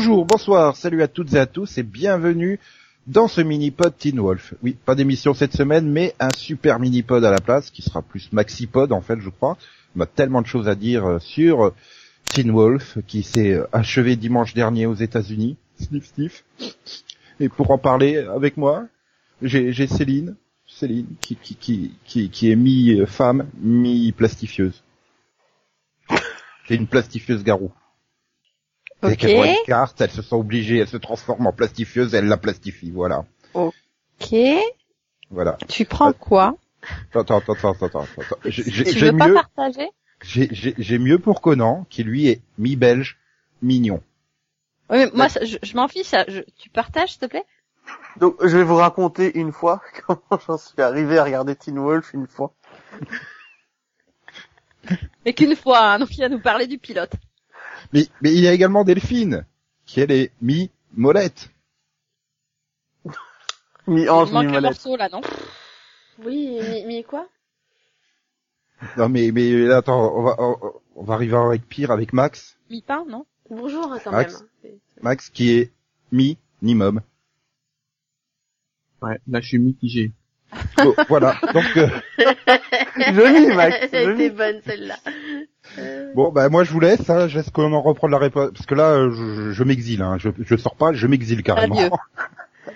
Bonjour, bonsoir, salut à toutes et à tous et bienvenue dans ce mini-pod Teen Wolf. Oui, pas d'émission cette semaine, mais un super mini-pod à la place, qui sera plus maxi-pod en fait, je crois. On a tellement de choses à dire euh, sur euh, Teen Wolf, qui s'est euh, achevé dimanche dernier aux États-Unis. Sniff, sniff. Et pour en parler avec moi, j'ai Céline, Céline, qui est mi-femme, mi-plastifieuse. C'est une plastifieuse garou. Dès Ok. qu'elle voit une carte, elle se sent obligée, elle se transforme en plastifieuse, elle la plastifie, voilà. Ok. Voilà. Tu prends quoi? Attends, attends, attends, attends, attends. J'ai j'ai- Tu j'ai veux pas mieux, partager? j'ai- j'ai j'ai mieux pour Conan, qui lui est mi-belge, mignon. Oui, mais moi, ça, je, je m'en fiche. ça. Je- tu partages, s'il te plaît? Donc, je vais vous raconter une fois comment j'en suis arrivé à regarder Teen Wolf une fois. Mais qu'une fois, hein, donc il va nous parler du pilote. Mais, mais il y a également Delphine, qui elle est mi-molette. Mi-ange, il manque un mi-molette. morceau, là, non? Oui, mais, mais quoi? Non mais, mais attends, on va, on, on va arriver avec pire avec Max. Mi-pain, non? Bonjour quand Max. même. Max qui est mi-nimum. Ouais, là je suis mitigé. Bon, voilà. Donc, euh, Joli, Max, Elle joli. était bonne celle-là. Euh, bon, bah moi je vous laisse, hein, je laisse qu'on en reprend la réponse, parce que là, euh, je, je m'exile, hein, je, je sors pas, je m'exile carrément. Adieu.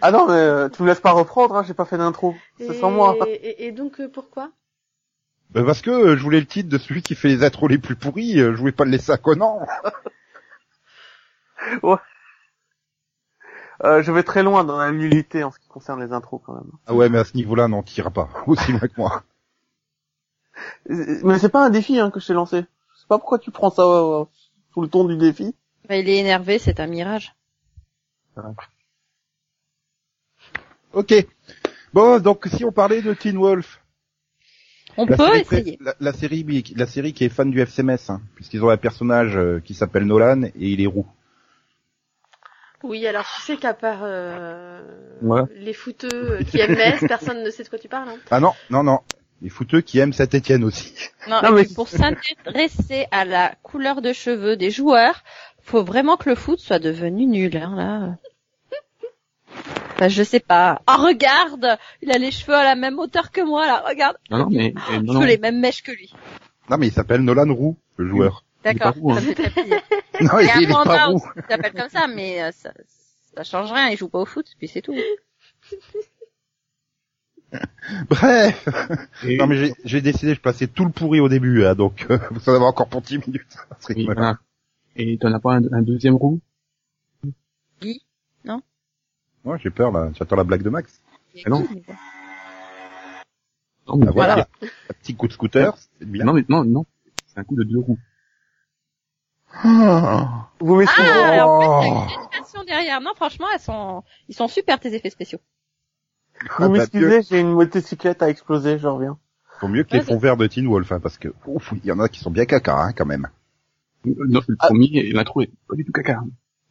Ah non, mais euh, tu me laisses pas reprendre, hein, j'ai pas fait d'intro. C'est et, sans moi. Et, et donc euh, pourquoi? Bah, parce que je voulais le titre de celui qui fait les intros les plus pourris, je voulais pas le laisser à Conan. Euh, je vais très loin dans la nullité en ce qui concerne les intros quand même. Ah ouais, mais à ce niveau-là, non, t'iras pas aussi loin que moi. Euh, Mais c'est pas un défi hein, que je t'ai lancé. Je sais pas pourquoi tu prends ça euh, sous le ton du défi. Bah, Il est énervé, c'est un mirage. Ok. Bon, donc si on parlait de Teen Wolf, On la peut série, essayer. la, la série, la série qui est fan du FCMS, hein, puisqu'ils ont un personnage euh, qui s'appelle Nolan et il est roux. Oui, alors tu sais qu'à part euh, Ouais. les fouteux euh, qui aiment Metz, personne ne sait de quoi tu parles. Hein. Ah non, non, non. Les fouteux qui aiment Saint-Étienne aussi. Non, mais- pour s'intéresser à la couleur de cheveux des joueurs, faut vraiment que le foot soit devenu nul, hein, là. Enfin, je sais pas. Oh, regarde! Il a les cheveux à la même hauteur que moi, là. Regarde! Non, non, mais, mais non, Cheveux non. les mêmes mèches que lui. Non, mais il s'appelle Nolan Roux, le joueur. D'accord. pas roux, hein. Non, Il il un est pas panda roux. qui s'appelle comme ça, mais euh, ça, ça change rien. Il joue pas au foot, puis c'est tout. Bref. Et- Non, mais j'ai- j'ai décidé de placer tout le pourri au début, hein, donc euh, vous en avez encore pour 10 minutes. Oui, voilà. Et t'en as pas un, un deuxième roux? Ouais, j'ai peur là. J'attends la blague de Max. Ah non. Non, mais Ah, voilà. Voilà. Un petit coup de scooter, c'est bien. non, mais non, non. C'est un coup de deux roues. Ah. Vous m'excusez. Ah, alors, en fait, il y a Oh. une animation derrière. Non, franchement, elles sont, ils sont super tes effets spéciaux. Vous Ah, bah, mieux, m'excusez, j'ai une motocyclette à exploser, je reviens. faut mieux que les fonds verts de Teen Wolf, hein, parce que ouf, il y en a qui sont bien caca, hein, quand même. Non, le Ah. premier, l'intro est pas du tout caca.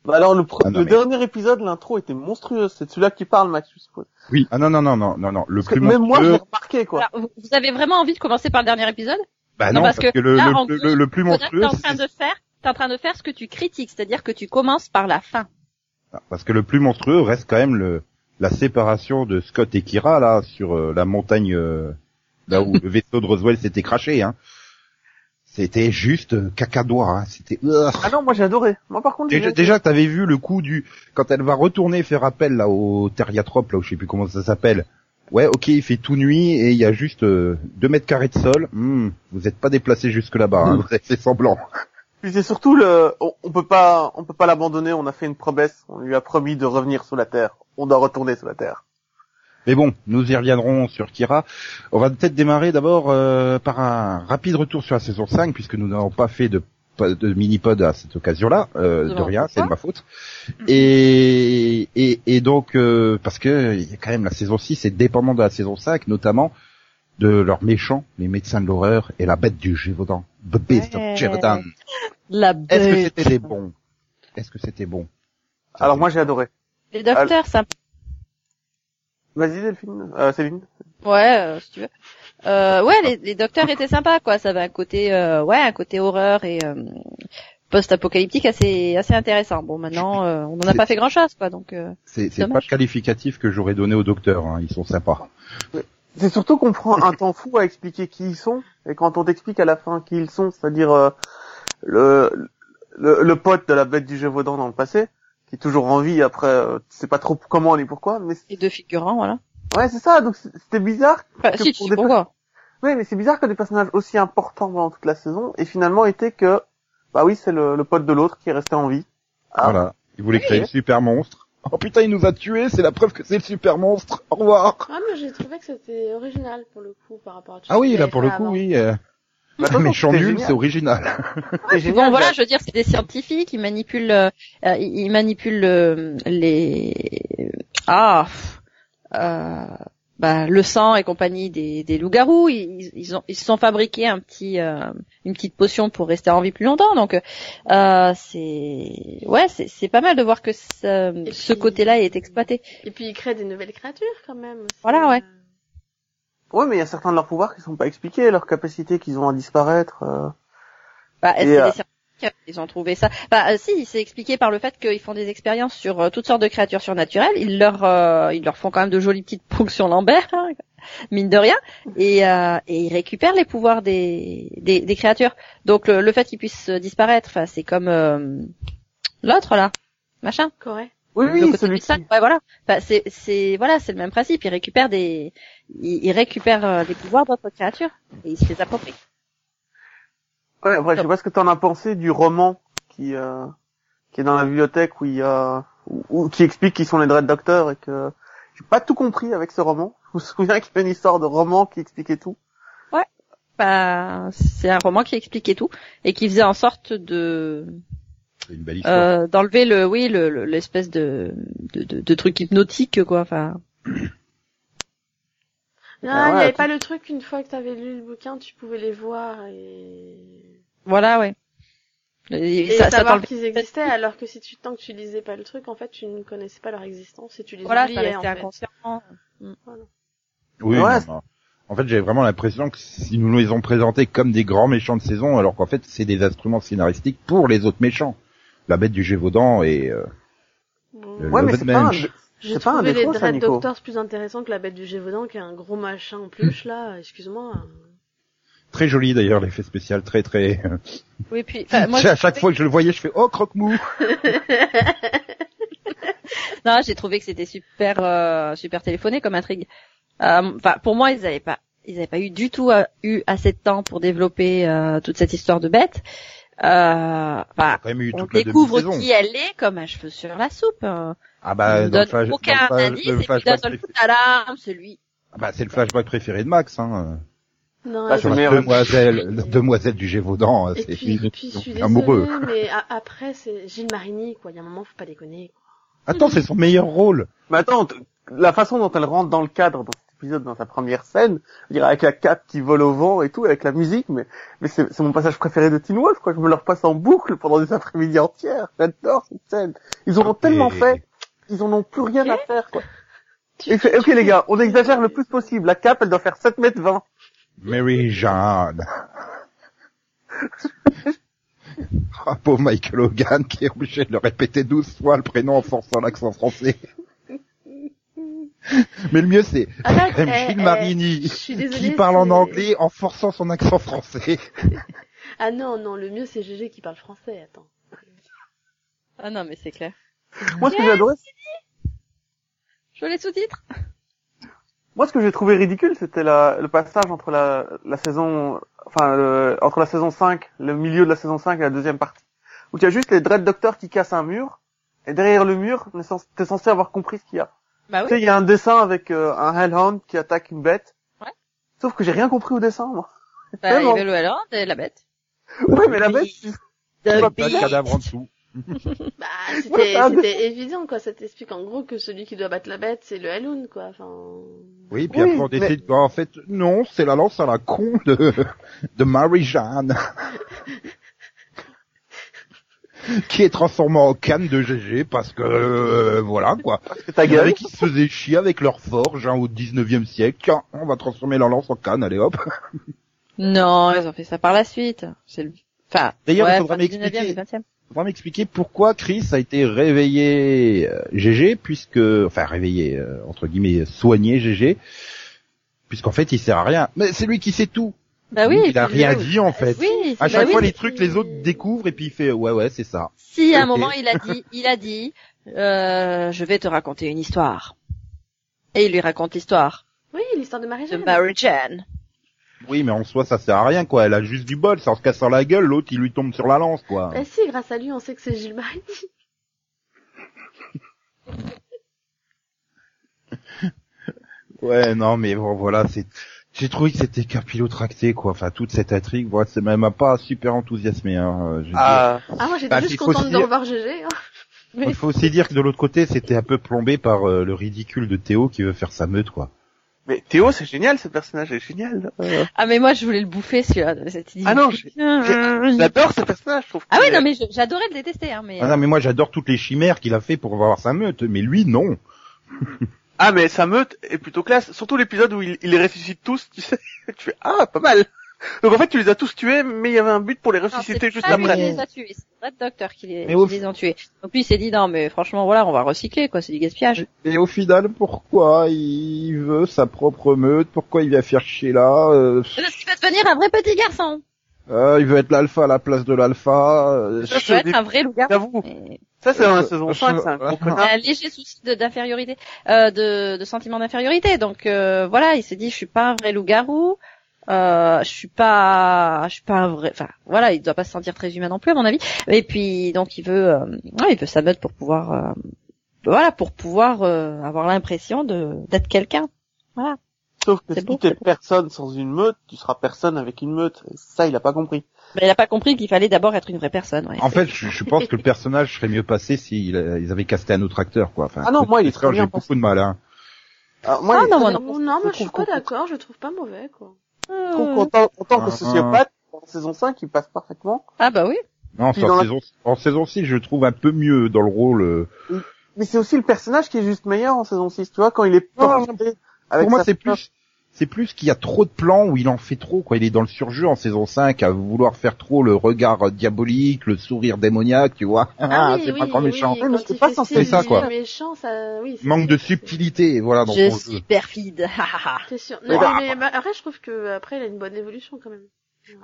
Bah alors le, Ah non, le mais- dernier épisode, l'intro était monstrueuse. C'est celui-là qui parle, Max, je suppose. Ah non non non non non non, le plus même moi, je l'ai monstrueux. remarqué, quoi. Alors, vous vous avez vraiment envie de commencer par le dernier épisode? Bah Non, non, parce parce, que que, le, là, le, en le- le- le plus monstrueux, T'es en train de faire, t'es en train de faire ce que tu critiques, c'est-à-dire que tu commences par la fin. parce que le plus monstrueux reste quand même le la séparation de Scott et Kira là sur euh, la montagne euh, là où le vaisseau de Roswell s'était craché. Hein. C'était juste euh, cacadois. Hein. C'était. Ah non, moi j'ai adoré. Moi par contre, j'ai Déjà, déjà t'avais vu le coup du quand elle va retourner faire appel là au Terriatrope là où je sais plus comment ça s'appelle. Ouais, ok, il fait tout nuit et il y a juste euh, deux mètres carrés de sol. Hmm, vous êtes pas déplacé jusque là-bas, hein, vous avez fait semblant. Puis c'est surtout le, on, on peut pas, on peut pas l'abandonner. On a fait une promesse. On lui a promis de revenir sous la terre. On doit retourner sous la terre. Mais bon, nous y reviendrons sur Kira. On va peut-être démarrer d'abord euh, par un rapide retour sur la saison 5 puisque nous n'avons pas fait de de mini-pod à cette occasion-là, euh, de rien, c'est de ma faute. Et, et, et donc, euh, parce que il y a quand même la saison 6 est dépendant de la saison 5, notamment de leurs méchants, les médecins de l'horreur et la bête du Gévaudan, The Beast Ouais. of Gévaudan. La Est-ce que c'était bons Est-ce que c'était bon? Alors moi j'ai adoré. Les docteurs, ça Vas-y Delphine, euh, Céline. Ouais, euh, si tu veux. Euh, ouais, les, les docteurs étaient sympas, quoi. Ça avait un côté, euh, ouais, un côté horreur et euh, post-apocalyptique assez assez intéressant. Bon, maintenant, euh, on n'en a pas fait grand-chose, quoi. Donc, euh, C'est pas le qualificatif que j'aurais donné au docteur, hein. ils sont sympas. C'est surtout qu'on prend un temps fou à expliquer qui ils sont, et quand on t'explique à la fin qui ils sont, c'est-à-dire euh, le, le le pote de la bête du Gévaudan dans le passé, qui est toujours en vie après, euh, tu sais pas trop comment ni pourquoi, mais c'est- les deux figurants, voilà. ouais c'est ça, donc c'était bizarre. Que si, tu pour sais des pourquoi Oui, mais c'est bizarre que des personnages aussi importants pendant toute la saison, et finalement était que, bah oui, c'est le, le pote de l'autre qui est resté en vie. Ah. Voilà. Ils voulaient Oui. créer le super monstre. Oh putain, il nous a tués, c'est la preuve que c'est le super monstre. Au revoir. Ah, mais j'ai trouvé que c'était original pour le coup par rapport à tout ce Ah oui, là pour le coup, avant. oui. Euh... Bah, méchant nul, c'est original. Génial, Bon, voilà, je veux dire, c'est des scientifiques, ils manipulent, euh, euh, ils manipulent euh, les, ah, euh, bah, le sang et compagnie des, des loups-garous. Ils, ils ont, ils se sont fabriqués un petit, euh, une petite potion pour rester en vie plus longtemps. Donc, euh, c'est, ouais, c'est, c'est pas mal de voir que ce, ce côté-là est exploité. Et puis ils créent des nouvelles créatures quand même. Voilà, ouais. Ouais, mais il y a certains de leurs pouvoirs qui sont pas expliqués, leurs capacités qu'ils ont à disparaître. euh. Bah, c'est euh, des ils ont trouvé ça. Bah, euh, si, c'est expliqué par le fait qu'ils font des expériences sur euh, toutes sortes de créatures surnaturelles. Ils leur, euh, ils leur font quand même de jolies petites ponctions Lambert, hein, mine de rien, et, euh, et ils récupèrent les pouvoirs des, des, des créatures. Donc le, le fait qu'ils puissent euh, disparaître, enfin, c'est comme euh, l'autre là, machin. Correct. Oui, oui, celui sac, ouais, voilà. Enfin, c'est, c'est, voilà, c'est le même principe. Ils récupèrent des, ils, ils récupèrent les pouvoirs d'autres créatures et ils se les approprient. Ouais, après, je sais pas ce que t'en as pensé du roman qui, euh, qui est dans la bibliothèque où il y a, où, où- qui explique qui sont les Dread Doctors et que j'ai pas tout compris avec ce roman. Je me souviens qu'il y avait une histoire de roman qui expliquait tout. Bah, c'est un roman qui expliquait tout et qui faisait en sorte de C'est une belle histoire. euh, d'enlever le oui le le- l'espèce de, de de de truc hypnotique quoi. Enfin, Non, Ah il n'y ouais, avait pas le truc une fois que t'avais lu le bouquin, tu pouvais les voir et, voilà ouais. Et et ça, ça savoir t'enlevait- qu'ils existaient, alors que si tu tant que tu lisais pas le truc, en fait, tu ne connaissais pas leur existence et tu les voilà, ça oubliais en fait. inconscient. Oui, Ouais, non, c'est- non. En fait, j'avais vraiment l'impression que si nous les ont présentés comme des grands méchants de saison, alors qu'en fait, c'est des instruments scénaristiques pour les autres méchants. La bête du Gévaudan et euh, Bon. Le Ouais, mais c'est pas un, Mensch. J'ai pas un trouvé les défaut, ça, Dread. Doctors plus intéressants que la bête du Gévaudan, qui est un gros machin en plus là. Excuse-moi. très joli d'ailleurs l'effet spécial, très très. Oui puis enfin, moi à chaque fois que je le voyais, je fais oh croque-mou. non j'ai trouvé que c'était super euh, super téléphoné comme intrigue. Euh, Enfin pour moi ils avaient pas ils avaient pas eu du tout euh, eu assez de temps pour développer euh, toute cette histoire de bête. Euh, enfin, Quand même eu on découvre qui elle est comme un cheveu sur la soupe. Ah bah nous dans le donne flash- dans aucun le flash- indice le et puis coup, tadam, c'est lui. Ah bah c'est le flashback préféré de Max. Hein. Non, Bah, demoiselle, la demoiselle du Gévaudan, Et c'est puis, puis je suis désolée, amoureux. mais a- après c'est Gilles Marigny quoi. Il y a un moment, faut pas déconner. Quoi. Attends, c'est son meilleur rôle. Mais attends, la façon dont elle rentre dans le cadre dans cet épisode, dans sa première scène, dire, avec la cape qui vole au vent et tout, avec la musique, mais, mais c'est mon passage préféré de Teen Wolf, quoi. Je me le repasse en boucle pendant des après-midi entières. J'adore cette scène. Ils en ont tellement fait, ils en ont plus rien à faire, quoi. Tu- ok les gars, on exagère le plus possible. La cape, elle doit faire 7 mètres 20. Mary Jeanne. Ah, pauvre Michael Hogan qui est obligé de le répéter 12 fois le prénom en forçant l'accent français. Mais le mieux c'est quand même eh, Gilles eh, Marini désolée, qui parle en anglais en forçant son accent français. Ah non, non, le mieux c'est GG qui parle français. Attends. Ah non mais c'est clair. Moi, ce que j'ai adoré, Je veux les sous-titres? Moi, ce que j'ai trouvé ridicule, c'était la, le passage entre la, la saison, enfin, le- entre la saison 5, le milieu de la saison 5 et la deuxième partie. Où tu as juste les Dread Doctors qui cassent un mur, et derrière le mur, t'es cens- t'es censé avoir compris ce qu'il y a. Bah Tu sais, oui. il y a un dessin avec euh, un Hellhound qui attaque une bête. Ouais. Sauf que j'ai rien compris au dessin, moi. Bah, il y avait le Hellhound et la bête. Ouais, mais la bête, Oui. Pas The de Beast. cadavre en dessous. Bah, c'était ah, c'était évident, quoi. Ça t'explique en gros que celui qui doit battre la bête, c'est le Haloon, quoi. Enfin... Oui, puis Oui, après on mais- décide qu'en fait non, c'est la lance à la con de de Mary Jeanne. qui est transformée en canne de GG parce que euh, voilà quoi. c'est ta Il y en avait gueule. qui se faisaient chier avec leur forge hein, au 19e siècle. Tiens, on va transformer la lance en canne, allez hop. Non, ils ont fait ça par la suite. C'est le, Enfin, D'ailleurs, ouais, il faudra m'expliquer. 19e, du 20e. Faudra m'expliquer pourquoi Chris a été réveillé euh, GG, puisque, enfin réveillé, euh, entre guillemets, soigné GG, puisqu'en fait il sert à rien. Mais c'est lui qui sait tout. Bah oui. il a rien dit en fait. Oui. À bah chaque oui. fois les trucs les autres découvrent et puis il fait ouais ouais c'est ça. Si à un moment il a dit, il a dit, euh, je vais te raconter une histoire. Et il lui raconte l'histoire Oui, l'histoire de de Marie-Jeanne. Mary Jane. Oui mais en soi ça sert à rien quoi. Elle a juste du bol, c'est en se cassant la gueule l'autre il lui tombe sur la lance quoi. Bah si, grâce à lui, on sait que c'est Gilles Marie. Ouais non mais bon voilà c'est. J'ai trouvé que c'était capillotracté quoi. Enfin toute cette intrigue, voilà, ça m'a m'a pas super enthousiasmé. Hein. euh, je veux dire. Ah, Ah, moi j'étais Bah, juste contente de dire- revoir GG. Hein. Il faut aussi dire que de l'autre côté c'était un peu plombé par euh, le ridicule de Théo qui veut faire sa meute quoi. Mais Théo, c'est génial, ce personnage est génial. Euh, Ah mais moi je voulais le bouffer celui-là. Cette idée. Ah non, j'ai- J'adore ce personnage, je trouve. Ah est- non mais j'adorais le détester, hein, mais. Ah non, mais moi j'adore toutes les chimères qu'il a fait pour avoir sa meute, mais lui non. Ah, mais sa meute est plutôt classe. Surtout l'épisode où il, il les ressuscite tous, tu sais. tu fais, ah, pas mal. Donc en fait, tu les as tous tués, mais il y avait un but pour les Non, ressusciter c'est juste pas lui après. qui les a tués, c'est Red Doctor qui les, qui les ont tués. Donc lui il s'est dit non mais franchement voilà on va recycler quoi, c'est du gaspillage. Et au final, pourquoi il veut sa propre meute? Pourquoi il vient faire chier là euh, Parce qu'il va devenir un vrai petit garçon. euh, Il veut être l'alpha à la place de l'alpha. euh, Ça, Il c'est veut au être un vrai loup-garou. J'avoue. Ça, c'est dans la Je- saison je- 5, c'est un gros un léger souci de- d'infériorité, euh, de, de sentiment d'infériorité. Donc euh, voilà, il s'est dit je suis pas un vrai loup-garou, euh, je suis pas, je suis pas un vrai. Enfin voilà, il doit pas se sentir très humain non plus à mon avis. Et puis donc il veut, euh, ouais, il veut sa meute pour pouvoir, euh, voilà, pour pouvoir euh, avoir l'impression de d'être quelqu'un. Voilà. Sauf que si beau, c'est beau. personne sans une meute, tu seras personne avec une meute. Ça, il a pas compris. Mais il a pas compris qu'il fallait d'abord être une vraie personne. Ouais. En fait, je, je pense que le personnage serait mieux passé s'ils ils avaient casté un autre acteur, quoi. Enfin, Ah non, moi, il est J'ai très bien beaucoup de mal. Hein. Ah, moi, Ah, non, non. Non, non, moi je suis pas d'accord, je le trouve pas mauvais quoi. Trouve qu'en tant- en tant Ah, que sociopathe, en saison 5, il passe parfaitement. Ah bah oui. Non, en, la- saison, en saison 6, je le trouve un peu mieux dans le rôle. euh. Mais c'est aussi le personnage qui est juste meilleur en saison 6, tu vois, quand il est porté avec Pour moi, c'est plus, c'est plus qu'il y a trop de plans où il en fait trop, quoi. Il est dans le surjeu en saison 5 à vouloir faire trop le regard euh, diabolique, le sourire démoniaque, tu vois. Ah, oui, c'est oui, pas grand méchant. Oui, mais quand c'est pas censé ça, quoi. méchant, ça, Manque de subtilité, voilà, dans Je suis jeu. perfide. C'est sûr. Mais Non, bah- mais, après, je trouve que après, il a une bonne évolution quand même.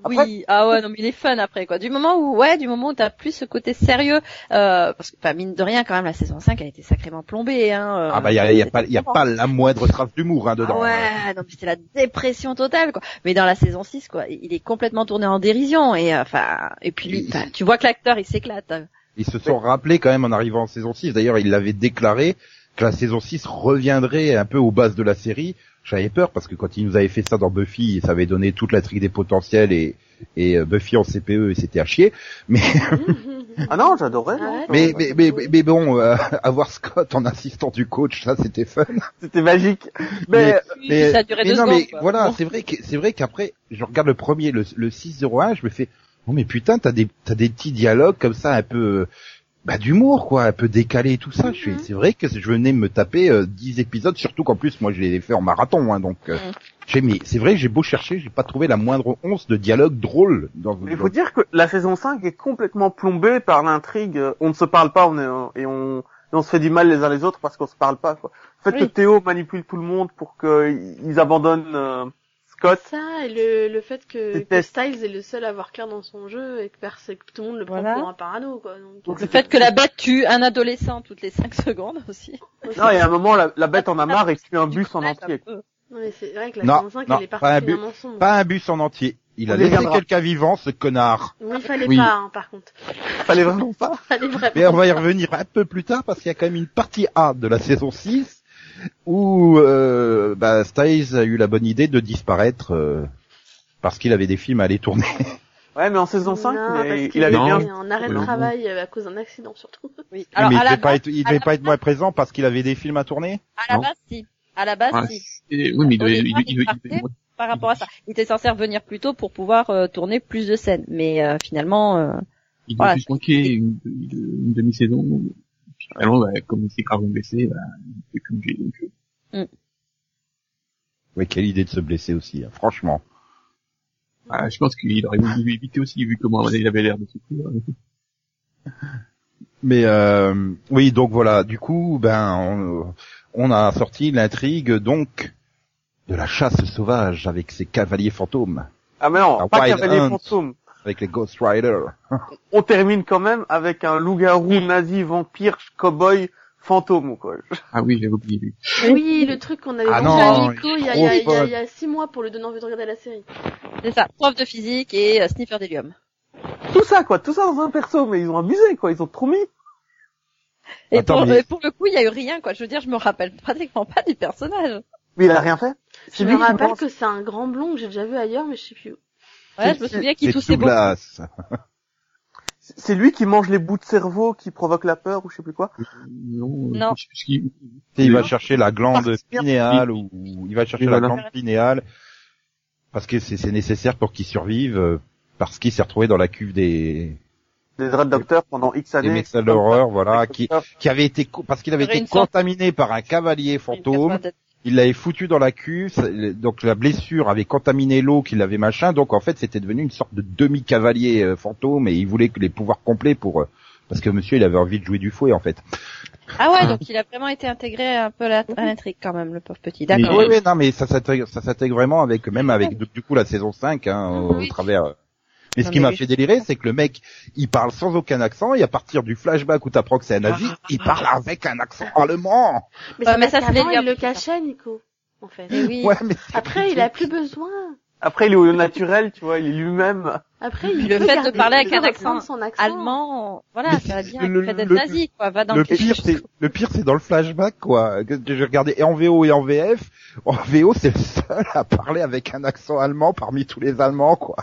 Après- Oui, ah ouais, non mais il est fun après quoi. Du moment où ouais, du moment où t'as plus ce côté sérieux, euh, parce que enfin mine de rien quand même la saison 5 a été sacrément plombée. Hein, euh, Ah bah, il y a, y a c'était pas, y a pas la moindre trace d'humour, hein, dedans. Ah ouais, non mais c'était la dépression totale quoi. Mais dans la saison 6 quoi, il est complètement tourné en dérision et euh, enfin et puis lui, Il- tu vois que l'acteur il s'éclate. hein. Ils se sont rappelés quand même en arrivant en saison 6. D'ailleurs, il l'avait déclaré que la saison 6 reviendrait un peu aux bases de la série. J'avais peur parce que quand il nous avait fait ça dans Buffy, ça avait donné toute la trique des potentiels et, et euh, Buffy en CPE et c'était à chier. Mais, Ah non, j'adorais. mais, mais, mais, mais, mais bon, euh, avoir Scott en assistant du coach, ça c'était fun. C'était magique. Mais- Mais, Puis ça a duré mais deux non, secondes. mais quoi. voilà, Bon. c'est vrai que c'est vrai qu'après, je regarde le premier, le, le 601, je me fais, oh mais putain, t'as des t'as des petits dialogues comme ça, un peu, bah d'humour quoi, un peu décalé et tout ça. Mhm. c'est vrai que je venais me taper euh, 10 épisodes, surtout qu'en plus moi je les ai fait en marathon, hein, donc. euh, j'ai mais c'est vrai que j'ai beau chercher, j'ai pas trouvé la moindre once de dialogue drôle dans. il faut dire que la saison 5 est complètement plombée par l'intrigue. On ne se parle pas, on est, et on, et on se fait du mal les uns les autres parce qu'on se parle pas, quoi. Le fait Oui. que Théo manipule tout le monde pour qu'ils abandonnent euh, Scott. Ça, et le, le fait que. Styles est le seul à avoir clair dans son jeu et que, que tout le monde le prend Voilà. pour un parano, quoi. Donc, Donc, Le fait que la bête tue un adolescent toutes les 5 secondes aussi. Non, il y a un moment, la, la bête en a marre et tue un bus en entier. ça peut- Non, mais c'est vrai que la Non, saison 5, non, elle est pas partie un d'un but. mensonge. Pas un bus en entier. Il a On laissé quelqu'un vivant, ce connard. Oui, il fallait Oui. pas, hein, par contre. Fallait vraiment pas. Fallait vraiment Mais on va y pas. revenir un peu plus tard parce qu'il y a quand même une partie A de la saison 6 où euh, bah, Styles a eu la bonne idée de disparaître euh, parce qu'il avait des films à aller tourner. Ouais, mais en saison 5, Non, il, parce il avait Non. bien... est en arrêt de travail euh, à cause d'un accident, surtout. Oui. mais il devait pas être, il devait pas être moins présent parce qu'il avait des films à tourner. à la Non. base si. À la base Ah, si. Oui, mais il Au devait, il il il par rapport à ça. Il était censé revenir plus tôt pour pouvoir euh, tourner plus de scènes, mais euh, finalement, euh, il devait Voilà. juste manquer une, une- une demi-saison. Finalement, bah, comme il s'est gravement blessé, bah, il fait comme j'ai donc, euh, Ouais, quelle idée de se blesser aussi, hein, franchement. Ah, je pense qu'il aurait voulu éviter aussi, vu comment il avait l'air de souffrir. Mais euh, oui, donc voilà. Du coup, ben, on, on a sorti l'intrigue donc de la chasse sauvage avec ces cavaliers fantômes, Ah mais non, Ah, pas Wild Cavalier Hunt. Fantôme. Avec les Ghost Riders. On termine quand même avec un loup-garou, nazi, vampire, cow-boy, fantôme, quoi. Ah oui, j'avais oublié lui. Oui, le truc qu'on avait Ah non, à Nico il y a, trop il y a- il y a- fun. il y a six mois pour lui donner envie de regarder la série. C'est ça, prof de physique et euh, sniffer d'hélium. Tout ça, quoi. Tout ça dans un perso, mais ils ont abusé, quoi. Ils ont trop mis. Et Attends, pour, mais- et pour le coup, il y a eu rien, quoi. Je veux dire, je me rappelle pratiquement pas du personnage. Mais il a rien fait. Je me rappelle pense- que c'est un grand blond que j'ai déjà vu ailleurs, mais je sais plus où. Ouais, je me C'est- souviens qu'il C'est toussait beaucoup. Douglas. C'est lui qui mange les bouts de cerveau qui provoquent la peur ou je sais plus quoi? Non. Il va chercher la glande pinéale ou il va chercher la glande pinéale parce que c'est nécessaire pour qu'il survive euh, parce qu'il s'est retrouvé dans la cuve des Des Dread Doctors pendant X des années. médecins d'horreur, voilà, qui qui avait été parce qu'il avait été contaminé par un cavalier fantôme. Il l'avait foutu dans la cuve, donc la blessure avait contaminé l'eau qu'il avait machin, donc en fait c'était devenu une sorte de demi-cavalier euh, fantôme et il voulait que les pouvoirs complets pour euh, parce que monsieur il avait envie de jouer du fouet en fait. Ah ouais, donc il a vraiment été intégré un peu à l'intrigue quand même, le pauvre petit. D'accord. Oui, oui, non, mais ça s'intègre, ça s'intègre vraiment avec, même avec, du du coup, la saison 5, hein, au, Oui. au travers. Mais ce qui m'a fait délirer, c'est que le mec, il parle sans aucun accent, et à partir du flashback où t'apprends que c'est un nazi, il parle avec un accent allemand. Mais, ça, c'est il le cachait, Nico. En fait. Et oui. Ouais, mais c'est Après, il a plus besoin. Après, il est au naturel, tu vois, il est lui-même. Après, il le fait de parler avec un accent reprendre son accent. Allemand, voilà, Mais ça va bien. le- Le fait d'être nazi, quoi. Va dans Le le pire, c'est, le pire, c'est dans le flashback, quoi. Que J'ai regardé et en VO et en VF. En VO, c'est le seul à parler avec un accent allemand parmi tous les Allemands, quoi.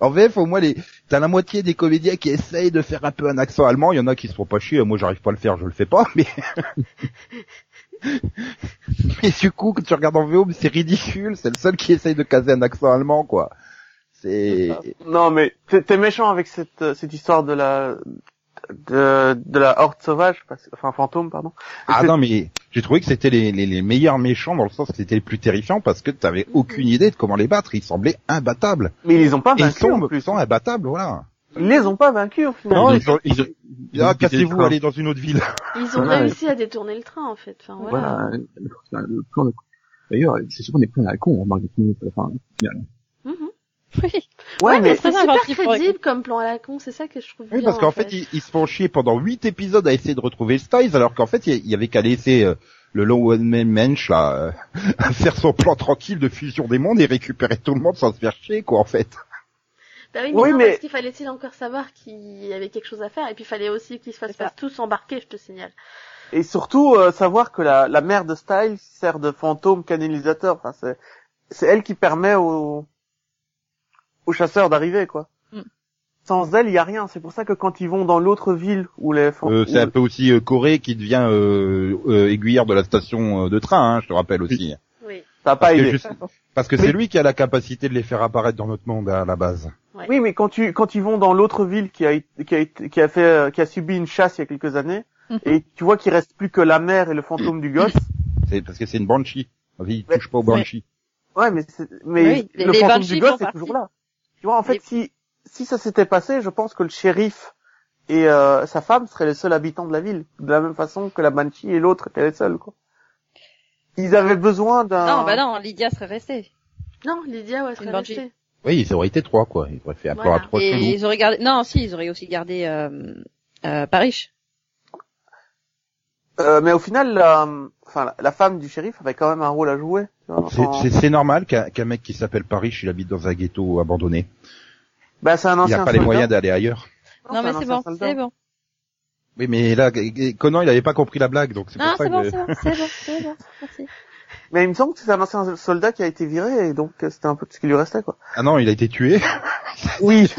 En VF, au moins, les, t'as la moitié des comédiens qui essayent de faire un peu un accent allemand. Il y en a qui se font pas chier. Moi, j'arrive pas à le faire, je le fais pas, mais. mais du coup, quand tu regardes en VO, c'est ridicule. C'est le seul qui essaye de caser un accent allemand, quoi. C'est, Non, mais t'es méchant avec cette, cette histoire de la, de, de la horde sauvage, parce- enfin fantôme, pardon. Ah non mais j'ai trouvé que c'était les, les, les meilleurs méchants dans le sens que c'était les plus terrifiants parce que t'avais aucune idée de comment les battre. Ils semblaient imbattables. Mais ils les ont pas Et ils vaincus sont, en plus. ils sont imbattables, voilà. Ils les ont pas vaincus au final. Non, ils ont, ils ont, ils ont ah, cassez-vous, allez dans une autre ville. Ils ont réussi à détourner le train, en fait. Enfin, voilà. Voilà. Le, le plan de... D'ailleurs, c'est souvent des plans à la con, on remarque des minutes à la fin, au final. Mhm. Oui. Ouais, Ouais, mais mais c'est très super crédible comme plan à la con, c'est ça que je trouve Oui, bien. parce qu'en fait, ils, ils se font chier pendant huit épisodes à essayer de retrouver Styles, alors qu'en fait, il y- avait qu'à laisser euh, le Long One Man Mensch là euh, à faire son plan tranquille de fusion des mondes et récupérer tout le monde sans se faire chier, quoi, en fait. Bah oui, mais, Oui, non, mais- parce qu'il fallait-il encore savoir qu'il y avait quelque chose à faire, et puis il fallait aussi qu'ils se fassent pas tous embarquer, je te signale. Et surtout, euh, savoir que la, la mère de Styles sert de fantôme canalisateur. Enfin, c'est, c'est elle qui permet aux, aux chasseurs d'arriver, quoi. Mm. Sans elle, il y a rien. C'est pour ça que quand ils vont dans l'autre ville où les Euh, fantômes... c'est un peu aussi euh, Corée qui devient euh, euh, aiguilleur de la station euh, de train, hein, je te rappelle aussi. Oui. ça a pas Parce que, aidé. juste- parce que Mais- c'est lui qui a la capacité de les faire apparaître dans notre monde à la base. Oui, mais quand tu quand ils vont dans l'autre ville qui a été- qui a été- qui a fait euh, qui a subi une chasse il y a quelques années Mhm. et tu vois qu'il reste plus que la mère et le fantôme du gosse. C'est parce que c'est une banshee. Il Mais- touche pas au banshee. Ouais, mais c'est- mais Oui, le fantôme du gosse est partie. toujours là. Tu vois, en fait, si si ça s'était passé, je pense que le shérif et euh, sa femme seraient les seuls habitants de la ville, de la même façon que la banshee et l'autre étaient les seuls, quoi. Ils avaient besoin d'un. Non, bah non, Lydia serait restée. Non, Lydia, ouais, Une serait Banshee. restée. Oui, ça aurait été trois, quoi. Il aurait fait un plan Voilà. à trois Et ils auraient gardé, non, si, ils auraient aussi gardé, euh, euh, Paris. Euh, mais au final, la, enfin, la, la femme du shérif avait quand même un rôle à jouer. C'est- normal qu'un mec qui s'appelle Paris, il habite dans un ghetto abandonné. Bah, c'est un Il ancien. n'a pas les moyens d'aller ailleurs. Non, mais c'est bon, c'est bon. Oui, mais là, Conan, il avait pas compris la blague, donc c'est pour ça c'est bon, que... c'est bon, c'est bon, c'est bon, merci. Mais il me semble que c'est un ancien soldat qui a été viré et donc euh, c'était un peu tout ce qui lui restait quoi. Ah non, il a été tué. Oui.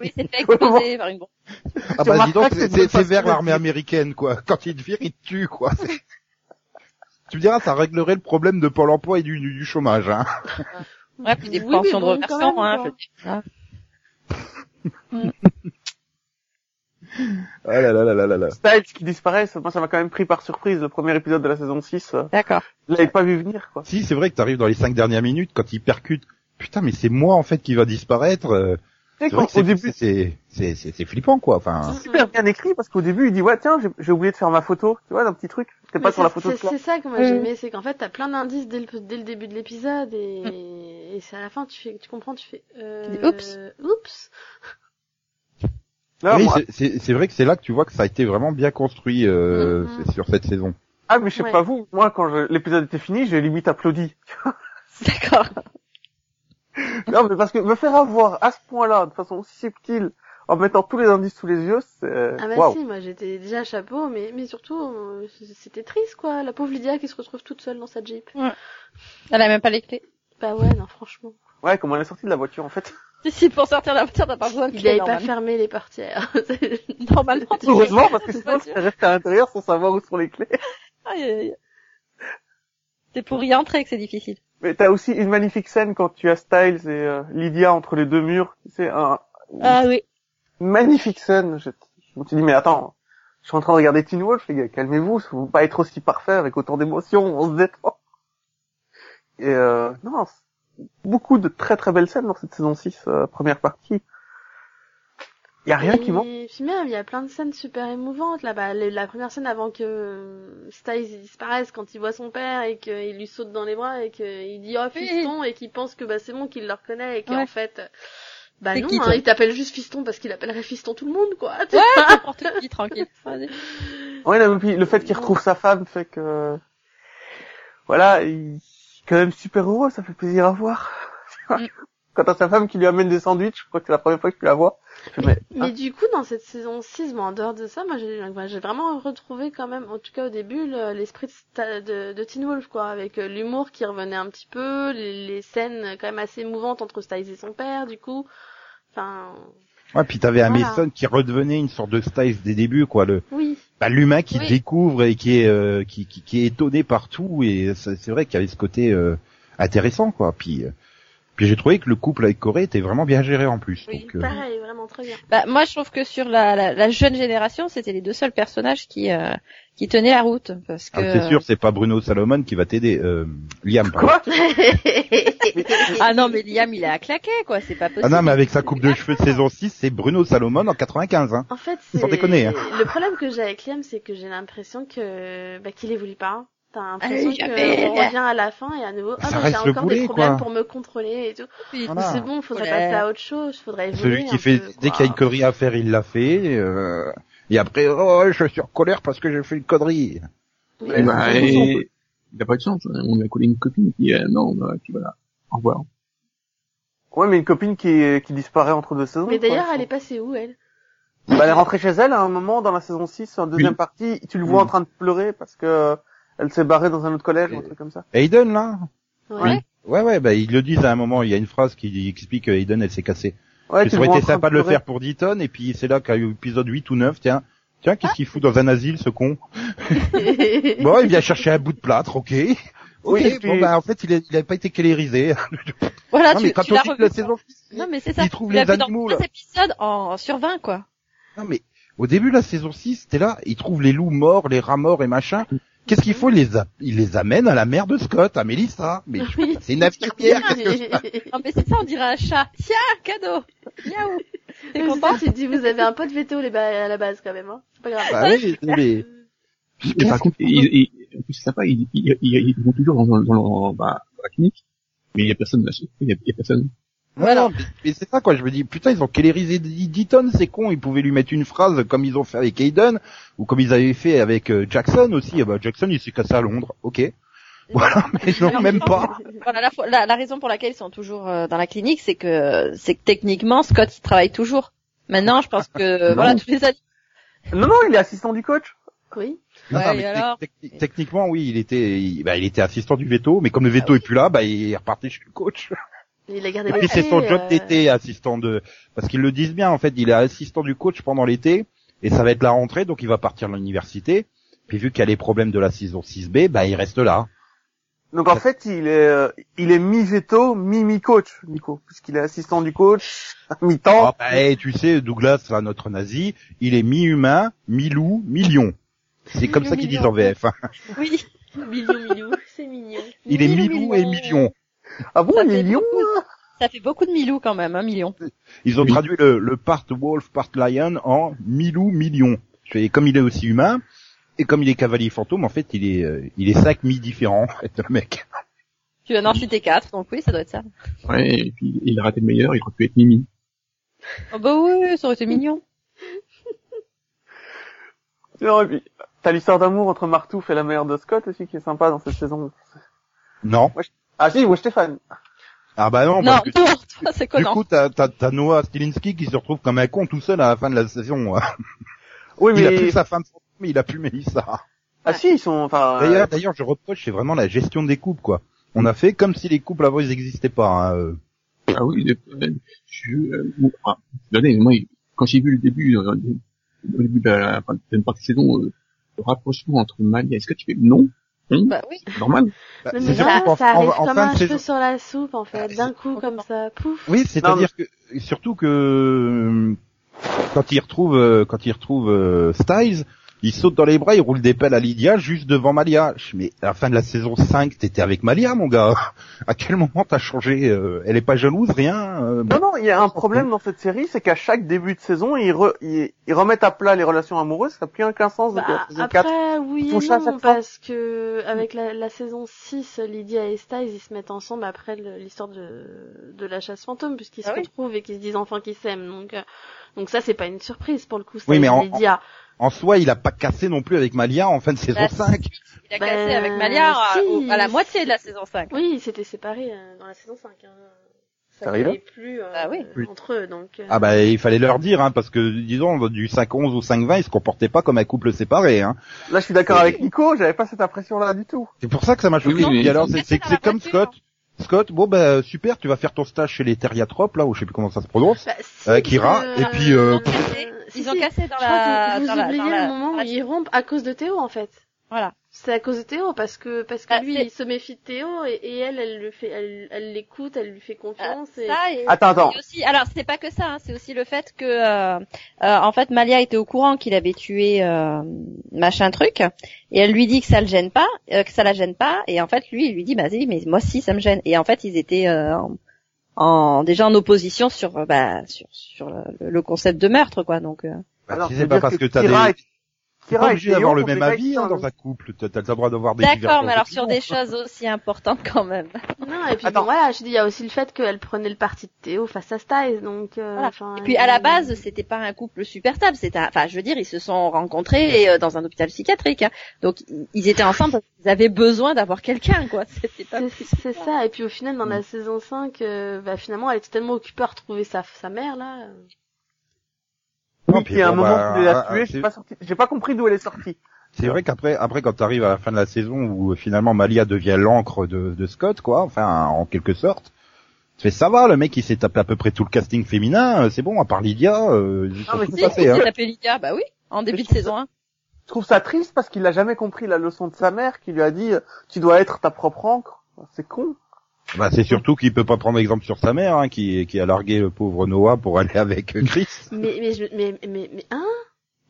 Oui, c'est fait exploser par une bombe. Ah Tu bah dis donc, c'est vers l'armée américaine, quoi. Quand il te vire, il te tue, quoi. Tu me diras, ça réglerait le problème de Pôle emploi et du, du, du chômage, hein. Ouais, puis des Oui, pensions de même, hein, je Ah là là là là là là. Styles qui disparaît, ça- moi ça m'a quand même pris par surprise le premier épisode de la saison 6. euh, D'accord. Je l'avais pas vu venir quoi. Si, c'est vrai que t'arrives dans les cinq dernières minutes, quand il percute putain, mais c'est moi en fait qui va disparaître. euh, C'est vrai quand- que au c'est- début, flippant quoi. Enfin, c'est super bien écrit parce qu'au début, il dit, ouais, tiens, j'ai- j'ai oublié de faire ma photo. Tu vois, d'un petit truc. C'était pas sur la c'est- photo de c'est- ça que moi j'aimais, c'est qu'en fait t'as plein d'indices dès le, dès le début de l'épisode et, et c'est à la fin tu fais, tu comprends, tu fais. Euh... dis, oups. Oups. Là, oui, moi- c'est- c'est c'est vrai que c'est là que tu vois que ça a été vraiment bien construit euh, Mhm. c'est sur cette saison. ah, mais je sais Ouais. pas vous. Moi, quand je- l'épisode était fini, j'ai limite applaudi. D'accord. non, mais parce que me faire avoir à ce point-là, de façon aussi subtile, en mettant tous les indices sous les yeux, c'est, Ah bah si, moi j'étais déjà chapeau, mais, mais surtout euh, c'était triste quoi, la pauvre Lydia qui se retrouve toute seule dans sa Jeep. Elle a même pas les clés. Bah ouais, non franchement. Ouais, comment elle est sortie de la voiture, en fait? Si, si, pour sortir de la voiture, t'as pas besoin de Il clés, avait pas fermé les portières. Normalement, tu Heureusement, parce que sinon, je serais resté à l'intérieur sans savoir où sont les clés. Aïe, aïe, aïe. C'est pour y entrer que c'est difficile. Mais t'as aussi une magnifique scène quand tu as Styles et euh, Lydia entre les deux murs. C'est un Ah oui. magnifique scène. Je, je me suis dit, mais attends, je suis en train de regarder Teen Wolf, les gars, calmez-vous, faut pas être aussi parfait avec autant d'émotions, on se détend. Et euh, non, c'est beaucoup de très très belles scènes dans cette saison 6, euh, première partie. Il y a rien qui manque. Et puis même, il y a plein de scènes super émouvantes là. Bah, le- la première scène avant que euh, Styles disparaisse quand il voit son père et qu'il lui saute dans les bras et qu'il dit oh Oui. fiston et qu'il pense que bah c'est bon qu'il le reconnaît et qu'en Ouais. fait bah C'est non, hein, il t'appelle juste fiston parce qu'il appellerait fiston tout le monde quoi. Ouais, n'importe qui, tranquille. Ouais, non, mais puis le fait qu'il retrouve sa femme fait que, voilà, il quand même super heureux, ça fait plaisir à voir. Mm. Quand t'as sa femme qui lui amène des sandwichs, je crois que c'est la première fois que tu la vois. Mais, Mais du coup, dans cette saison 6, bon, en dehors de ça, moi, j'ai, vraiment retrouvé quand même, en tout cas au début, le- l'esprit de, sta- de, de Teen Wolf, quoi, avec euh, l'humour qui revenait un petit peu, les, les scènes quand même assez émouvantes entre Styles et son père, du coup. Enfin, Ouais, puis t'avais un Voilà. Mason qui redevenait une sorte de Styles des débuts quoi, le oui. bah, l'humain qui Oui. découvre et qui est euh, qui, qui, qui est étonné partout et c'est c'est vrai qu'il y avait ce côté euh, intéressant quoi. Puis euh, puis j'ai trouvé que le couple avec Corée était vraiment bien géré en plus. Oui, donc, euh, Pareil, vraiment très bien. Bah, moi, je trouve que sur la, la, la jeune génération, c'était les deux seuls personnages qui, euh, qui tenaient la route. Parce que... ah, c'est sûr, c'est pas Bruno Salomon qui va t'aider. Euh, Liam. quoi? Ah non, mais Liam, il est à claquer, quoi. C'est pas possible. Ah non, mais avec sa coupe de cheveux de saison 6, c'est Bruno Salomon en 95. Hein. En fait, Sans c'est... déconner, hein. Le problème que j'ai avec Liam, c'est que j'ai l'impression que, bah, qu'il évolue pas. T'as l'impression qu'on revient à la fin et à nouveau, Ça ah, bah, reste j'ai le encore boulet, des problèmes quoi. pour me contrôler et tout. Voilà. C'est bon, faudrait Ouais. passer à autre chose, faudrait évoluer Celui qui un fait peu, dès qu'il y a une connerie à faire, il l'a fait. Euh, et après, oh, je suis en colère parce que j'ai fait une connerie. Oui. Eh bah, c'est et... il a pas de chance. hein. On lui a collé une copine qui euh, non, bah, puis voilà. Au revoir. Ouais, mais une copine qui, qui disparaît entre deux saisons. Mais d'ailleurs, elle est passée où, elle? Bah, elle est rentrée chez elle à un moment dans la saison 6, en deuxième Oui. partie, tu le vois Oui. en train de pleurer parce que elle s'est barrée dans un autre collège ou un truc comme ça. Aiden, là Ouais. Ouais, ouais, bah ils le disent à un moment. Il y a une phrase qui explique que Aiden, elle s'est cassée. Ouais, ça aurait été sympa de le faire pour Deaton, et puis c'est là qu'à l'épisode 8 ou 9, tiens, tiens, qu'est-ce qu'il fout dans un asile, ce con Bon, il vient chercher un bout de plâtre, ok. Ok, Oui, bon, bah, en fait, il, il a pas été clérisé. Voilà, non, tu, mais quand tu on dit que la saison... Non, mais c'est ça. il trouve Tu les dans animaux, 15 là. épisodes en, sur 20, quoi. Non, mais au début de la saison 6, c'était là, il trouve les loups morts, les rats morts et machin. Qu'est-ce qu'il faut il les, a- il les amène à la mère de Scott, à Mélissa. Mais je- Oui. c'est une infirmière. qu'est-ce que je- Non, mais c'est ça, on dirait un chat. Tiens, cadeau. Miaou. T'es Mais content tu dis, vous avez un pote veto les ba- à la base quand même, hein. C'est pas grave. Bah oui, mais... Mais par contre, il, il, en plus, c'est sympa, ils, ils, ils, ils vont toujours dans, dans, dans, bah, dans la clinique, mais il y a personne là, il y a, il y a personne. Voilà. mais, mais c'est ça quoi, je me dis, putain, ils ont kélérisé Deaton, c'est con, ils pouvaient lui mettre une phrase comme ils ont fait avec Aiden, ou comme ils avaient fait avec euh, Jackson aussi, Ah bah, Jackson il s'est cassé à Londres, ok. Voilà, mais non, même pas. Voilà, la, la, la raison pour laquelle ils sont toujours euh, dans la clinique, c'est que, c'est que techniquement, Scott, il travaille toujours. Maintenant, je pense que, Non. voilà, tous les années. Non, non, il est assistant du coach. Oui. Non, Ouais, non, mais alors tec- tec- techniquement, oui, il était, il, bah, il était assistant du veto, mais comme le veto est plus là, bah, il est reparti chez le coach. Il a gardé Et puis c'est son job euh, d'été, assistant de, parce qu'ils le disent bien, en fait, il est assistant du coach pendant l'été, et ça va être la rentrée, donc il va partir à l'université. Puis vu qu'il y a les problèmes de la saison 6B, bah, il reste là. Donc en fait, il est, euh, il est mi-veto, mi-mi-coach, Nico, puisqu'il est assistant du coach, mi-temps. Ah, bah, eh, tu sais, Douglas, là, notre nazi, il est mi-humain, mi-loup, mi-lion. C'est comme ça qu'ils disent en VF. hein. Oui. Mignon, mignon, c'est mignon. Il est Milou, mi-loup et mi-lion. Ah bon, Ça il fait est lion beaucoup. Ça fait beaucoup de Milou quand même, un million. Ils ont Oui. traduit le, le part wolf, part lion en Milou million. Et comme il est aussi humain, et comme il est cavalier fantôme, en fait, il est, euh, il est cinq mi différents, en fait, le mec. Tu viens d'en citer quatre, donc oui, ça doit être ça. Ouais, et puis il a raté le meilleur, il aurait pu être Mimi. Oh bah oui, ça aurait été mignon. Non, et puis, t'as l'histoire d'amour entre Martouf et la mère de Scott aussi qui est sympa dans cette saison. Non. Ah si, ouais, Stéphane. Ah bah non, Non, parce que non, toi, c'est du coup, t'as, t'as, t'as Noah Stilinski qui se retrouve comme un con tout seul à la fin de la saison. Oui, Il a mais, plus sa femme, mais il a plus Mélissa. ah si, ils sont, enfin, D'ailleurs, euh, d'ailleurs, je reproche, c'est vraiment la gestion des couples, quoi. On a fait comme si les couples avant ils n'existaient pas. Hein. euh. Ah oui, euh, je, euh, bon, ah, regardez, moi, quand j'ai vu le début, euh, au début de la, enfin, de la partie de saison, euh, le rapprochement entre Malia et Scott, tu fais non, non, Bah oui. c'est normal. Bah, Mais c'est ça, arrive en- en comme un cheveu sur la soupe, en fait, Bah, d'un coup, comme ça, pouf. Oui, c'est-à-dire que surtout que euh, quand il retrouve euh, quand il retrouve euh, Styles, il saute dans les bras, il roule des pelles à Lydia juste devant Malia. Je- Mais à la fin de la saison 5, t'étais avec Malia, mon gars. À quel moment t'as changé euh, Elle est pas jalouse, rien euh, Non, non, il y a un problème dans cette série, c'est qu'à chaque début de saison, ils, re- ils, ils remettent à plat les relations amoureuses, ça n'a plus aucun sens la Bah, saison 4. après, oui et non, parce que avec la, la saison 6, Lydia et Styles, ils se mettent ensemble après l'histoire de, de la chasse fantôme, puisqu'ils Ah se oui. retrouvent et qu'ils se disent enfin qu'ils s'aiment. Donc, euh, donc ça, c'est pas une surprise pour le coup. Oui, Styles mais en- et Lydia. En soi, il a pas cassé non plus avec Malia en fin de saison Bah, 5. Il a Ben, cassé avec Malia si. au- à la moitié de la saison 5. Oui, ils s'étaient séparés euh, dans la saison 5. Hein. Ça n'allait plus euh, Ah oui. Entre eux, donc. euh, Ah bah il fallait leur dire, hein, parce que disons du 5-11 ou 5-20, ils se comportaient pas comme un couple séparé. Hein. Là, je suis d'accord avec Nico, j'avais pas cette impression-là du tout. C'est pour ça que ça m'a choqué. Oui, oui, Et alors c'est comme voiture. Scott. Scott, bon bah super, tu vas faire ton stage chez les Theriatropes là, ou je sais plus comment ça se prononce. bah, si, Euh, Kira, parce et puis, euh, si, Ils ont si. cassé dans Je crois la, que vous dans la, oubliez dans la- le moment dans où la- ils rompent à cause de Théo, en fait. Voilà. C'est à cause de Théo parce que parce que Ah, lui il se méfie de Théo et, et elle elle le fait elle elle l'écoute elle lui fait confiance et Ça et, Attends, attends. et aussi, alors c'est pas que ça, hein, c'est aussi le fait que euh, euh, en fait Malia était au courant qu'il avait tué euh, machin truc et elle lui dit que ça le gêne pas, euh, que ça la gêne pas et en fait lui il lui dit bah si mais moi si ça me gêne et en fait ils étaient euh, en, en- déjà en opposition sur bah sur sur le, le concept de meurtre quoi donc euh, Bah, Alors, si c'est pas parce que, que t'as des... pas Kira et obligé d'avoir le même avis hein, dans un couple. T'as t'as le droit d'avoir des d'accord mais alors sur des choses aussi importantes quand même non et puis Attends. bon voilà je dis il y a aussi le fait qu'elle prenait le parti de Théo face à Styles donc euh, Voilà. enfin, Et puis à la base, c'était pas un couple super stable. C'était, un- enfin, je veux dire, ils se sont rencontrés euh, dans un hôpital psychiatrique. hein. Donc ils étaient ensemble parce qu'ils avaient besoin d'avoir quelqu'un, quoi. C'était pas. c'est ça et puis au final dans la saison 5 euh, bah finalement elle était tellement occupée à retrouver sa sa mère là euh. Oui, puis puis à un bon, moment bah, où il l'a ah, tué, c'est- j'ai pas sorti, j'ai pas compris d'où elle est sortie. C'est vrai qu'après, après, quand t'arrives à la fin de la saison où euh, finalement Malia devient l'encre de, de Scott, quoi, enfin, en quelque sorte, tu fais ça va, le mec il s'est tapé à peu près tout le casting féminin, euh, c'est bon, à part Lydia, euh, mais Si, il hein. s'est tapé Lydia, bah oui, en début Mais de je trouve saison 1. Je trouve ça triste parce qu'il a jamais compris la leçon de sa mère qui lui a dit, euh, tu dois être ta propre encre. C'est con. Bah, c'est surtout qu'il peut pas prendre exemple sur sa mère, hein, qui, qui a largué le pauvre Noah pour aller avec Chris. mais mais je, mais mais mais hein?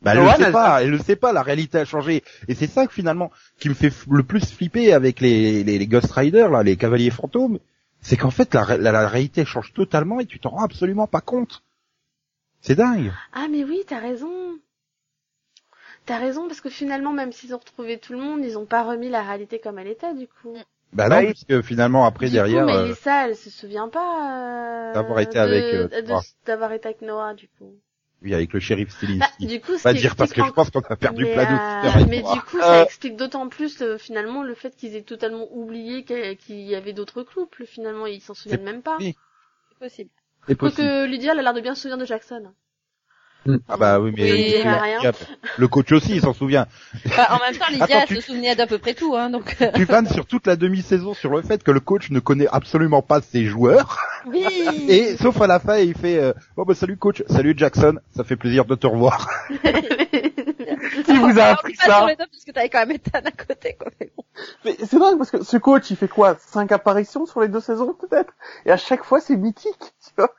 Bah, elle Noah, le sait elle- pas, elle le sait pas, la réalité a changé. Et c'est ça que finalement, qui me fait f- le plus flipper avec les, les, les Ghost Riders, là, les cavaliers fantômes, c'est qu'en fait, la, la réalité change totalement et tu t'en rends absolument pas compte. C'est dingue. Ah mais oui, t'as raison. T'as raison parce que finalement, même s'ils ont retrouvé tout le monde, ils ont pas remis la réalité comme elle était du coup. Bah Bah, non, il- puisque finalement après du derrière, coup, euh, Mélissa, elle se souvient pas euh, D'avoir été de- avec, euh, d'avoir été avec Noah du coup. oui, avec le shérif Bah, Stilinski. du coup, pas dire parce que je pense qu'on a perdu mais, plein euh, mais du coup, ça explique d'autant plus finalement le fait qu'ils aient totalement oublié qu'il y avait d'autres couples. Finalement, ils s'en souviennent même pas. oui. C'est possible. C'est possible. Quoique Lydia, elle a l'air de bien se souvenir de Jackson. Ah bah oui, mais Oui, le- ça rien. le coach aussi, il s'en souvient. Bah, en même temps, Lydia, Attends, elle tu- se souvenait d'à peu près tout, hein, donc. euh, tu vannes sur toute la demi-saison sur le fait que le coach ne connaît absolument pas ses joueurs. Oui. Et sauf à la fin, il fait euh, oh bah salut coach, salut Jackson, ça fait plaisir de te revoir. Qui vous a appris dit pas sur ça deux parce que t'avais quand même Ethan à côté, quoi. mais bon. Mais c'est dingue parce que ce coach, il fait quoi? Cinq apparitions sur les deux saisons peut-être? Et à chaque fois, c'est mythique. Tu vois?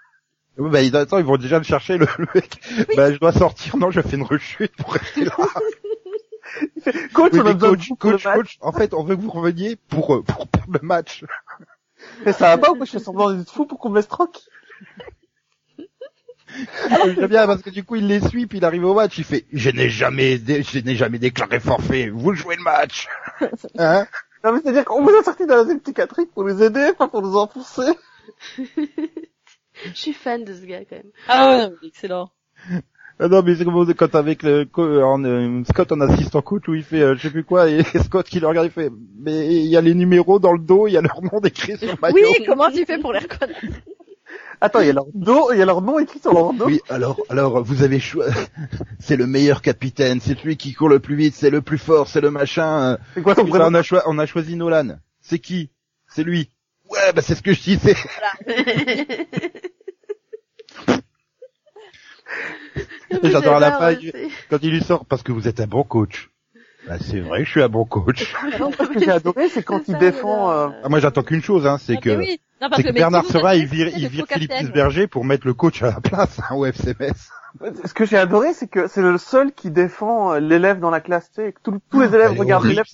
Oui, Bah ils, attends, ils vont déjà le chercher le, le mec. Bah je dois sortir, non, je fais une rechute pour rester là. coach, Oui, on a coach, coach, coach, en fait, on veut que vous reveniez pour euh, pour perdre le match. Mais ça va pas ou quoi Je fais semblant d'être fou pour qu'on me laisse tranquille. J'aime bien parce que du coup il les suit puis il arrive au match, il fait je n'ai jamais dé- je n'ai jamais déclaré forfait, vous jouez le match. Hein? Non mais c'est-à-dire qu'on vous a sorti de la psychiatrique pour nous aider, pas pour nous enfoncer. Je suis fan de ce gars quand même. Ah ouais, non, mais excellent. Ah non mais c'est comme quand avec le co- en, euh, Scott en assistant coach où il fait euh, je sais plus quoi et Scott qui le regarde il fait mais il y a les numéros dans le dos, il y a leur nom décrit sur le maillot. Oui, comment tu fais pour les reconnaître? Attends, il y a leur dos, il y a leur nom écrit sur leur dos. Oui, alors, alors, vous avez choisi, c'est le meilleur capitaine, c'est celui qui court le plus vite, c'est le plus fort, c'est le machin. C'est quoi ton prénom? on a, choi- on a choisi Nolan. C'est qui? C'est lui. Ouais, bah c'est ce que je disais. Et j'adore à la fin, il- Quand il lui sort, parce que vous êtes un bon coach. Bah, c'est vrai, je suis un bon coach. Ce que j'ai adoré, c'est quand il défend. euh, Ah, moi, j'attends qu'une chose, hein, c'est Ah, que, oui. Non, parce c'est que Bernard Sera, il vire, il vire Philippe. Berger pour mettre le coach à la place, hein, au FCMS. Ce que j'ai adoré, c'est que c'est le seul qui défend euh, l'élève dans la classe, tu sais, tous- tous les élèves Elle est regardent l'élève.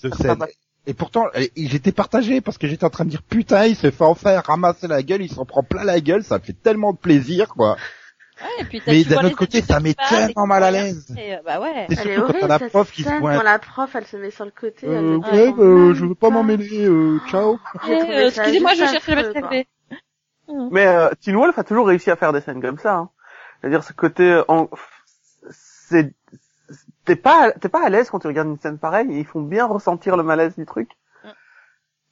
Et pourtant, j'étais partagé parce que j'étais en train de dire putain, il se fait enfin ramasser la gueule, il s'en prend plein la gueule, ça me fait tellement de plaisir, quoi. Ouais, et puis Mais d'un autre côté, ça met tellement mal à l'aise. euh, Bah ouais. C'est surtout quand horrible t'as la prof qui se pointe. quand la prof elle se met sur le côté. Euh, ouais, bah, je veux pas m'en pas. mêler, euh, ciao. Euh, Excusez-moi, je cherche le. TV. Mais euh, Teen Wolf a toujours réussi à faire des scènes comme ça. Hein. C'est-à-dire ce côté, euh, en... c'est t'es pas t'es pas à l'aise quand tu regardes une scène pareille. et Ils font bien ressentir le malaise du truc.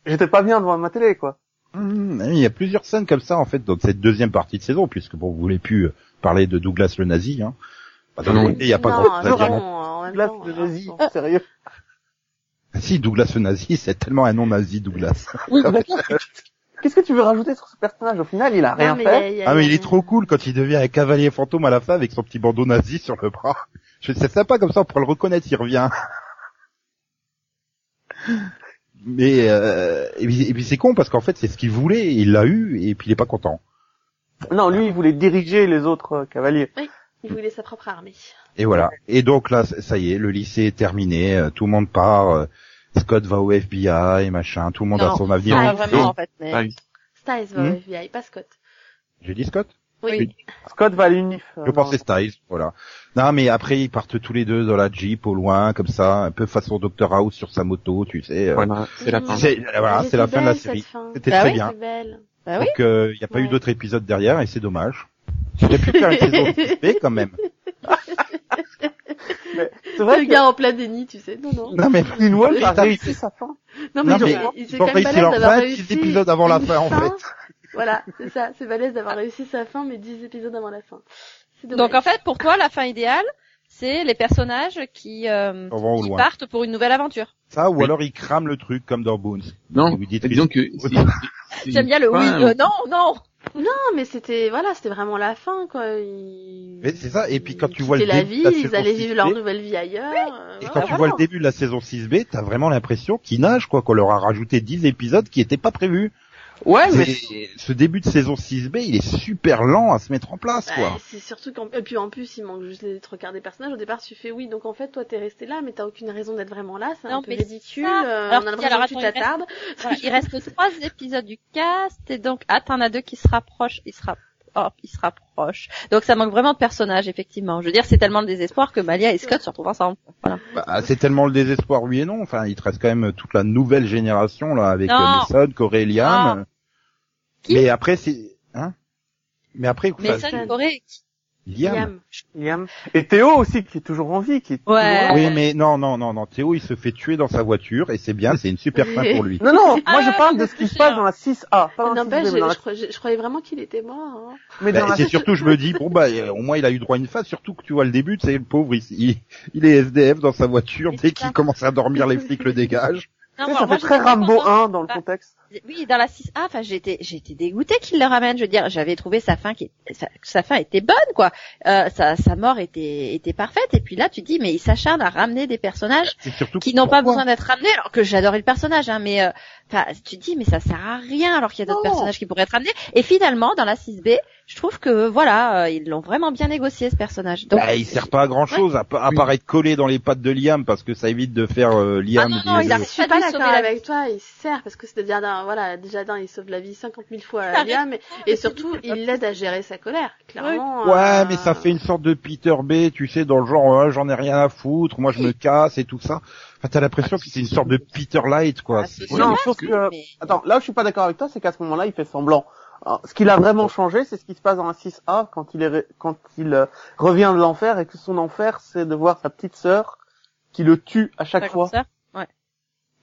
J'étais pas bien devant ma télé, quoi. Hum, il y a plusieurs scènes comme ça, en fait, dans cette deuxième partie de saison, puisque bon, vous voulez plus euh, parler de Douglas le nazi, hein. Bah, Non. côté, il y a pas non, grand temps, le nazi, sérieux. Ah, Si, Douglas le nazi, c'est tellement un nom nazi, Douglas. Oui, mais d'accord. Qu'est-ce que tu veux rajouter sur ce personnage Au final, il a rien mais fait. y a- y a- Ah mais il est trop cool quand il devient un cavalier fantôme à la fin avec son petit bandeau nazi sur le bras. Je- C'est sympa comme ça, on pourrait le reconnaître, il revient. Mais euh, et puis, et puis c'est con parce qu'en fait c'est ce qu'il voulait, il l'a eu et puis il est pas content. Non, lui, il voulait diriger les autres euh, cavaliers. Il voulait sa propre armée. Et voilà. Et donc là, ça y est, le lycée est terminé, euh, tout le monde part, euh, Scott va au FBI et machin, tout le monde a Non, son avenir. Ah, vraiment, en fait. mais- oui. Styles va Hmm. au FBI, pas Scott. J'ai dit Scott? Oui. Scott va à l'UNIF. euh, Je pensais Styles, voilà. Non mais après ils partent tous les deux dans la Jeep au loin, comme ça, un peu façon Dr House sur sa moto, tu sais. euh, Voilà, c'est la fin. C'est voilà, Mais c'est la c'était fin de la série. C'était Bah très oui. bien. Belle. Bah oui. Donc il n'y a pas eu d'autres épisodes derrière et c'est dommage. J'aurais pu faire une saison B quand même. Mais c'est Le vrai que gars en plein déni, tu sais. Non, non. Non mais Teen Wolf a réussi sa fin. Non, Non, mais, mais il- il- ils c'est ont quand même réussi balèze leur d'avoir 20 réussi épisodes avant la fin, en fait. Voilà, c'est ça. C'est balèze d'avoir réussi sa fin, mais 10 épisodes avant la fin. Donc en fait, pour toi, la fin idéale, c'est les personnages qui, euh, qui partent pour une nouvelle aventure. Ça ou Oui. alors ils crament le truc comme dans Bones. Non, Vous dites- mais disons que c'est- c'est- c'est J'aime bien le oui, euh, non, non. Non, mais c'était, voilà, c'était vraiment la fin, quoi. Ils... Mais c'est ça, et puis quand tu vois le la début vie, de la ils saison allaient 6B, vivre leur nouvelle vie ailleurs. euh, Et voilà, quand tu vois le début de la saison 6B, t'as vraiment l'impression qu'ils nagent, quoi, qu'on leur a rajouté 10 épisodes qui étaient pas prévus. Ouais, mais Ce début de saison 6B, il est super lent à se mettre en place, Ouais, quoi. c'est surtout qu'en et puis en plus il manque juste les trois quarts des personnages. Au départ tu fais oui donc en fait toi t'es resté là mais t'as aucune raison d'être vraiment là. C'est un peu mais ridicule. ça. euh, Alors, on a si, l'impression alors, que tu attends, il reste- t'attardes. Voilà, il reste trois épisodes du cast et donc ah t'en as deux qui se rapprochent, ils se rap- hop, ils se rapprochent. Donc ça manque vraiment de personnages effectivement. Je veux dire c'est tellement le désespoir que Malia et Scott se retrouvent ensemble. Voilà. Bah, c'est tellement le désespoir, oui et non. Enfin, il te reste quand même toute la nouvelle génération, là, avec euh, Mason, Liam. Non. Qui Mais après, c'est, hein? Mais après, ça, c'est- Corée. Liam. Liam. Liam. Et Théo aussi, qui est toujours en vie, qui est Ouais. toujours- Oui, mais non, non, non, non. Théo, il se fait tuer dans sa voiture et c'est bien, c'est une super fin pour lui. Non, non, moi Ah, je parle de ce qui se passe dans la 6A, pas dans la N'empêche, 6B, mais dans je, la... je croyais- je croyais vraiment qu'il était mort. hein. mais Bah, c'est surtout, je me dis, bon bah, au moins il a eu droit à une fin. Surtout que tu vois le début, c'est le pauvre, il, il, est SDF dans sa voiture. Dès qu'il commence à dormir, les flics le dégagent. Non, moi, ça moi, fait très Rambo contente. 1 dans le Bah, contexte. Oui, dans la 6A, enfin, j'étais, j'étais dégoûtée qu'il le ramène. Je veux dire, j'avais trouvé sa fin qui, sa, sa fin était bonne, quoi. Euh, sa, sa mort était, était parfaite. Et puis là, tu dis, mais il s'acharne à ramener des personnages qui n'ont pas besoin d'être ramenés, alors que j'adorais le personnage, hein, mais, euh, enfin, tu te dis, mais ça sert à rien, alors qu'il y a d'autres personnages qui pourraient être ramenés. Et finalement, dans la 6B, je trouve que voilà, euh, ils l'ont vraiment bien négocié ce personnage. Donc, Bah, il sert pas à grand chose, à, pa- à Oui. part être collé dans les pattes de Liam parce que ça évite de faire euh, Liam. Ah non, non, il de- arrive Je suis pas la avec toi, il sert parce que c'est voilà, déjà d'un, il sauve la vie 50 000 fois à arrive Liam et, et surtout, il l'aide à gérer sa colère, clairement. Ouais, euh, mais ça fait une sorte de Peter B, tu sais, dans le genre, ouais, j'en ai rien à foutre, moi je me casse et tout ça. Enfin, t'as l'impression que c'est une sorte de Peter Light, quoi. Ah, C'est- c'est Non, dommage, sauf oui, que- mais- Attends, là où je suis pas d'accord avec toi, c'est qu'à ce moment-là, il fait semblant. Alors, ce qu'il a vraiment changé, c'est ce qui se passe dans un 6A quand il est ré- quand il euh, revient de l'enfer et que son enfer, c'est de voir sa petite sœur qui le tue à chaque fois. ça.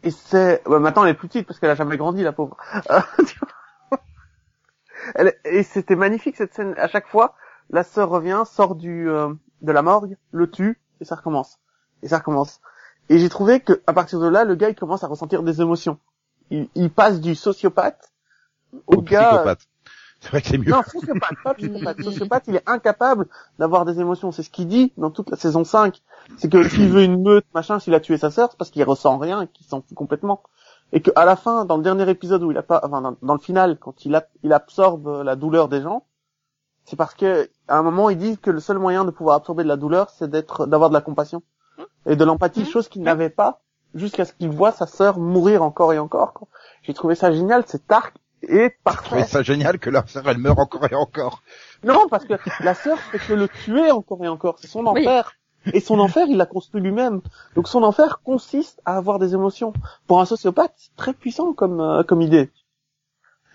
Et c'est ouais, maintenant elle est plus petite parce qu'elle a jamais grandi la pauvre. Euh. Elle- Et c'était magnifique cette scène. À chaque fois, la sœur revient, sort du euh, de la morgue, le tue et ça recommence. Et ça recommence. Et j'ai trouvé que à partir de là, le gars il commence à ressentir des émotions. Il, il passe du sociopathe au, Au gars. psychopathe. C'est vrai que c'est mieux. Non, sociopathe, pas psychopathe. Sociopathe, il est incapable d'avoir des émotions. C'est ce qu'il dit dans toute la saison 5. C'est que s'il veut une meute, machin, s'il a tué sa sœur, c'est parce qu'il ressent rien et qu'il s'en fout complètement. Et qu'à la fin, dans le dernier épisode où il a pas, enfin, dans, dans le final, quand il, a, il absorbe la douleur des gens, c'est parce que, à un moment, il dit que le seul moyen de pouvoir absorber de la douleur, c'est d'être, d'avoir de la compassion. Et de l'empathie, Mhm. chose qu'il n'avait pas, jusqu'à ce qu'il voit sa sœur mourir encore et encore. J'ai trouvé ça génial, c'est arc et Je trouvais parfait. ça génial que la sœur, elle meurt encore et encore. Non, parce que la sœur fait que le tuer encore et encore. C'est son Oui. enfer. Et son enfer, il l'a construit lui-même. Donc son enfer consiste à avoir des émotions. Pour un sociopathe, c'est très puissant comme euh, comme idée.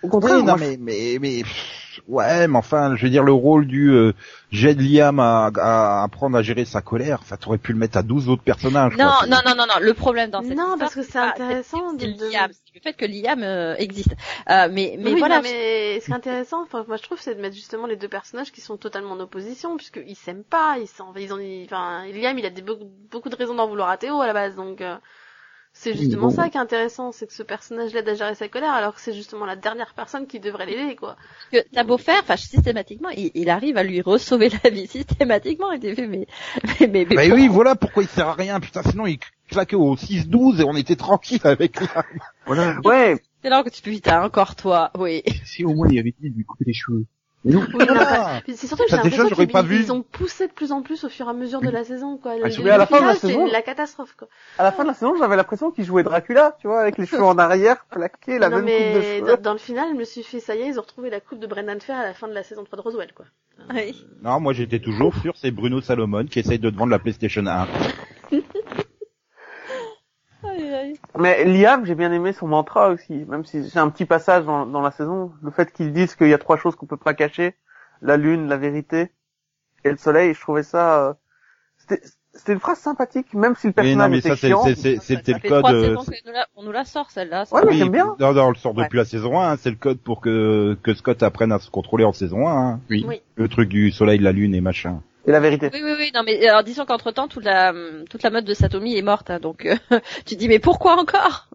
Au contraire, Oui, non, moi, mais, mais, mais, pff, ouais, mais enfin, je veux dire, le rôle du euh, j'aide Liam à, à apprendre à gérer sa colère, enfin, t'aurais pu le mettre à 12 autres personnages. Non, quoi. non, non, non, non. Le problème dans cette Non, histoire, parce que c'est intéressant de- Liam, c'est le fait que Liam euh, existe. Euh, mais, mais oui, voilà. non, mais ce qui est intéressant, enfin, moi je trouve, c'est de mettre justement les deux personnages qui sont totalement en opposition, puisqu'ils s'aiment pas, ils sont, ils ont, enfin, Liam, il a des, beaucoup, beaucoup de raisons d'en vouloir à Théo à la base, donc euh, c'est justement bon. ça qui est intéressant, c'est que ce personnage l'aide à gérer sa colère, alors que c'est justement la dernière personne qui devrait l'aider, quoi. que t'as beau faire, enfin systématiquement, il, il arrive à lui re-sauver la vie systématiquement. Et t'es fait, mais, mais, mais, mais Bah pourquoi oui, voilà pourquoi il sert à rien, putain, sinon il claquait au 6-12 et on était tranquille avec Liam. Voilà. ouais, C'est là que tu peux putain encore toi, oui. Si au moins il avait dit de lui couper les cheveux. Oui, Voilà. puis c'est surtout que j'ai l'impression j'aurais qu'ils pas vu. ils ont poussé de plus en plus au fur et à mesure de la saison, quoi. Le, Ah, le à la fin de la final, c'est saison- la catastrophe, quoi. à la fin de la saison, j'avais l'impression qu'il jouait Dracula, tu vois, avec les cheveux en arrière, plaqués, la non, même coupe de cheveux. dans, dans le final, je me suis fait, ça y est, ils ont retrouvé la coupe de Brendan Fair à la fin de la saison 3 de Roswell, quoi. oui. Non, moi j'étais toujours sûr, c'est Bruno Salomon qui essaye de te vendre la PlayStation 1. Mais Liam, j'ai bien aimé son mantra aussi, même si c'est un petit passage dans, dans la saison, le fait qu'ils disent qu'il y a trois choses qu'on peut pas cacher, la lune, la vérité et le soleil, je trouvais ça, euh, c'était, c'était une phrase sympathique, même si le Mais non, personnage mais était ça chiant. c'est- c'était le code. euh, nous la- on nous la sort celle-là. Ouais, mais oui, j'aime bien. Non, non, on le sort Ouais. depuis la saison 1, hein, c'est le code pour que, que Scott apprenne à se contrôler en saison 1. hein. Oui. Oui. Le truc du soleil, de la lune et machin. Et la vérité. Oui, oui, oui. Non, mais alors disons qu'entre temps, toute la toute la mode de Satomi est morte, hein, donc euh, tu te dis mais pourquoi encore?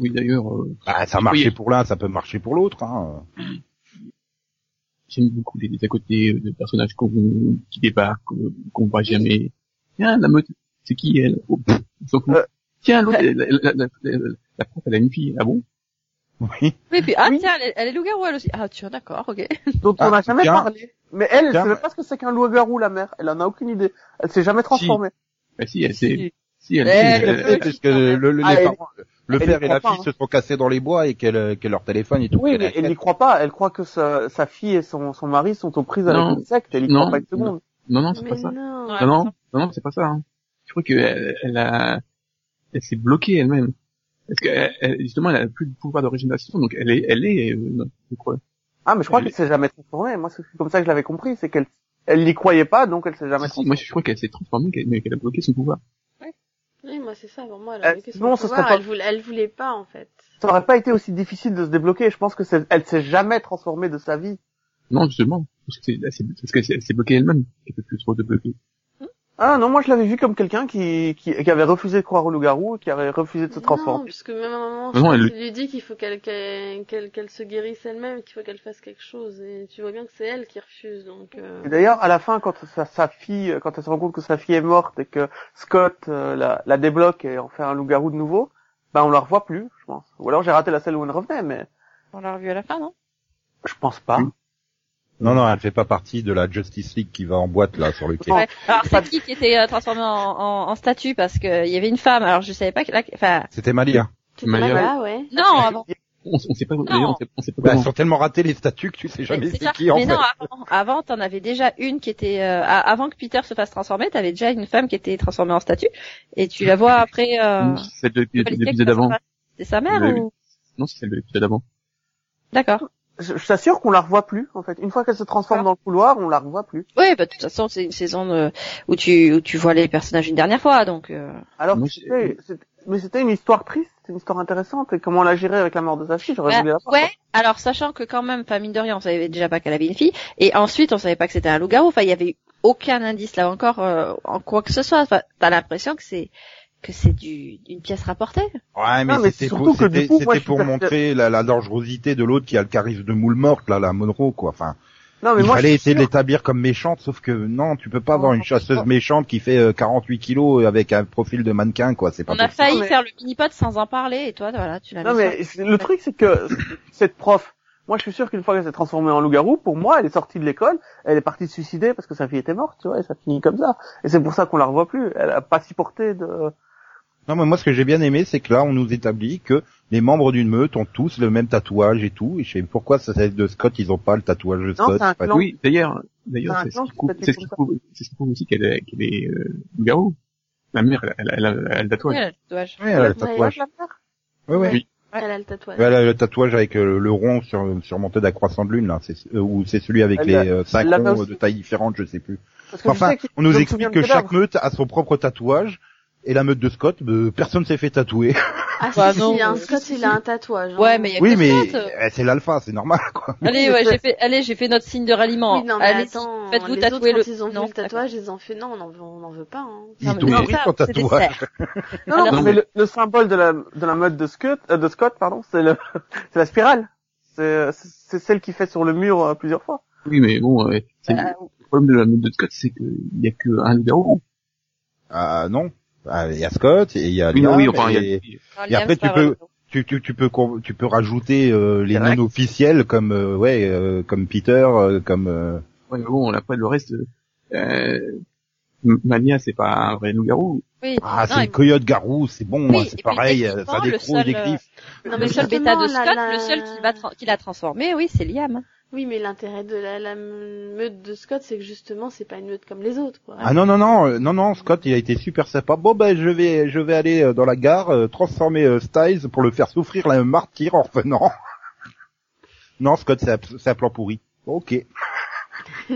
Oui, d'ailleurs, euh, Bah, ça Oui. marchait pour l'un, ça peut marcher pour l'autre. Hein. j'aime beaucoup les, les à côté euh, de personnages qu'on, qui débarquent, euh, qu'on voit jamais. Tiens, la meute, c'est qui elle? Oh, pff. Euh, Tiens, l'autre, la, la, la, la, la prof, elle a une fille. Ah bon? Oui. Oui, puis ah Oui. tiens, elle est, elle est loup-garou elle aussi. Ah tiens, d'accord, ok. dont Ah, on n'a jamais tiens. parlé. Mais elle, elle Tiens. sait même pas ce que c'est qu'un loup-garou, la mère. Elle en a aucune idée. Elle s'est jamais transformée. Bah si, elle sait. Si, elle Eh, sait. elle- elle- parce que le, le- Ah, les elle- parents, le elle père et la fille pas, se sont cassés dans les bois et qu'elle qu'elle leur téléphone et tout. Oui, mais elle n'y croit pas. Elle croit que sa, sa fille et son, son mari sont aux prises avec une secte. Elle y Non. croit pas une seconde. Non, non, c'est pas ça. non. Non, c'est pas ça. Hein. Je crois qu'elle elle a, elle s'est bloquée elle-même. Parce que elle- elle- justement, elle a plus de pouvoir d'origination, donc elle est, elle est, euh, je crois. Ah, mais je crois Elle- qu'elle s'est jamais transformée. Moi, c'est comme ça que je l'avais compris. C'est qu'elle, elle n'y croyait pas, donc elle s'est jamais Si, si, transformée. moi, je crois qu'elle s'est transformée, qu'elle- mais qu'elle a bloqué son pouvoir. Oui, moi, c'est ça, pour moi, elle Euh, a vécu son sinon, ce pouvoir, serait pas- elle, voulait, elle voulait pas, en fait. Ça aurait pas été aussi difficile de se débloquer. Je pense que c'est, elle s'est jamais transformée de sa vie. Non, justement, parce que c'est, elle s'est- parce qu'elle s'est elle bloquée elle-même, qu'elle peut plus trop de bloquer. Ah non, moi je l'avais vu comme quelqu'un qui, qui, qui avait refusé de croire au loup-garou, et qui avait refusé de se Non, transformer. puisque même à un moment, Non, je elle- lui dit qu'il faut qu'elle qu'elle se guérisse elle-même, qu'il faut qu'elle fasse quelque chose. Et tu vois bien que c'est elle qui refuse, donc. euh, Et d'ailleurs, à la fin, quand sa, sa fille, quand elle se rend compte que sa fille est morte et que Scott euh, la, la débloque et en fait un loup-garou de nouveau, ben on la revoit plus, je pense. Ou alors j'ai raté la scène où elle revenait, mais On l'a revu à la fin, non? Je pense pas. Oui. Non, non, elle fait pas partie de la Justice League qui va en boîte là sur le quai. Ouais. Alors c'est qui qui était euh, transformé en, en, en statue? Parce que il y avait une femme. Alors je savais pas que là, enfin C'était Malia. Malia. là, ouais. non avant. On, on sait pas, d'ailleurs, on sait, on sait pas Bah, elles sont tellement ratées les statues que tu sais jamais C'est qui en mais fait. non, avant, avant t'en avais déjà une qui était euh, a- avant que Peter se fasse transformer, t'avais déjà une femme qui était transformée en statue et tu la vois après. Euh, C'est celle de l'épisode d'avant. C'est sa mère Le- ou? Non, c'est l'épisode d'avant. D'accord. Je, je t'assure qu'on la revoit plus, en fait. Une fois qu'elle se transforme Ah. dans le couloir, on la revoit plus. Oui, bah de toute façon c'est une saison de- où tu où tu vois les personnages une dernière fois, donc. euh, Alors, c'était, mais c'était une histoire triste, c'était une histoire intéressante, et comment on l'a gérée avec la mort de sa fille, j'aurais Bah, voulu la voir. ouais, alors sachant que quand même, enfin mine de rien, on savait déjà pas qu'elle avait une fille, et ensuite on savait pas que c'était un loup-garou. Enfin, il y avait eu aucun indice là encore euh, en quoi que ce soit. Enfin, t'as l'impression que c'est que c'est du une pièce rapportée. Ouais, mais c'était surtout pour, que du c'était, pour montrer la, la dangerosité de l'autre qui a le charisme de moule morte, là, la Monroe, quoi. Enfin, Non, mais il moi, fallait essayer de l'établir comme méchante, sauf que non, tu peux pas Non, avoir une chasseuse méchante qui fait euh, 48 kilos avec un profil de mannequin, quoi. C'est pas On a possible. failli mais- faire le mini-pod sans en parler, et toi, voilà, tu l'as Non, mais le truc, c'est que cette prof, moi, je suis sûr qu'une fois qu'elle s'est transformée en loup-garou, pour moi, elle est sortie de l'école, elle est partie se suicider parce que sa fille était morte, tu vois, et ça finit comme ça. Et c'est pour ça qu'on la revoit plus. Elle a pas supporté de... Non, mais moi, ce que j'ai bien aimé, c'est que là, on nous établit que les membres d'une meute ont tous le même tatouage et tout. Et je sais pourquoi ça, celle de Scott, ils ont pas le tatouage de Scott. Pas- clan. Oui, d'ailleurs, d'ailleurs, C'est ce qui prouve, c'est ce qui prouve, c'est ce qui prouve aussi qu'elle est, qu'elle est, euh, loup-garou. La mère, elle, elle, elle, a- elle a le tatouage. Ouais, le tatouage. Oui, elle a le tatouage. ouais. Oui. Ouais. Elle a le tatouage. Elle a le tatouage avec euh, le rond sur, surmonté d'un croissant de lune, là. C'est, euh, ou c'est celui avec Elle les euh, cinq elle ronds de taille différente, je sais plus. Parce que je Enfin, sais on nous explique que chaque meute a son propre tatouage. Et la meute de Scott, euh, personne s'est fait tatouer. Ah Bah, si, non, si, un Scott, si, il a un tatouage. hein. Ouais, mais il y a Oui, mais euh, c'est l'alpha, c'est normal, quoi. Allez, ouais, j'ai fait, allez, j'ai fait notre signe de ralliement. Oui, non, mais allez, attends, faites-vous les tatouer autres, le- quand ils ont Non, vu le tatouage, ils ont fait non, on en veut, on en veut pas. Hein. Ils Non, non, ça, ton tatouage. Non, non, Alors- mais le, le symbole de la, de la mode de Scott, euh, de Scott, pardon, c'est le, c'est la spirale. C'est, c'est celle qui fait sur le mur euh, plusieurs fois. Oui, mais bon, euh, c'est- Bah, le problème de la meute de Scott, c'est qu'il y a que un loup-garou. Ah, non. Ah, Il y a Scott, et il y a Liam, oui, enfin, il y a, et- Non, Et Liam, après, tu peux- tu, tu, tu peux tu peux rajouter euh, les non officiels comme euh, ouais euh, comme Peter euh, comme euh, ouais, mais bon, après, le reste, euh, Mania, c'est pas un vrai loup-garou. Oui. ah c'est et- une coyote garou c'est bon Oui, hein, et c'est pareil euh, ça le détrouille des griffes Non, le mais seul bêta de Scott, la- le seul qui va tra- qui l'a transformé, oui, c'est Liam. Oui, mais l'intérêt de la, la meute de Scott, c'est que justement, c'est pas une meute comme les autres, quoi. ah non non non euh, non non Scott il a été super sympa bon ben je vais je vais aller euh, dans la gare euh, transformer euh, Styles pour le faire souffrir la martyr en revenant non Scott c'est un- plan pourri ok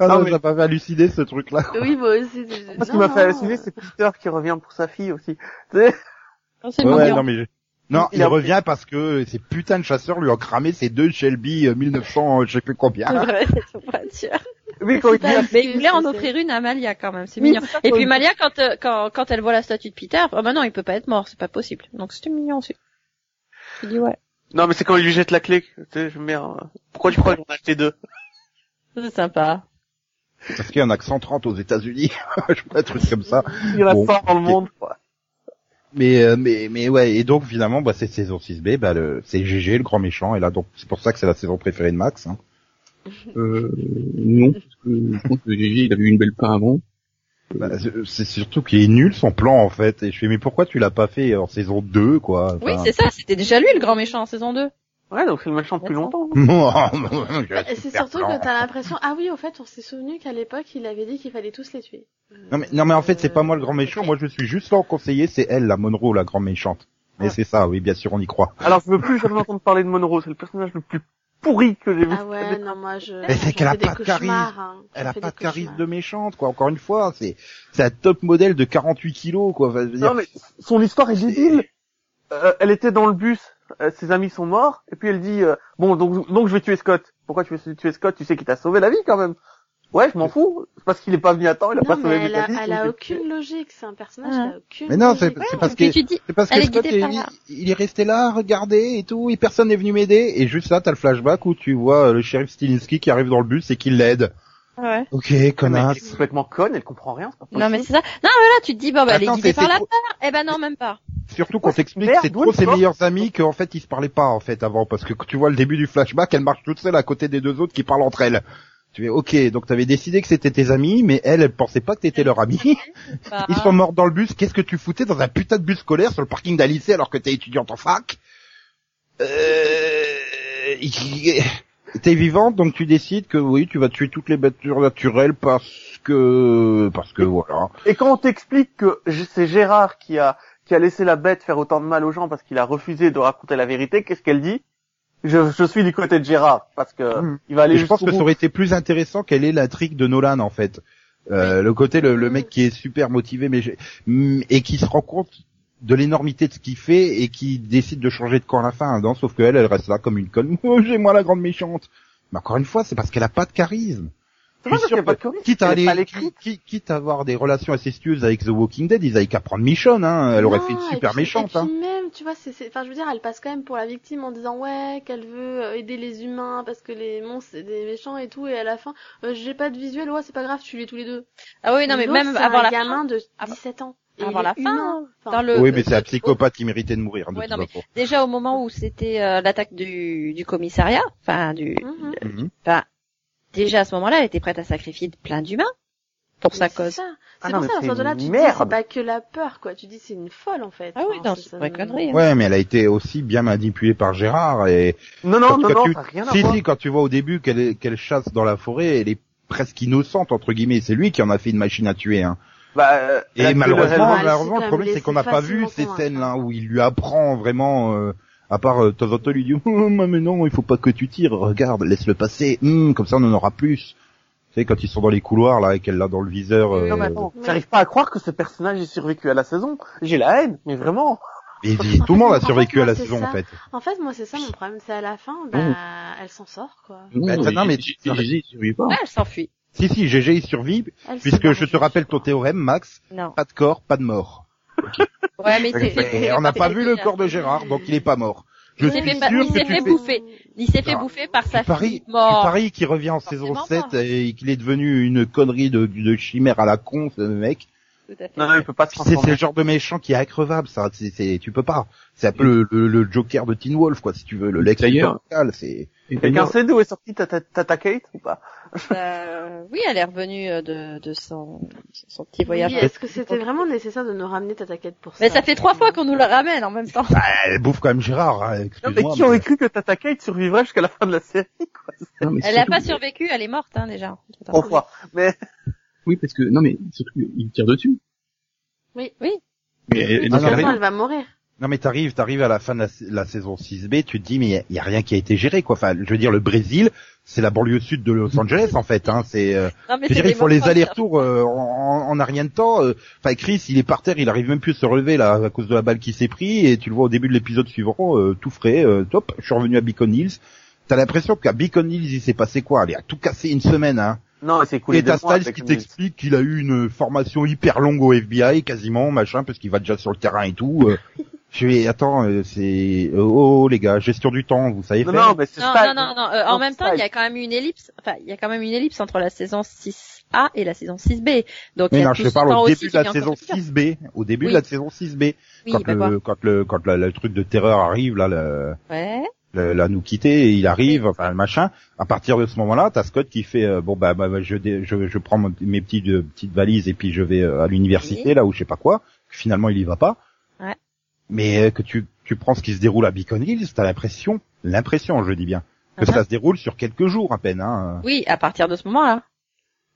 ah Non, non, mais- ça m'a fait halluciner ce truc là oui, moi aussi. ce qui m'a fait halluciner, c'est Peter qui revient pour sa fille aussi. Tu sais Oh, c'est Ouais, non mais je- non, Il il, a- revient parce que ces putains de chasseurs lui ont cramé ces deux Shelby euh, 1900, euh, je sais plus combien. pas sûr. Oui, quand il dit, Mais il voulait en offrir une à Malia quand même, c'est Oui, mignon. ça, Et puis Malia, quand, euh, quand, quand elle voit la statue de Peter, oh bah non, il peut pas être mort, c'est pas possible. Donc c'était mignon aussi. Je dis ouais, non, mais c'est quand il lui jette la clé. Tu sais, je me mets, un- pourquoi tu crois qu'on a acheté deux? c'est sympa. Parce qu'il y en a que 130 aux États-Unis, je sais pas, un truc comme ça. Il y en a Bon, 100 dans le monde, quoi. Mais euh, mais mais ouais, et donc finalement, bah cette saison 6B, bah le, c'est GG le grand méchant, et là donc c'est pour ça que c'est la saison préférée de Max. Hein. Euh, non, parce que je pense que GG, il avait eu une belle fin avant. Bah, c'est- surtout qu'il est nul son plan en fait. Et je fais mais pourquoi tu l'as pas fait en saison 2 quoi? Oui, c'est ça, c'était déjà lui le grand méchant en saison 2. Ouais, donc c'est le méchant depuis longtemps. Et c'est surtout que t'as l'impression, ah oui, au fait, on s'est souvenu qu'à l'époque, il avait dit qu'il fallait tous les tuer. Non mais non mais en fait c'est pas moi le grand méchant, moi je suis juste là en conseiller, c'est elle la Monroe la grande méchante. Mais c'est ça, oui bien sûr on y croit. Alors, je veux plus jamais entendre parler de Monroe. C'est le personnage le plus pourri que j'ai vu. Ah ouais, non, moi, je... Mais c'est qu'elle a pas de cauchemars, charisme. hein. Elle a pas de charisme de méchante quoi. Encore une fois, c'est c'est un top modèle de 48 kilos quoi. Enfin, je veux dire, Non, mais son histoire est débile. Euh, elle était dans le bus, euh, ses amis sont morts, et puis elle dit, euh, bon, donc, donc je vais tuer Scott. Pourquoi tu veux tuer Scott? Tu sais qu'il t'a sauvé la vie quand même. Ouais, je m'en fous. C'est parce qu'il est pas venu à temps, il a pas sauvé mais elle la a, vie. elle a je- aucune logique, c'est un personnage Ah. qui a aucune Mais non, c'est parce que dis, parce que elle est Scott guidée il, il est resté là, à regarder et tout, et personne n'est venu m'aider. Et juste là, t'as le flashback où tu vois euh, le shérif Stilinski qui arrive dans le bus et qui l'aide. Ouais. Ok, Mais elle connasse. est complètement conne, elle comprend rien, pas. Non mais c'est ça. Non mais là tu te dis bon bah elle est guidée c'est- par la peur. Eh ben non même pas. Surtout qu'on t'explique c'est trop ses meilleurs amis qu'en fait ils se parlaient pas en fait avant parce que quand tu vois le début du flashback, elle marche toute seule à côté des deux autres qui parlent entre elles. Tu fais ok, donc t'avais décidé que c'était tes amis, mais elle, elle pensait pas que t'étais leur ami. Bah, Ils sont morts dans le bus. Qu'est-ce que tu foutais dans un putain de bus scolaire sur le parking d'un lycée alors que t'es étudiante en fac? Euh... T'es vivante, donc tu décides que oui, tu vas tuer toutes les bêtes naturelles parce que parce que voilà. Et quand on t'explique que c'est Gérard qui a qui a laissé la bête faire autant de mal aux gens parce qu'il a refusé de raconter la vérité, qu'est-ce qu'elle dit? Je, je suis du côté de Gérard parce que Mm. il va aller Et je pense que ça aurait été plus intéressant quelle est l'intrigue de Nolan en fait. Euh, Le côté le, le mec qui est super motivé mais j'ai- et qui se rend compte de l'énormité de ce qu'il fait et qui décide de changer de camp à la fin. Non, sauf qu'elle, elle reste là comme une conne. Oh, j'ai moi la grande méchante. Mais encore une fois, c'est parce qu'elle a pas de charisme. Sûr que, quitte à aller, quitte à avoir des relations incestueuses avec The Walking Dead, ils avaient qu'à prendre Michonne, hein. Elle aurait fait une et super puis- méchante, Et puis hein. même, tu vois, c'est, c'est- enfin, je veux dire, elle passe quand même pour la victime en disant ouais qu'elle veut euh, aider les humains parce que les monstres c'est des méchants et tout, et à la fin, euh, j'ai pas de visuel, ouais, c'est pas grave, tu les tous les deux. Ah oui non mais même avant la gamin fin. de Avant- 17 ans. Et avant la fin, humain. Enfin, dans le- Oui, mais c'est un psychopathe qui méritait de mourir, de Ouais, non, mais. Déjà au moment où c'était euh, l'attaque du, du commissariat, enfin du, Mhm. Mhm. enfin déjà à ce moment-là, elle était prête à sacrifier plein d'humains pour sa Mais cause. ça. Ah C'est non, pour ça, à de là, tu dis, merde. c'est pas que la peur, quoi. Tu dis, c'est une folle, en fait. Ah oui, non, c'est une connerie. hein. Ouais, mais elle a été aussi bien manipulée par Gérard et Non, non, Quand- non, quand non, tu- rien à si voir. si quand tu vois au début qu'elle chasse dans la forêt, elle est presque innocente entre guillemets. C'est lui qui en a fait une machine à tuer. Hein. Bah, euh, Et le malheureusement, malheureusement, le problème c'est qu'on n'a pas vu ces convaincre, scènes-là hein. où il lui apprend vraiment. euh, à part euh, de temps en temps, lui dit oh, mais non, il faut pas que tu tires. Regarde, laisse-le passer. Hum, comme ça, on en aura plus. Tu sais, quand ils sont dans les couloirs là et qu'elle l'a dans le viseur. Euh, Non, mais attends, j'arrive pas à croire que ce personnage ait survécu à la saison. J'ai la haine, mais vraiment. et- tout le monde a En fait, survécu à la saison ça. en fait. En fait, moi, c'est ça mon problème. C'est à la fin, bah, Mmh. elle s'en sort, quoi. Non, Bah, mais, non, mais- survit pas. Ouais, elle s'enfuit. Si si, GG il survit Elle puisque je te rappelle ton théorème, Max. Non. Pas de corps, pas de mort. Ouais, mais c'est- Et on n'a pas vu le corps de Gérard, donc il est pas mort. Je Il s'est suis fait il s'est fait bouffer. Il s'est fait Ah. bouffer par sa Tu paries, fille mort. paries qu'il revient en saison Forcément 7 pas. et qu'il est devenu une connerie de, de chimère à la con, ce mec. Tout à fait. Non, non, il peut pas se C'est c'est le genre de méchant qui est increvable, ça. C'est, c'est, tu peux pas. C'est un peu le, le, le Joker de Teen Wolf, quoi, si tu veux, le Lex c'est. Quelqu'un sait d'où est sorti Tata Tata Kate ou pas? Euh, oui, elle est revenue euh, de, de son, son petit voyage. Oui, est-ce que c'était vraiment nécessaire de nous ramener Tata Kate pour ça Mais ça fait trois fois qu'on nous le ramène en même temps. Bah, elle bouffe quand même Gérard, hein, Non, mais qui aurait cru que Tata Kate survivrait jusqu'à la fin de la série, quoi? Non, mais Elle n'a pas survécu, elle est morte hein, déjà. Trois fois. Mais, Oui, parce que, non, mais surtout, il tire dessus. Oui. Oui. Mais, Ah, non, mais- elle va mourir. Non mais t'arrives, t'arrives à la fin de la, la saison 6B, tu te dis mais il y a, y a rien qui a été géré quoi. Enfin, je veux dire le Brésil, c'est la banlieue sud de Los Angeles en fait. Hein. C'est, euh, je veux c'est dire, ils font les allers-retours euh, en, en, en rien de temps. euh. Enfin, Chris, il est par terre, il arrive même plus à se relever là à cause de la balle qui s'est pris et tu le vois au début de l'épisode suivant, euh, tout frais, euh, top. Je suis revenu à Beacon Hills. T'as l'impression qu'à Beacon Hills, il s'est passé quoi? Allez, a tout cassé une semaine. Hein. Non, c'est cool. Et t'as Styles qui t'explique qu'il a eu une formation hyper longue au FBI, quasiment, machin, parce qu'il va déjà sur le terrain et tout. euh. Je suis, attends, euh, c'est, oh, oh, les gars, gestion du temps, vous savez Non, faire. non, mais c'est Non, non, non, non. euh, en même temps, il y a quand même une ellipse. Enfin, il y a quand même une ellipse entre la saison 6A et la saison 6B. Donc il Mais y a non, tout je parle au début de la saison construire. 6B, au début Oui. de la saison 6B, Oui, quand bah quoi. le, quand le, quand le truc de terreur arrive, là, le, Ouais. Là, nous quitter, il arrive, enfin, le machin. À partir de ce moment-là, t'as Scott qui fait, euh, bon, bah, bah, bah, je, je, je prends mes petites, euh, petites valises et puis je vais euh, à l'université, Oui. là, où je sais pas quoi. Finalement, il y va pas. Ouais. Mais euh, que tu, tu prends ce qui se déroule à Beacon Hills, t'as l'impression, l'impression, je dis bien, que Uh-huh. ça se déroule sur quelques jours à peine, hein. Oui, à partir de ce moment-là.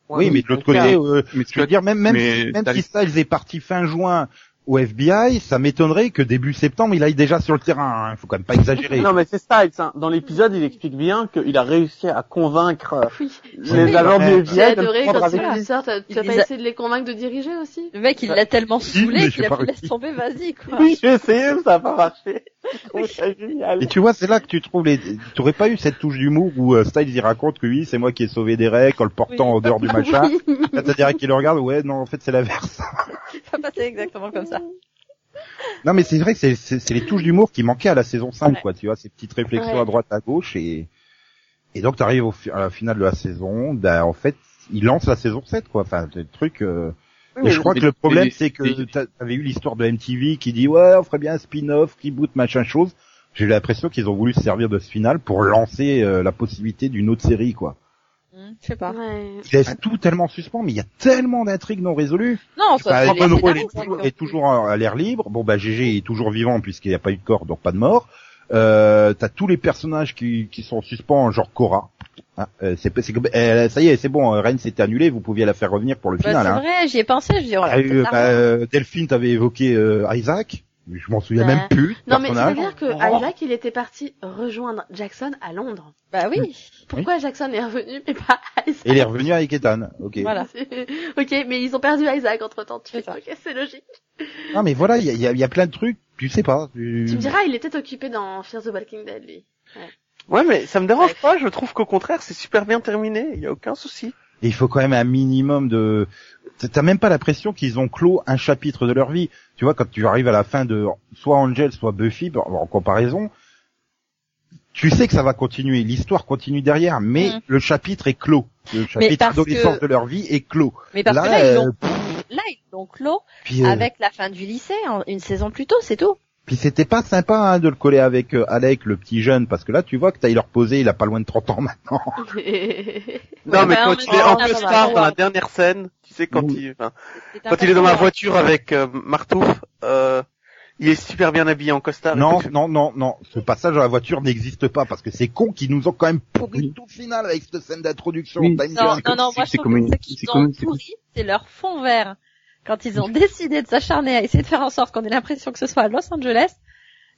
oui, mais de l'autre côté, mais je veux dire, même, même, mais si, même si les- Styles est parti fin juin au FBI, ça m'étonnerait que début septembre, il aille déjà sur le terrain. Il faut quand même pas exagérer. Non, mais c'est Styles. Hein. Dans l'épisode, il explique bien qu'il a réussi à convaincre euh, Oui. les Oui, agents du J'ai FBI de adoré quand avec t'as tu Il as pas a- essayé de les convaincre de diriger aussi? Le mec, il l'a tellement Si, saoulé j'ai qu'il a pas fait laisse réussi. tomber, vas-y, quoi. Oui, j'ai essayé, mais ça n'a pas marché. Ça. Et tu vois, c'est là que tu trouves les. Tu aurais pas eu cette touche d'humour où euh, Styles il raconte que oui, c'est moi qui ai sauvé des règles en le portant Oui. en dehors du machin. Oui. Là, t'as direct qu'il le regarde. Ouais, non, en fait, c'est l'inverse. Ça va passer exactement comme ça. non, mais c'est vrai que c'est- c'est c'est les touches d'humour qui manquaient à la saison 5, Ouais. quoi. Tu vois, ces petites réflexions Ouais. à droite, à gauche et et donc t'arrives au à la finale de la saison. Ben, en fait, ils lancent la saison 7 quoi. Enfin, des trucs. euh, Oui, et je crois mais- que le problème mais- c'est que t'avais eu l'histoire de MTV qui dit ouais on ferait bien un spin-off, reboot, machin chose. J'ai eu l'impression qu'ils ont voulu se servir de ce final pour lancer euh, la possibilité d'une autre série quoi. Hmm, Je sais pas. Ouais. Laissent tout tellement en suspens, mais il y a tellement d'intrigues non résolues. Non, ça, Monroe, elle scénaristes, est hein, toujours, à l'air libre. Bon, bah, GG est toujours vivant puisqu'il n'y a pas eu de corps, donc pas de mort. Euh, t'as tous les personnages qui, qui sont en suspens, genre Cora. Ah, euh, c'est, euh, ça y est, c'est bon, euh, Reigns s'était annulé, vous pouviez la faire revenir pour le Bah, final. c'est hein. vrai, j'y ai pensé, je dis, oh là, peut-être bah, Delphine, t'avais évoqué euh, Isaac. Je m'en souviens Ouais. même plus. Non, mais personnage. c'est-à-dire que Oh. Isaac, il était parti rejoindre Jackson à Londres. Bah oui, Pourquoi Jackson est revenu, mais pas Isaac il est revenu avec Ethan. Ok. voilà. ok, mais ils ont perdu Isaac entre temps. Tu C'est fais, ça. ok, c'est logique. Non, mais voilà, il y a, il y a- il y a plein de trucs. Tu sais pas. Tu... Tu me diras, il était occupé dans Fear the Walking Dead, lui. Ouais, mais ça me dérange Ouais. pas. Je trouve qu'au contraire, c'est super bien terminé. Il y a aucun souci. Et il faut quand même un minimum de. T'as même pas l'impression qu'ils ont clos un chapitre de leur vie. Tu vois, quand tu arrives à la fin de soit Angel, soit Buffy, en comparaison, tu sais que ça va continuer. L'histoire continue derrière, mais Mm. le chapitre est clos. Le chapitre adolescence que- de leur vie est clos. Mais parce là, que là, ils euh, l'ont, là, ils l'ont clos puis, euh, avec la fin du lycée, en- une saison plus tôt, c'est tout. Puis c'était pas sympa hein, de le coller avec euh, Alec, le petit jeune, parce que là, tu vois que Tyler Posé, il a pas loin de 30 ans maintenant. Non, mais bah, quand en il est en va. costard dans la dernière scène, tu sais, quand Oui. il, enfin, quand il est dans la voiture avec euh, Martouf, euh, il est super bien habillé en costard. Non, non, non, non. Ce passage à la voiture n'existe pas parce que c'est con qui nous ont quand même pourri Oui. tout le final avec cette scène d'introduction. Oui. Non, C'est Jump. comme- non, non, c'est- moi je c'est trouve que qu'ils c'est ont c'est- pourri, c'est leur fond vert. Quand ils ont décidé de s'acharner à essayer de faire en sorte qu'on ait l'impression que ce soit à Los Angeles,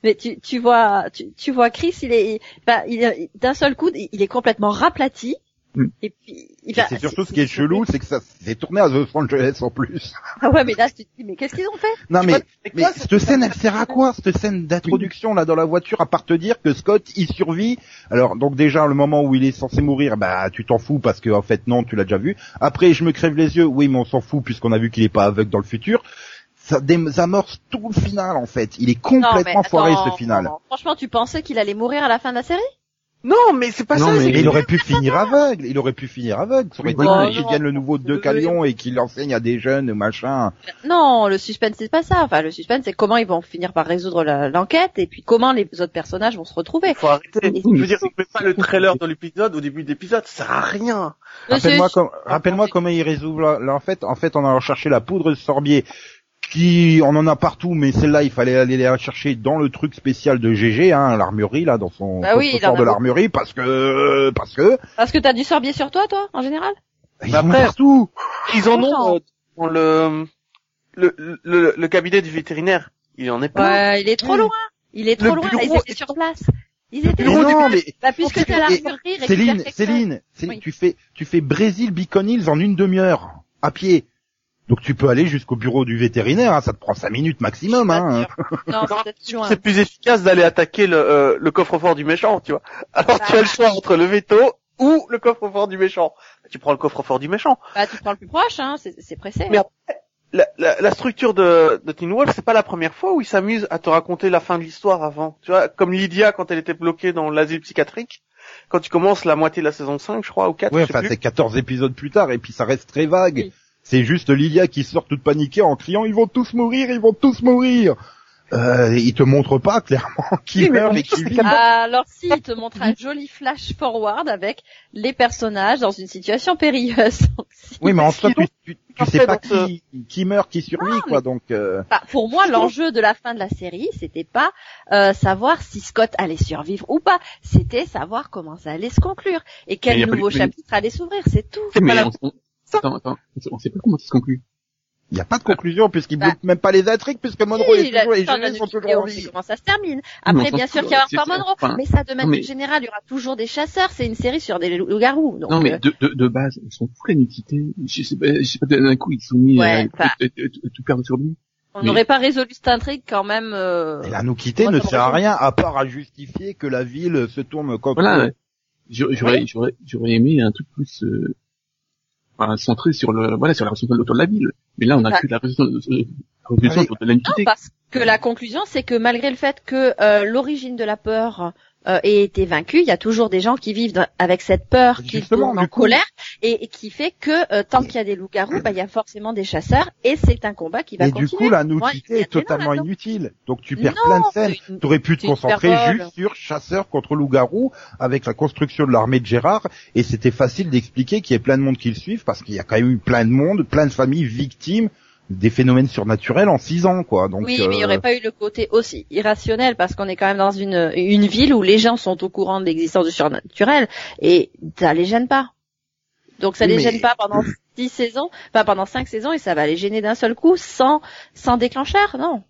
mais tu, tu vois, tu, tu vois Chris, il est, bah, il est- d'un seul coup, il est complètement raplati. Mm. Et puis, il va- c'est surtout ce qui est chelou, c'est que ça s'est tourné à Los Angeles en plus. Ah ouais, mais là, tu te dis, mais qu'est-ce qu'ils ont fait? Non mais, Mais cette scène, elle sert à quoi Cette scène d'introduction là dans la voiture, à part te dire que Scott il survit? Alors donc déjà le moment où il est censé mourir, bah tu t'en fous parce que en fait non, tu l'as déjà vu. Après je me crève les yeux, oui mais on s'en fout puisqu'on a vu qu'il est pas aveugle dans le futur. Ça désamorce tout le final en fait. Il est Non, mais complètement foiré attends, ce final. non, non. Franchement, tu pensais qu'il allait mourir à la fin de la série? Non, mais c'est pas Non, ça. mais- il aurait pu finir aveugle, il aurait pu finir aveugle. Ça aurait été qu'il devienne le nouveau De Calion et qu'il enseigne à des jeunes, machin. Non, le suspense c'est pas ça. Enfin, le suspense c'est comment ils vont finir par résoudre l'enquête et puis comment les autres personnages vont se retrouver. Faut arrêter. Je veux dire, c'est pas le trailer dans l'épisode au début de l'épisode, ça sert à rien. Rappelle-moi c'est- com- rappelle-moi comment ils résolvent en fait en fait on a recherché la poudre de sorbier qui on en a partout mais celle-là il fallait aller la chercher dans le truc spécial de GG hein l'armurerie là dans son Bah oui, de l'armurerie parce que parce que Parce que t'as du sorbier sur toi, toi, en général? Ils Bah en ont après- partout. Ils en ont euh, dans le, le, le, le cabinet du vétérinaire. Il en est plein. Ouais, il est trop Oui. loin. Il est Le trop loin. Ils étaient est- sur place. Ils étaient Mais non, mais Bah, puisque t'as l'armurerie, Céline. Céline, Céline, Oui. tu fais tu fais Brésil Beacon Hills en une demi-heure à pied. Donc tu peux aller jusqu'au bureau du vétérinaire, hein, ça te prend cinq minutes maximum. Hein. Non, c'est peut-être plus loin. C'est plus efficace d'aller attaquer le, euh, le coffre-fort du méchant, tu vois. Alors Bah. tu as le choix entre le veto ou le coffre-fort du méchant. Tu prends le coffre-fort du méchant. Bah, tu prends le plus proche, hein. C'est c'est pressé. Mais La, la, la structure de, de Teen Wolf, c'est pas la première fois où ils s'amusent à te raconter la fin de l'histoire avant. Tu vois, comme Lydia quand elle était bloquée dans l'asile psychiatrique. Quand tu commences la moitié de la saison 5, je crois, ou 4, Ouais, je sais enfin plus. c'est 14 épisodes plus tard et puis ça reste très vague. Oui. C'est juste Lilia qui sort toute paniquée en criant ils vont tous mourir, ils vont tous mourir. Euh, il te montre pas clairement qui Oui, mais meurt plus, qui vit. quand même- Alors si, il te montre un joli flash forward avec les personnages dans une situation périlleuse. Oui, mais en soi, tu, sais pas qui, qui meurt, qui survit, Non, quoi. Donc, euh, Bah, pour moi, l'enjeu de la fin de la série, c'était pas euh, savoir si Scott allait survivre ou pas. C'était savoir comment ça allait se conclure et Mais quel nouveau mais- chapitre allait s'ouvrir. C'est tout. Mais on- attends, attends, on sait pas comment ça se conclut. il n'y a pas de conclusion puisqu'il Bah. bloque même pas les intrigues puisque Monroe Si, est toujours, a Julian sont toujours en on sait vie. comment ça se termine. mais Après, bien sûr qu'il y aura encore Monroe, enfin, mais ça, de manière mais- générale, il y aura toujours des chasseurs. C'est une série sur des loups-garous. Donc, non mais euh, de, de, de base, ils sont fous la nudité. Je sais pas, je sais pas d'un coup ils sont mis Ouais, enfin- tout, tout- tout perdre sur lui. on mais- n'aurait pas résolu cette intrigue quand même. euh, Et la nous quitter ne sert à rien à part à justifier que la ville se tourne contre Voilà. j'aurais, j'aurais aimé un truc plus euh, enfin, centré sur le, voilà, sur la résolution autour de la ville. Mais là, on a que la résolution, euh, la résolution Ah de la parce que la conclusion, c'est que malgré le fait que euh, l'origine de la peur euh, ait été vaincu, il y a toujours des gens qui vivent dans- avec cette peur, qui tournent en du coup. colère, et, et qui fait que euh, tant qu'il y a des loups-garous, bah, il y a forcément des chasseurs, et c'est un combat qui va Et du continuer. coup, la Moi, il y nudité est totalement inutile. Donc tu perds Non, plein de scènes. c'est une- T'aurais pu te concentrer juste sur chasseur contre loup-garou avec la construction de l'armée de Gérard et c'était facile d'expliquer qu'il y ait plein de monde qui le suivent parce qu'il y a quand même eu plein de monde, plein de familles victimes des phénomènes surnaturels en six ans, quoi. Donc, oui, mais il n'y euh, aurait pas eu le côté aussi irrationnel parce qu'on est quand même dans une, une ville où les gens sont au courant de l'existence du surnaturel et ça les gêne pas. Donc ça les mais- gêne pas pendant dix saisons, enfin pendant cinq saisons et ça va les gêner d'un seul coup sans sans déclencheur, non.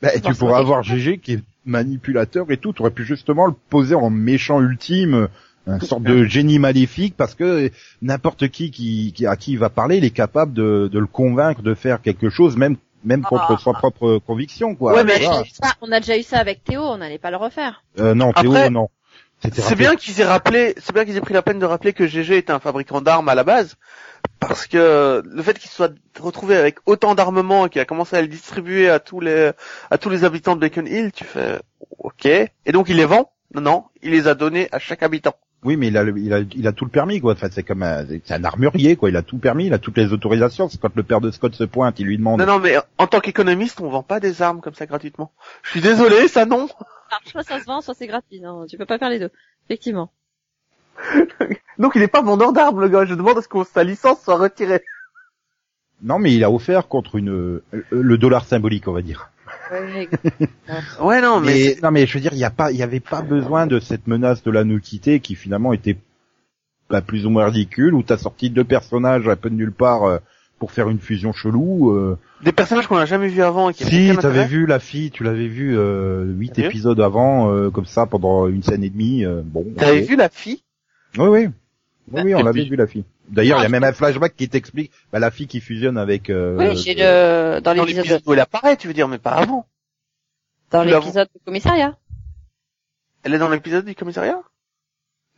bah, tu pourrais avoir GG qui est manipulateur et tout. Tu aurais pu justement le poser en méchant ultime, une sorte de génie maléfique parce que n'importe qui, qui, qui- à qui il va parler, il est capable de, de le convaincre de faire quelque chose, même même contre Ah. sa propre conviction, quoi. Ouais, mais-. Ça, on a déjà eu ça avec Théo, on n'allait pas le refaire. Euh, non, Théo, Après, non. C'est bien qu'ils aient rappelé, c'est bien qu'ils aient pris la peine de rappeler que GG était un fabricant d'armes à la base, parce que le fait qu'il se soit retrouvé avec autant d'armements et qu'il a commencé à le distribuer à tous les à tous les habitants de Bacon Hill, tu fais OK. Et donc il les vend? Non, non, il les a donnés à chaque habitant. Oui, mais il a, le- il a, il a tout le permis, quoi. Enfin, c'est comme un, c'est un armurier, quoi. Il a tout permis, il a toutes les autorisations. C'est quand le père de Scott se pointe, il lui demande. Non, non, mais en tant qu'économiste, on vend pas des armes comme ça gratuitement. Je suis désolé, ça non. Alors, soit ça se vend, soit c'est gratuit. Non, tu peux pas faire les deux. Effectivement. Donc il est pas vendeur d'armes, le gars. Je demande à ce que sa licence soit retirée. Non, mais il a offert contre une, euh, le dollar symbolique, on va dire. Ouais, non, mais, Mais, non, mais je veux dire, il y a pas, il y avait pas besoin de cette menace de la nudité qui finalement était bah, plus ou moins ridicule, où t'as sorti deux personnages un peu de nulle part euh, pour faire une fusion chelou. euh. des personnages qu'on a jamais vus avant et qui Si, t'avais vu la fille, tu l'avais vu euh, huit épisodes avant, euh, comme ça, pendant une scène et demie. euh, bon. T'avais vu la fille? Oui, oui. Oui, oui, on l'avait puis- vu la fille. D'ailleurs, il y a Ah, même un flashback qui t'explique bah, la fille qui fusionne avec. Euh, oui, j'ai euh, le dans l'épisode où elle apparaît, tu veux dire, mais pas avant. dans l'épisode du commissariat. Elle est dans l'épisode du commissariat?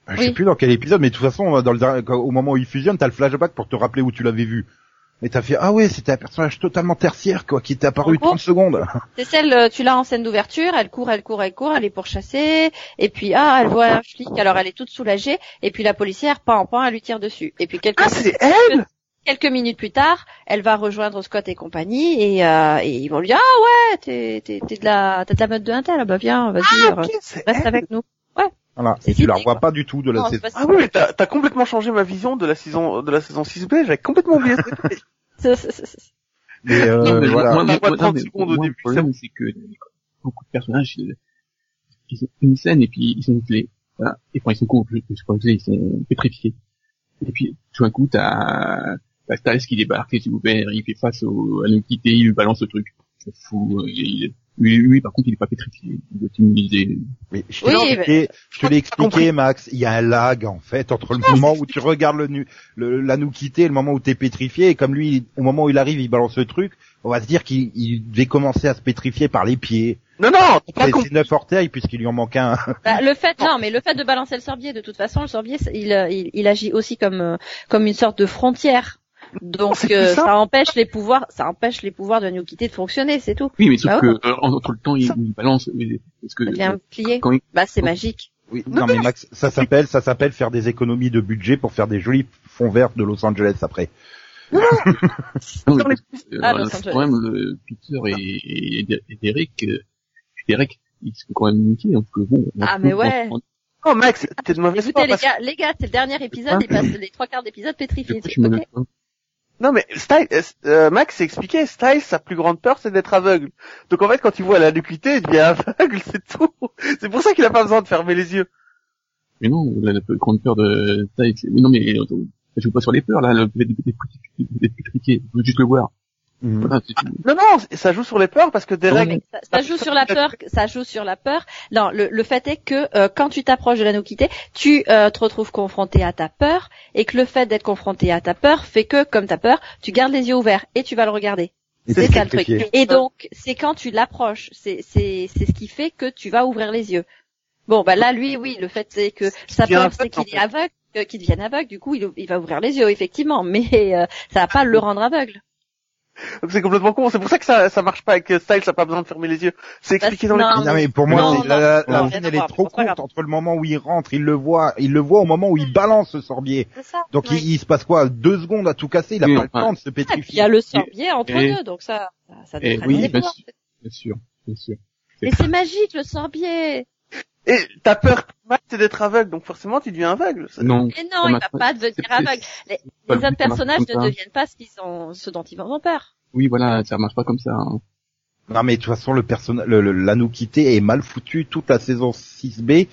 Je sais plus dans quel épisode, mais de toute façon, dans le, au moment où ils fusionnent, t'as le flashback pour te rappeler où tu l'avais vu. Mais t'as fait ah ouais, c'était un personnage totalement tertiaire quoi, qui t'est apparu En gros, 30 secondes. C'est celle, euh, tu l'as en scène d'ouverture, elle court, elle court, elle court, elle est pourchassée, et puis ah, elle voit un flic, alors elle est toute soulagée, et puis la policière, pan pan, elle lui tire dessus. Et puis quelques, Ah, c'est elle quelques minutes plus tard, elle va rejoindre Scott et compagnie, et, euh, et ils vont lui dire ah ouais, t'es t'es t'es de la t'es de la meute de Intel, bah viens, vas-y, Ah, reste elle. avec nous. Voilà. Et tu la revois pas du tout de la Non, saison. Ah oui, mais t'as t'as complètement changé ma vision de la saison de la saison 6B, j'avais complètement oublié ça. C'est- c'est- c'est- c'est- Mais euh, Non, mais voilà. moi, On moi, moi, 30 non, mais secondes au moi, début, Le problème, c'est que beaucoup de personnages, ils ils ont une scène et puis ils sont gelés. Voilà. Et quand ils sont cons, je je sais pas ils sont pétrifiés. Et puis, tout d'un coup, t'as, t'as Stiles qui débarque, ouverts, il fait face au, à l'entité, il lui balance le truc. C'est fou, euh, il, lui, lui, par contre, il est pas pétrifié. Il immuniser. Mais je te Oui, l'ai expliqué, je te l'ai J'ai pas compris. expliqué, Max. Il y a un lag en fait entre le moment où tu regardes le, nu, le la nous quitter et le moment où t'es pétrifié. Et comme lui, au moment où il arrive, il balance le truc. On va se dire qu'il il devait commencer à se pétrifier par les pieds. Non, non, pas C'est compris. neuf orteils puisqu'il lui en manque un. Bah, le fait, non, mais le fait de balancer le sorbier, de toute façon, le sorbier, il, il, il agit aussi comme euh, comme une sorte de frontière. Donc euh, ça. ça empêche les pouvoirs, ça empêche les pouvoirs de Nukité de fonctionner, c'est tout. Oui, mais sauf Bah que, ouais. euh, entre le temps, il, il balance, euh, parce que, Ça devient plié. quand il, Bah c'est magique. Oui, Non, non, mais Max, ça s'appelle, ça s'appelle faire des économies de budget pour faire des jolis fonds verts de Los Angeles après. non, mais Dans les- Euh, Ah, Los c'est Angeles. quand même le Peter et, et, et Derek, euh, Derek, ils sont quand même niqués, donc euh, bon. on Ah, peut mais ouais. comprendre. Oh, Max, t'es de mauvaise foi Écoutez les gars, les gars, c'est le dernier épisode, il passe les trois quarts d'épisode pétrifiés. Non, mais Style, euh, euh, Max s'est expliqué, Style, sa plus grande peur, c'est d'être aveugle. Donc en fait, quand il voit la nucléité, il devient aveugle, c'est tout. C'est pour ça qu'il a pas besoin de fermer les yeux. Mais non, la, plus grande peur de c'est, mais non, mais, je joue pas sur les peurs, là, le fait d'être veux juste le voir. Mhm. Tout. Non, non, ça joue sur les peurs parce que Derek... Ouais. Ça, ça joue sur la peur, ça joue sur la peur. Non, le, le fait est que euh, quand tu t'approches de la Nukité, tu euh, te retrouves confronté à ta peur, et que le fait d'être confronté à ta peur fait que, comme ta peur, tu gardes les yeux ouverts et tu vas le regarder. C'est ça le truc. Et donc, c'est quand tu l'approches, c'est c'est c'est ce qui fait que tu vas ouvrir les yeux. Bon, bah là, lui, oui, le fait c'est que sa peur, c'est qu'il est aveugle, euh, qu'il devienne aveugle. Du coup, il, il va ouvrir les yeux, effectivement, mais euh, ça va pas le rendre aveugle. Donc c'est complètement con. C'est pour ça que ça, ça marche pas avec Styles, ça a pas besoin de fermer les yeux. C'est expliqué dans les non, Non mais pour moi, non, la, la- la non, scène rien à elle est trop courte entre le moment où il rentre, il le voit, il le voit au moment où il balance ce sorbier. C'est ça. Donc Ouais. il, il se passe quoi? Deux secondes à tout casser, il a Oui, pas le temps de se Ah, puis il y pétrifier. a le sorbier entre Et- deux, donc ça, ça, Et oui, les bien pouvoirs. sûr, bien sûr, bien sûr. Mais c'est magique le sorbier. Et t'as peur, C'est d'être aveugle, donc forcément tu deviens aveugle. Non. Mais non, il va pas devenir aveugle. Les, autres marche personnages ne ça. deviennent pas ce qu'ils ont, ce dont ils ont peur. Oui, voilà, ça marche pas comme ça. hein. Non mais de toute façon le personnage, l'Anoukité est mal foutu toute la saison 6B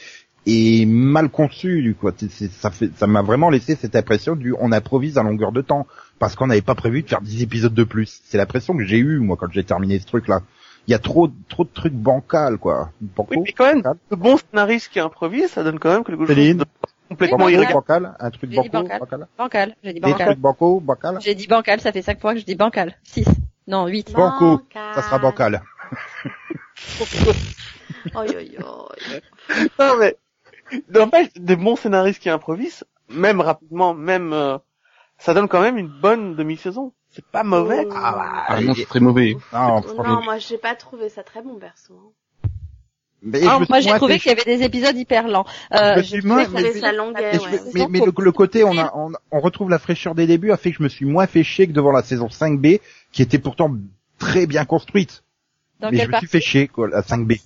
est mal conçu du c'est- ça fait, ça m'a vraiment laissé cette impression du on improvise à longueur de temps parce qu'on n'avait pas prévu de faire 10 épisodes de plus. C'est l'impression que j'ai eue moi quand j'ai terminé ce truc là. Il y a trop trop de trucs bancals quoi. Banco, Oui, mais quand même, bancal. le bon scénariste qui improvise, ça donne quand même quelque chose de complètement Oui, irrégulier. bancal, un truc J'ai dit banco, bancal. bancal. Bancal. J'ai dit Des bancal. trucs banco, bancal. J'ai dit bancal, ça fait cinq fois que je dis bancal. Six. Non, huit. Banco, Ça sera bancal. Oi, oi, oi. Non, mais, n'empêche, des bons scénaristes qui improvisent, même rapidement, même, euh, ça donne quand même une bonne demi-saison. C'est pas mauvais. Oh. Ah non, c'est très mauvais. Non, franchement. non, moi j'ai pas trouvé ça très bon perso. hein. Mais Ah, moi j'ai trouvé qu'il y avait des épisodes hyper lents. Euh, moins- mais- mais ouais. le, le côté, on, a, on, on retrouve la fraîcheur des débuts a fait que je me suis moins fait chier que devant la saison 5B, qui était pourtant très bien construite. Dans mais je me suis fait chier, quoi, la 5B.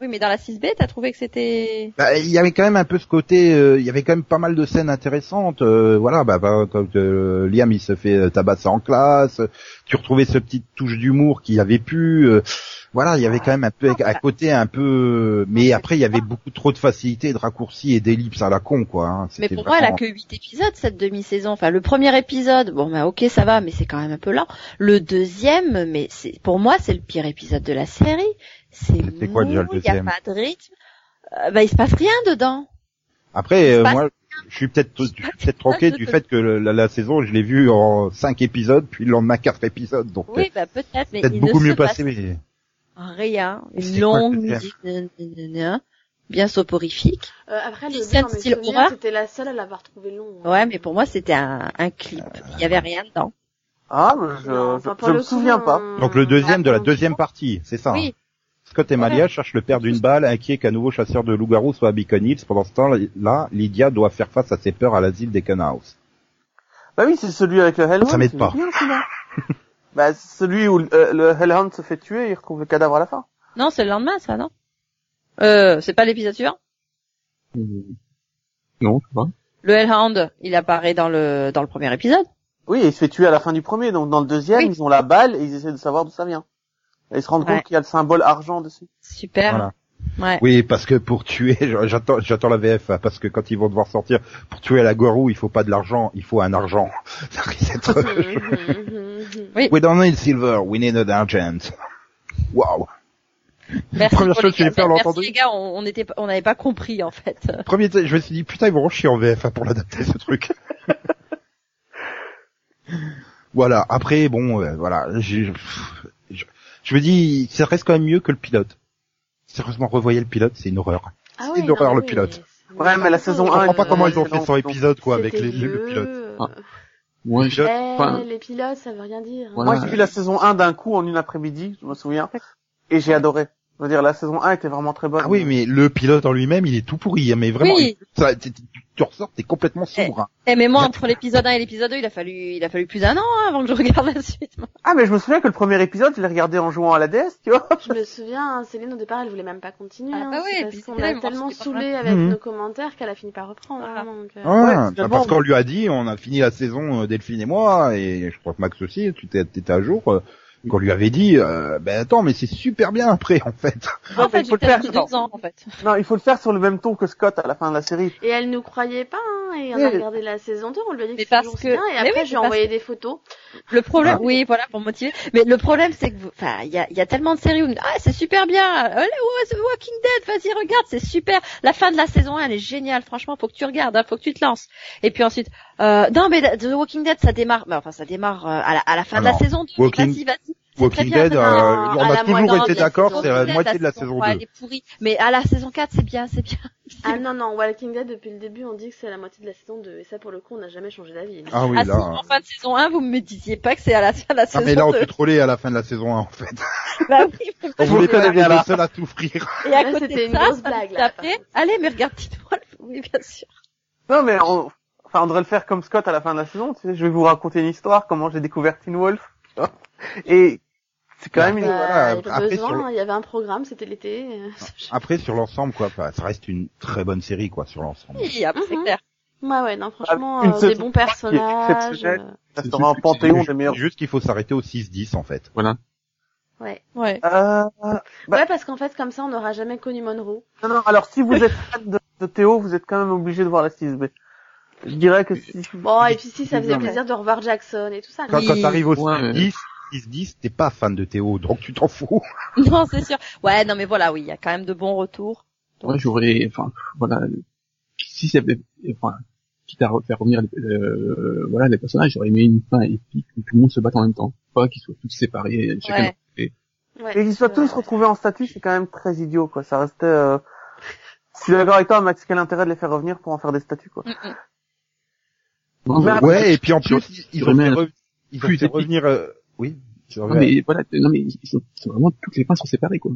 Oui, mais dans la 6B, t'as trouvé que c'était... Bah, il y avait quand même un peu ce côté, euh, il y avait quand même pas mal de scènes intéressantes. euh, voilà, bah, bah, quand euh, Liam il se fait euh, tabasser en classe, tu retrouvais ce petit touche d'humour qu'il avait pu. euh, voilà, il y avait quand même un peu à côté un peu, mais après il y avait beaucoup trop de facilité, de raccourcis et d'ellipses à la con, quoi. hein. Mais pour moi, elle a vraiment- que 8 épisodes, cette demi-saison. Enfin, le premier épisode, bon, bah, ok, ça va, mais c'est quand même un peu lent. Le deuxième, mais c'est, pour moi, c'est le pire épisode de la série. C'est C'était quoi, déjà, le mou, Il y a deuxième pas de rythme. Euh, bah, il se passe rien dedans. Après, euh, moi, je suis peut-être, je suis peut-être troqué du fait que la, la saison, je l'ai vue en cinq épisodes, puis le lendemain quatre épisodes, donc Oui, bah, peut-être, mais peut-être il beaucoup ne mieux se passe passé. Mais... rien. Une longue musique, nan, nan, nan, nan, bien soporifique. Euh, après, le style c'était la seule à l'avoir trouvé long. hein. Ouais, mais pour moi, c'était un, un clip. Il y avait rien dedans. Ah, mais je, Non, je, me coup, souviens pas. euh, Donc le deuxième de la deuxième partie, c'est ça. hein. Scott et Malia cherchent le père d'une balle, inquiet qu'un nouveau chasseur de loups-garous soit à Beacon Hills. Pendant ce temps-là, Lydia doit faire face à ses peurs à l'asile des House. Bah oui, c'est celui avec le Hellhound. Ça m'aide pas. bien, bah, c'est celui où euh, le Hellhound se fait tuer et il retrouve le cadavre à la fin. Non, c'est le lendemain, ça, non? Euh, c'est pas l'épisode suivant? Euh, Non, je sais pas. Le Hellhound, il apparaît dans le, dans le premier épisode. Oui, il se fait tuer à la fin du premier. Donc dans le deuxième, Oui. ils ont la balle et ils essaient de savoir d'où ça vient. Et ils se rendent Ouais. compte qu'il y a le symbole argent dessus. Super. Voilà. Ouais. Oui, parce que pour tuer, j'attends, j'attends la VF, hein, parce que quand ils vont devoir sortir, pour tuer la gorou, il faut pas de l'argent, il faut un argent. Ça risque d'être... Oui. We don't need silver, we need an argent. Wow. Merci Première chose les que j'ai l'entendre. les gars, on, était, pas- on n'avait pas compris, en fait. Premier, je me suis dit, putain, ils vont chier en VF hein, pour l'adapter, ce truc. voilà. Après, bon, euh, voilà. j'ai- Je, je me dis, ça reste quand même mieux que le pilote. Sérieusement, revoyez le pilote, c'est une horreur. Ah C'est oui, une horreur, non, le pilote. Ouais, mais la saison Je un, comprends pas euh, comment ils ont fait 100 long, épisodes, quoi, avec les, le, pilote. Ah. Ouais, je- Pilote. eh, enfin, les pilotes, ça veut rien dire. Voilà. Moi, j'ai vu la saison 1 d'un coup en une après-midi, je me souviens. Et j'ai adoré. Je veux dire, la saison 1 était vraiment très bonne. Ah oui, mais le pilote en lui-même, il est tout pourri, hein, mais vraiment, Oui. ça, tu, tu- tu ressors, t'es complètement sourd. hein. Eh, mais moi, entre l'épisode 1 et l'épisode 2, il a fallu, il a fallu plus d'un an hein, avant que je regarde la suite. moi. Ah, mais je me souviens que le premier épisode, je l'ai regardé en jouant à la DS, tu vois. Je me souviens, hein, Céline au départ, elle voulait même pas continuer. Ah, hein, bah oui, parce qu'on l'a tellement saoulé avec Mhm. nos commentaires qu'elle a fini par reprendre. Voilà. hein, donc, euh, Ah, Ouais, bah, parce qu'on lui a dit, on a fini la saison, euh, Delphine et moi, et je crois que Max aussi, tu t'es- t'étais à jour, euh, qu'on lui avait dit, euh, ben attends, mais c'est super bien après, en fait. Non, en fait, il j'ai faut le faire. deux ans, en fait. Non, il faut le faire sur le même ton que Scott à la fin de la série. Et elle nous croyait pas, hein, et on a regardé la saison 2, on lui a dit Mais que c'était que- bien, et mais après oui, je mais lui ai parce envoyé que- des photos. Le problème, Ah. oui, voilà, pour motiver. Mais le problème, c'est que, vous- enfin, il y a, il y a tellement de séries où, ah, c'est super bien. Allez, c'est Walking Dead, vas-y, regarde, c'est super. La fin de la saison 1, elle est géniale. Franchement, faut que tu regardes, hein, faut que tu te lances. Et puis ensuite, euh, non, mais The Walking Dead, ça démarre, mais enfin, ça démarre euh, à la, à la fin de la Alors, saison 2. Walking- Vas-y, vas-y. Walking bien, Dead, euh, on a toujours été d'accord, c'est la moitié de la saison trois, 2. Elle est pourrie. Mais à la saison 4, c'est bien, c'est bien. Ah non, non, Walking Dead, depuis le début, on dit que c'est la moitié de la saison 2. Et ça, pour le coup, on n'a jamais changé d'avis. Ah oui, ah, si, là. en fin de saison 1, vous me disiez pas que c'est à la fin de la Ah, saison mais là, on 2. te trollait à la fin de la saison 1, en fait. Bah oui, On voulait pas être les seuls à souffrir. Et à côté c'était de une ça, grosse blague, là, allez, mais regarde Wolf. Oui, bien sûr. Non, mais on, enfin, on devrait le faire comme Scott à la fin de la saison. Tu sais, je vais vous raconter une histoire, comment j'ai découvert Teen Wolf. Et c'est quand même une... Bah, voilà, il y avait après, besoin, sur le- il y avait un programme, c'était l'été. Après, sur l'ensemble, quoi, bah, ça reste une très bonne série, quoi, sur l'ensemble. Oui, après, c'est Mhm. clair. Ouais, ouais, non, franchement, Une euh, des bons personnages. euh, Ça C'est sera un panthéon c'est des meilleurs. Juste qu'il faut s'arrêter au 6-10, en fait. Voilà. Ouais. Ouais. Euh, Bah- Ouais, parce qu'en fait, comme ça, on n'aura jamais connu Monroe. non, non, alors si vous êtes fan de, de Théo, vous êtes quand même obligé de voir la 6B. Je dirais que si... Bon, et puis si, ça faisait plaisir de revoir Jackson et tout ça. Quand, quand t'arrives au Ouais. 6-10, 6-10, t'es pas fan de Théo, donc tu t'en fous. Non, c'est sûr. Ouais, non, mais voilà, oui, il y a quand même de bons retours. Ouais, j'aurais, enfin, voilà, si ça enfin, quitte à faire revenir, les- euh, voilà, les personnages, j'aurais aimé une fin épique où tout le monde se batte en même temps, pas qu'ils soient tous séparés, chacun Ouais. Ouais, Et qu'ils soient tous retrouvés en statut, c'est quand même très idiot, quoi. Ça restait... Euh... Je suis d'accord avec toi, Max, quel intérêt de les faire revenir pour en faire des statuts, quoi. Mm, mm. Non, Ouais, et puis en plus, ils ont fait, re- ils ont fait revenir, euh, oui. tu Non, mais voilà, non mais ils sont, ils sont vraiment toutes les fins sont séparées quoi.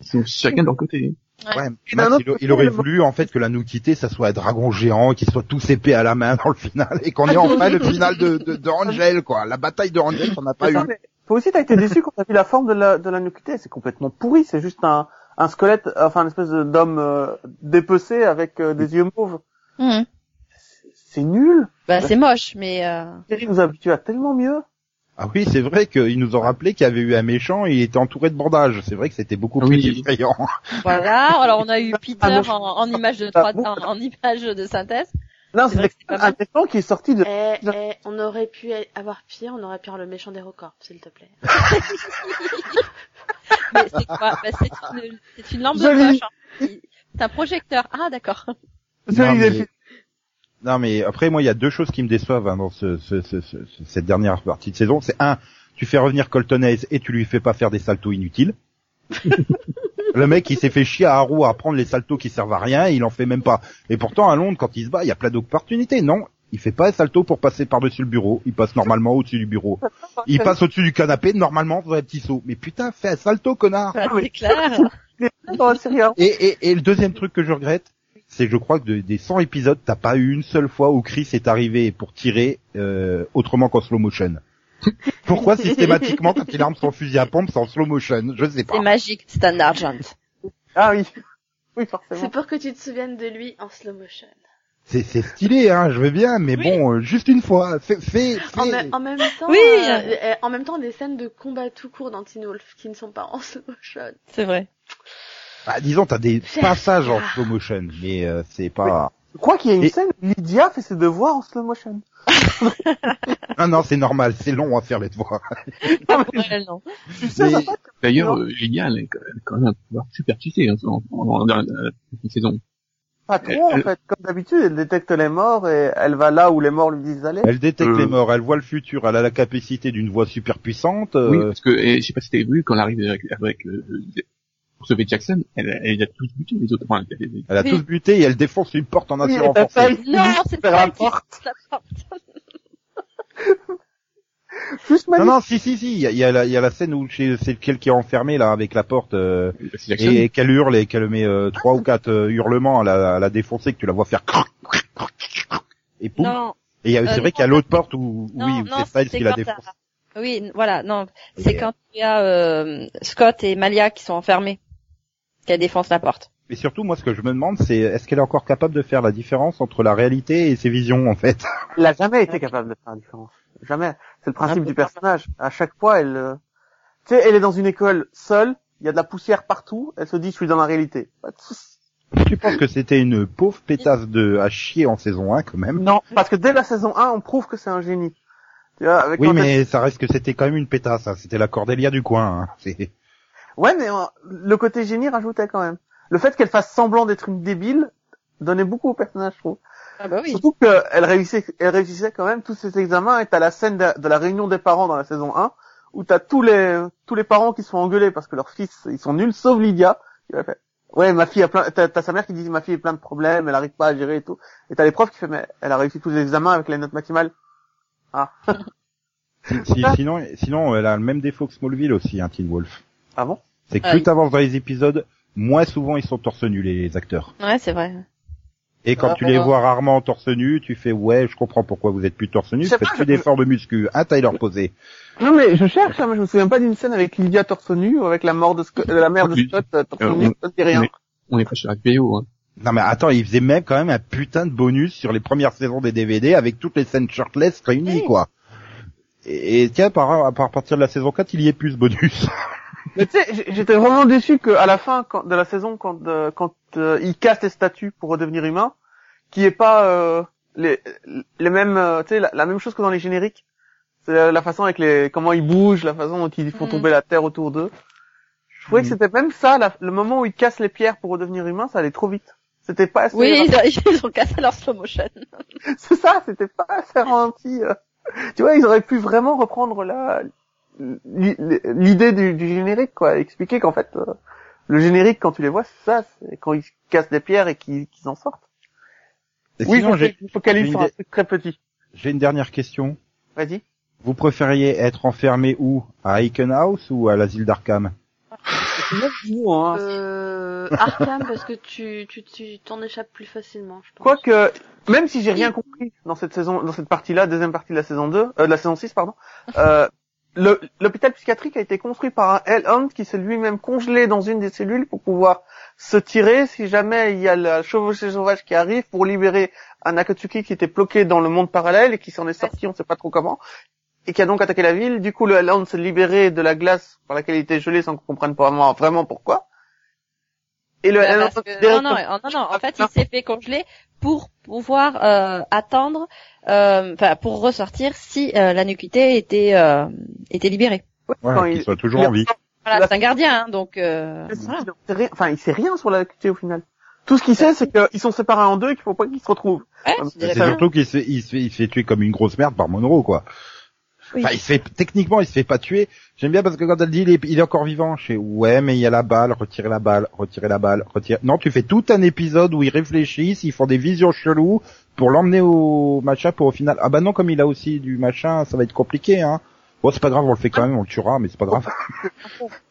Ils sont chacun de leur côté. Ouais, Max, autre il, côté, il aurait voulu en fait que la Nukité ça soit un dragon géant, qu'ils soient tous épais à la main dans le final et qu'on ait enfin le final de, de, de Angel quoi. La bataille de Angel qu'on n'a pas eu. mais Toi aussi, t'as été déçu quand t'as vu la forme de la, de la Nukité. C'est complètement pourri. C'est juste un, un squelette, enfin, une espèce d'homme euh, dépecé avec euh, des yeux mauves. Mhm. C'est nul. Bah, c'est moche, mais euh... La série nous habitue à tellement mieux. Ah oui, c'est vrai qu'ils nous ont rappelé qu'il y avait eu un méchant et il était entouré de bandages. C'est vrai que c'était beaucoup plus oui. effrayant. voilà. Alors, on a eu Peter Ah, moi, en, en image de Ah, trois, bon. en, en image de synthèse. Non, C'est c'est vrai que c'est pas un mal. méchant qui est sorti de... Eh, eh, on aurait pu avoir pire, on aurait pu avoir le méchant des records, s'il te plaît. Mais c'est quoi bah, C'est une, lampe de poche. hein. C'est un projecteur. Ah, d'accord. Celui mais- Non mais après moi il y a deux choses qui me déçoivent hein, dans ce, ce- ce- ce- cette dernière partie de saison. C'est un, tu fais revenir Colton Hayes et tu lui fais pas faire des saltos inutiles. le mec il s'est fait chier à Haru à prendre les saltos qui servent à rien, et il en fait même pas. Et pourtant à Londres quand il se bat il y a plein d'opportunités. Non, il fait pas un salto pour passer par-dessus le bureau. Il passe normalement au-dessus du bureau. Il passe au-dessus du canapé normalement dans un petit saut. Mais putain fais un salto connard. Oui. c'est clair. Et, et, et le deuxième truc que je regrette, c'est que je crois que de- des 100 épisodes, t'as pas eu une seule fois où Chris est arrivé pour tirer euh, autrement qu'en slow motion. Pourquoi systématiquement quand il arme son fusil à pompe c'est en slow motion? Je sais pas. C'est magique. C'est un argent. Ah oui. Oui, C'est forcément. pour que tu te souviennes de lui en slow motion. C'est c'est stylé, hein, je veux bien, mais Oui. bon, euh, juste une fois. Fais, fais, En, en même temps, Oui. euh, euh, en même temps, des scènes de combat tout court dans Teen Wolf qui ne sont pas en slow motion. C'est vrai. Bah, disons, t'as des passages en slow motion, mais euh, c'est pas. Je crois qu'il y a une Et- scène où Lydia fait ses devoirs en slow motion. Non, non, c'est normal, c'est long à faire les devoirs. D'ailleurs, euh, Lydia, elle est quand même- un pouvoir super cheaté hein, en, en, en- saison. pas trop, en Elle- fait. Comme d'habitude, elle détecte les morts et elle va là où les morts lui disent d'aller. Elle détecte Euh. les morts, elle voit le futur, elle a la capacité d'une voix super puissante. euh, Oui, parce que et, je sais pas si t'avais vu quand elle arrive avec, avec euh, pour sauver Jackson, elle, elle a tous buté les autres. Enfin, elle- elle- Elle a Oui. tous buté et elle défonce une porte en Oui, acier elle Non, c'est pas porte. la porte. Plus Non, non, si, si, si, il y a, y a la, il y a la scène où chez- c'est lequel qui est enfermé là avec la porte euh, c'est Jackson. et, qu'elle hurle et qu'elle met euh, trois ou quatre euh, hurlements à la, à la défoncer que tu la vois faire et poum. Non, Et a- Euh, c'est vrai qu'il y a l'autre porte où non, oui, c'est Styles qui la défonce. Oui, voilà, non, c'est Et, quand il y a euh, Scott et Malia qui sont enfermés qu'elle défonce la porte. Mais surtout, moi, ce que je me demande, c'est est-ce qu'elle est encore capable de faire la différence entre la réalité et ses visions, en fait? Elle a jamais été capable de faire la différence. Jamais. C'est le principe du personnage. À chaque fois, elle, euh, tu sais, elle est dans une école seule, il y a de la poussière partout, elle se dit, je suis dans la réalité. Pas de souci. Tu penses que c'était une pauvre pétasse de à chier en saison 1 quand même? Non, parce que dès la saison 1, on prouve que c'est un génie. Tu vois, avec Oui, mais ça reste que c'était quand même une pétasse. hein. C'était la Cordélia du coin. hein. Ouais, mais euh, le côté génie rajoutait quand même. Le fait qu'elle fasse semblant d'être une débile donnait beaucoup au personnage, je trouve. Ah bah oui. Surtout qu'elle réussissait, elle réussissait quand même tous ses examens et t'as la scène de, de la réunion des parents dans la saison 1 où t'as tous les tous les parents qui sont engueulés parce que leurs fils ils sont nuls sauf Lydia qui a fait ouais, ma fille a plein, t'as, t'as sa mère qui dit ma fille a plein de problèmes, elle arrive pas à gérer et tout. Et t'as les profs qui fait mais elle a réussi tous les examens avec les notes maximales. Ah. Si- sinon, sinon, elle a le même défaut que Smallville aussi, hein, Teen Wolf. Ah bon? C'est que Ah plus oui. t'avances dans les épisodes, moins souvent ils sont torse nu les acteurs. Ouais, c'est vrai. Et quand Ah, tu les ah. vois rarement torse nu, tu fais ouais, je comprends pourquoi vous êtes plus torse nu, faites plus d'efforts de muscu, hein, Tyler posé. Non mais je cherche, hein, mais je me souviens pas d'une scène avec Lydia torse nu ou avec la mort de, Scott, de la mère de. Scott euh, torse Euh, nu, ça ne dit rien. On est pas chez HBO, hein. Non mais attends, il faisait même quand même un putain de bonus sur les premières saisons des DVD avec toutes les scènes shirtless réunies Oui. quoi. Et, et tiens, par, à par- partir de la saison 4, il y est plus ce bonus. Mais tu sais, j'étais vraiment déçu qu'à la fin quand, de la saison, quand, euh, quand euh, il casse les statues pour redevenir humain, qu'il n'y ait pas euh, les, les mêmes, euh, tu sais, la, la même chose que dans les génériques. C'est la, façon avec les, comment ils bougent, la façon dont ils font Mhm. tomber la terre autour d'eux. Je trouvais que c'était même ça, la- le moment où ils cassent les pierres pour redevenir humain, ça allait trop vite. C'était pas assez. Oui, ils ont, ils ont cassé leur slow motion. C'est ça, c'était pas assez ralenti. euh. Tu vois, ils auraient pu vraiment reprendre la l'idée du, du générique, quoi, expliquer qu'en fait euh, le générique quand tu les vois, c'est ça, c'est quand ils cassent des pierres et qu'ils qu'ils en sortent. Et oui, sinon, je focalise sur une un truc très petit. j'ai une dernière question. Vas-y. Vous préfériez être enfermé où? À House ou à l'asile d'Arkham? Euh, Arkham parce que tu tu tu t'en échappes plus facilement, je pense. Quoique, même si j'ai rien compris dans cette saison, dans cette partie-là, deuxième partie de la saison 2, euh, de la saison 6, pardon, euh, l'hôpital psychiatrique a été construit par un Hellhound qui s'est lui-même congelé dans une des cellules pour pouvoir se tirer si jamais il y a la chevauchée sauvage qui arrive pour libérer un Akatsuki qui était bloqué dans le monde parallèle et qui s'en est sorti, on sait pas trop comment, et qui a donc attaqué la ville. Du coup, le Hellhound s'est libéré de la glace par laquelle il était gelé sans qu'on comprenne vraiment, vraiment pourquoi. Et le Bah, Hellhound parce que- non, non, non, non, en fait, il s'est fait congeler pour pouvoir euh, attendre, euh, enfin, pour ressortir si euh, la nuquité était euh, était libérée. Ouais, il- soit toujours il- en vie. Voilà, c'est un gardien, hein, donc euh, Il voilà. sait rien- Enfin, il sait rien sur la QT au final. Tout ce qu'il sait, c'est qu'ils sont séparés en deux et qu'il faut pas qu'ils se retrouvent. Ouais, c'est surtout qu'il se, il se fait, il se fait tuer comme une grosse merde par Monroe, quoi. Oui. Enfin, il se fait, techniquement, il se fait pas tuer. J'aime bien parce que quand elle dit, il est, il est encore vivant, je fais, ouais, mais il y a la balle, retirez la balle, retirez la balle, retirez. Non, tu fais tout un épisode où ils réfléchissent, ils font des visions cheloues pour l'emmener au machin pour au final, ah bah non, comme il a aussi du machin, ça va être compliqué, hein. Bon, c'est pas grave, on le fait quand même, on le tuera, mais c'est pas grave.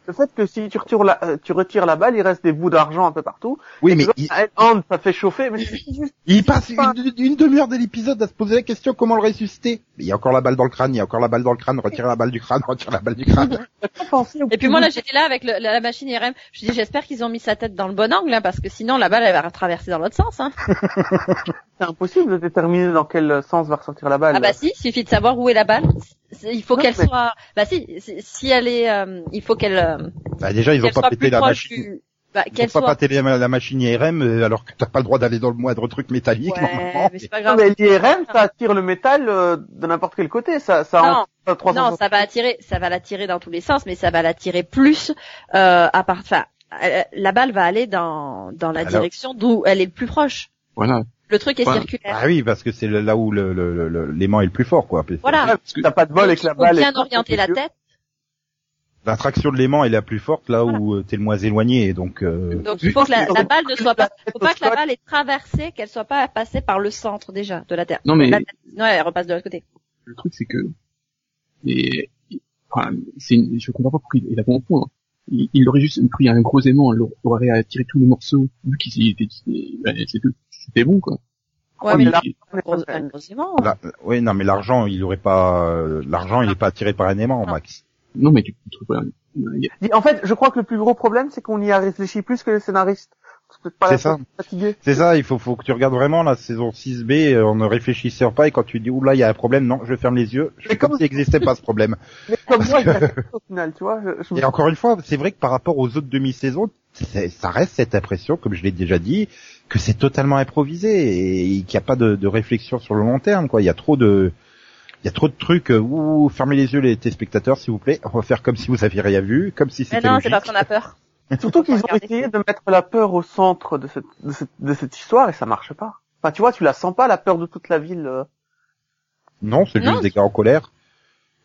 Le fait que si tu retires la, euh, tu retires la balle, il reste des bouts d'argent un peu partout. Oui, mais il, Un hand, ça fait chauffer, mais c'est juste. il passe une, une demi-heure de l'épisode à se poser la question comment le ressusciter. Mais il y a encore la balle dans le crâne, il y a encore la balle dans le crâne, retire la balle du crâne, retire la balle du crâne. Et puis moi là j'étais là avec le- la, la machine IRM, je dis j'espère qu'ils ont mis sa tête dans le bon angle hein, parce que sinon la balle elle va traverser dans l'autre sens. Hein. C'est impossible de déterminer dans quel sens va ressortir la balle. Ah bah si, il suffit de savoir où est la balle. Il faut qu'elle mais- soit. Bah si, si- si elle est, euh, il faut qu'elle. Euh, Bah, déjà, ils ont qu'elle pas pété plus la machine. du. Bah, Ils pas pété la, la machine IRM alors que t'as pas le droit d'aller dans le moindre truc métallique Ouais, normalement. mais c'est pas Non, mais l'IRM, ça attire le métal euh, de n'importe quel côté. Ça, ça Non, en- 300 Non, ça va attirer, ça va l'attirer dans tous les sens, mais ça va l'attirer plus euh, à part. Enfin, la balle va aller dans dans la Alors- direction d'où elle est le plus proche. Voilà. Le truc est circulaire. Ah oui, parce que c'est là où le- le- le- le- l'aimant est le plus fort, quoi. Voilà. Ouais, parce que t'as pas de bol avec la balle. bien est- orienter la tête. L'attraction de l'aimant est la plus forte là où euh, t'es le moins éloigné, donc. euh, Donc il faut que la, la balle ne soit pas, faut au pas que la balle ait traversé, qu'elle soit pas passée par le centre déjà de la terre. Non, mais- La non, elle repasse de l'autre côté. Le truc, c'est que, et, enfin, c'est une- je comprends pas pourquoi il, a bon point. Il, il aurait juste pris un gros aimant, il aurait attiré tous les morceaux, vu qu'il était, ben, c'était c'était bon, quoi. Ouais, mais l'argent, il aurait pas. euh, L'argent, il est pas attiré par un aimant, Max. Non, mais tu, tu trouves En fait, je crois que le plus gros problème, c'est qu'on y a réfléchi plus que les scénaristes. C'est ça. C'est ça, il faut, faut que tu regardes vraiment la saison 6B euh, en ne réfléchissant pas et quand tu dis oula il y a un problème, non, je ferme les yeux, je fais comme comme- s'il n'existait pas ce problème. Mais comme moi, il a fait au final, tu vois. Je, je me Et encore une fois, c'est vrai que par rapport aux autres demi-saisons, c'est- ça reste cette impression, comme je l'ai déjà dit, que c'est totalement improvisé et qu'il n'y a pas de, de réflexion sur le long terme. Quoi, il y a trop de, il y a trop de trucs. euh, Ouh, fermez les yeux les téléspectateurs, s'il vous plaît. On va faire comme si vous aviez rien vu, comme si Mais c'était non, logique. c'est parce qu'on a peur. Surtout qu'ils ont essayé de mettre la peur au centre de cette, de cette, de cette histoire et ça marche pas. Enfin, tu vois, tu la sens pas, la peur de toute la ville. euh. Non, c'est Non. juste des gars en colère.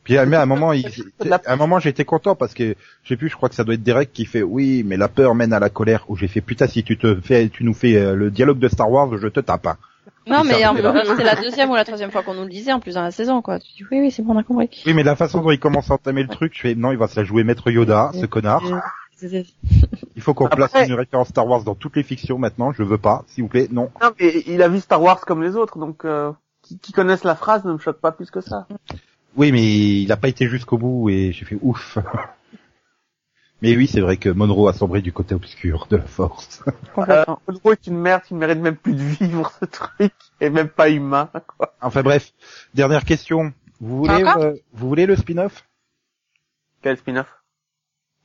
Puis mais à un moment, il, à un moment, j'étais content parce que je sais plus, je crois que ça doit être Derek qui fait oui, mais la peur mène à la colère. Où j'ai fait putain, si tu te fais, tu nous fais euh, le dialogue de Star Wars, je te tape. hein. Non, mais en- c'est là. c'était la deuxième ou la troisième fois qu'on nous le disait en plus dans la saison, quoi. Tu dis oui, oui, c'est bon, on a compris. Oui, mais la façon dont il commence à entamer le truc, je fais non, il va se la jouer Maître Yoda, ce connard. Il faut qu'on place une référence Star Wars dans toutes les fictions maintenant. Je veux pas, s'il vous plaît. Non. Non, mais il a vu Star Wars comme les autres, donc euh, qui, qui connaissent la phrase ne me choque pas plus que ça. Oui, mais il a pas été jusqu'au bout et j'ai fait ouf. Mais oui, c'est vrai que Monroe a sombré du côté obscur de la Force. Complètement. Monroe est une merde, il mérite même plus de vivre ce truc, et même pas humain. Quoi. enfin bref, dernière question. Vous voulez, euh, vous voulez le spin-off? Quel spin-off?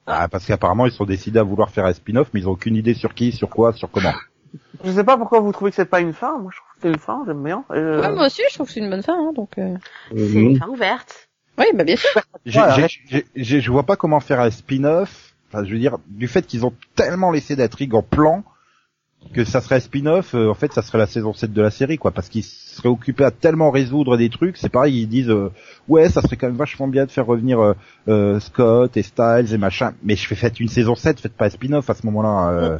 Ah, parce qu'apparemment ils sont décidés à vouloir faire un spin-off, mais ils ont aucune idée sur qui, sur quoi, sur comment. Je sais pas pourquoi vous trouvez que c'est pas une fin. Moi, je trouve que c'est une fin. J'aime bien. Euh, Ouais, moi aussi, je trouve que c'est une bonne fin, hein, donc. euh... Euh, C'est une fin ouverte. Oui, bah bien sûr. Je vois pas comment faire un spin-off. Enfin, je veux dire, du fait qu'ils ont tellement laissé d'intrigue en plan que ça serait un spin-off. euh, en fait, ça serait la saison 7 de la série, quoi, parce qu'ils seraient occupés à tellement résoudre des trucs. C'est pareil, ils disent euh, ouais, ça serait quand même vachement bien de faire revenir euh, euh, Scott et Styles et machin. Mais je fais faites une saison 7, faites pas un spin-off à ce moment-là.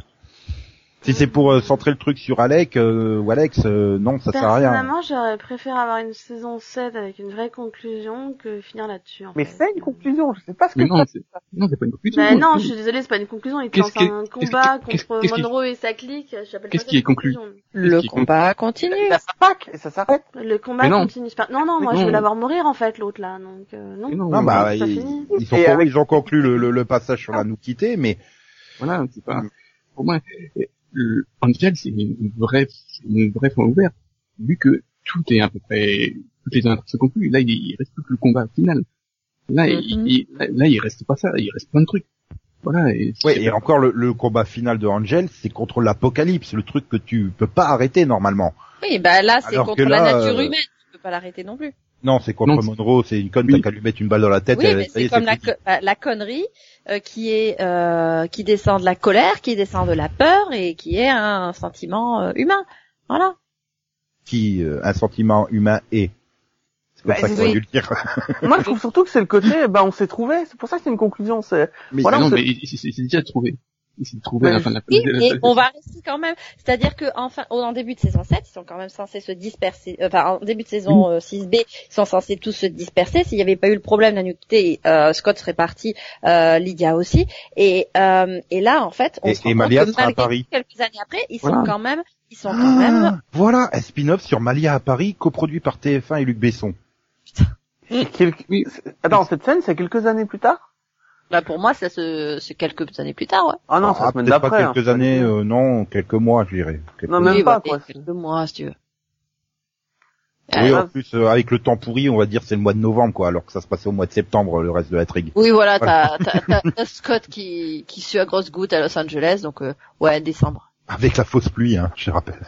Euh. Si c'est pour euh, centrer le truc sur Alec euh, ou Alex, euh, non, ça sert à rien. Personnellement, j'aurais préféré avoir une saison 7 avec une vraie conclusion que finir là-dessus. en Mais fait. c'est une conclusion. Je sais pas ce que Mais non, c'est. c'est, non, c'est pas une conclusion. Bah non, je suis désolée, c'est pas une conclusion. Il Qu'est-ce lance qui- un qu'est-ce combat qui- qu'est-ce- contre qu'est-ce qui- Monroe et sa clique. J'appelle qu'est-ce pas qui ça est conclu une conclusion. Le qui combat continue. Ça s'attaque et ça s'arrête. Le combat Mais non. continue. Non, non, moi je veux non. l'avoir mourir en fait, l'autre là. Donc euh, non. Mais non, Non, bah, ça ils, finit. ils, sont Et ils ont conclu le, le, le passage sur la nous quitter, mais Voilà, c'est pas, pour moi, euh, le Angel, c'est une vraie, une vraie fin ouverte. Vu que tout est à peu près, toutes les intrigues sont conclues. Là, il, il reste plus que le combat final. Là, il, Mhm. il- là, là, il reste pas ça, il reste plein de trucs. Voilà, et, Ouais, et encore le, le combat final de Angel, c'est contre l'apocalypse, le truc que tu peux pas arrêter normalement. Oui, bah là, c'est contre la nature euh, humaine. Tu peux pas l'arrêter non plus. Non, c'est contre Monroe, c'est une conne, Oui. t'as qu'à lui mettre une balle dans la tête. Oui, et mais ça y c'est est, comme la, co- bah, la connerie euh, qui est euh, qui descend de la colère, qui descend de la peur et qui est un sentiment euh, humain. Voilà. Qui, euh, un sentiment humain est. C'est Bah, ça qu'on oui. le dire. Moi, je trouve surtout que c'est le côté, bah, on s'est trouvé. C'est pour ça que c'est une conclusion. C'est Mais Voilà, non, c'est déjà trouvé. Trouvé à la fin de la Oui, de la- la- on va rester quand même. C'est-à-dire que enfin, au- en début de saison 7, ils sont quand même censés se disperser. euh, Enfin, en début de saison euh, 6B, ils sont censés tous se disperser. S'il n'y avait pas eu le problème d'annuité, euh, Scott serait parti, euh, Lydia aussi. Et, euh, et là, en fait, on Et- se rend et compte Malia que sera à Paris. quelques années après, ils sont quand même, ils sont quand même. Ah, voilà, un spin-off sur Malia à Paris, coproduit par TF1 et Luc Besson. Oui. c'est- Attends, cette scène, c'est quelques années plus tard? Bah pour moi, ça se, c'est quelques années plus tard, ouais. Ah non, c'est Ah, peut-être d'après. pas hein. quelques années, euh, non, quelques mois, je dirais. Quelques Non, même Oui, pas, bah, quoi. Quelques mois, si tu veux. Oui, Euh, en plus, euh, avec le temps pourri, on va dire c'est le mois de novembre, quoi, alors que ça se passait au mois de septembre, le reste de la trigue. Oui, voilà, t'as, t'as, Scott qui, qui sue à grosses gouttes à Los Angeles, donc euh, ouais, décembre. Avec la fausse pluie, hein, je rappelle.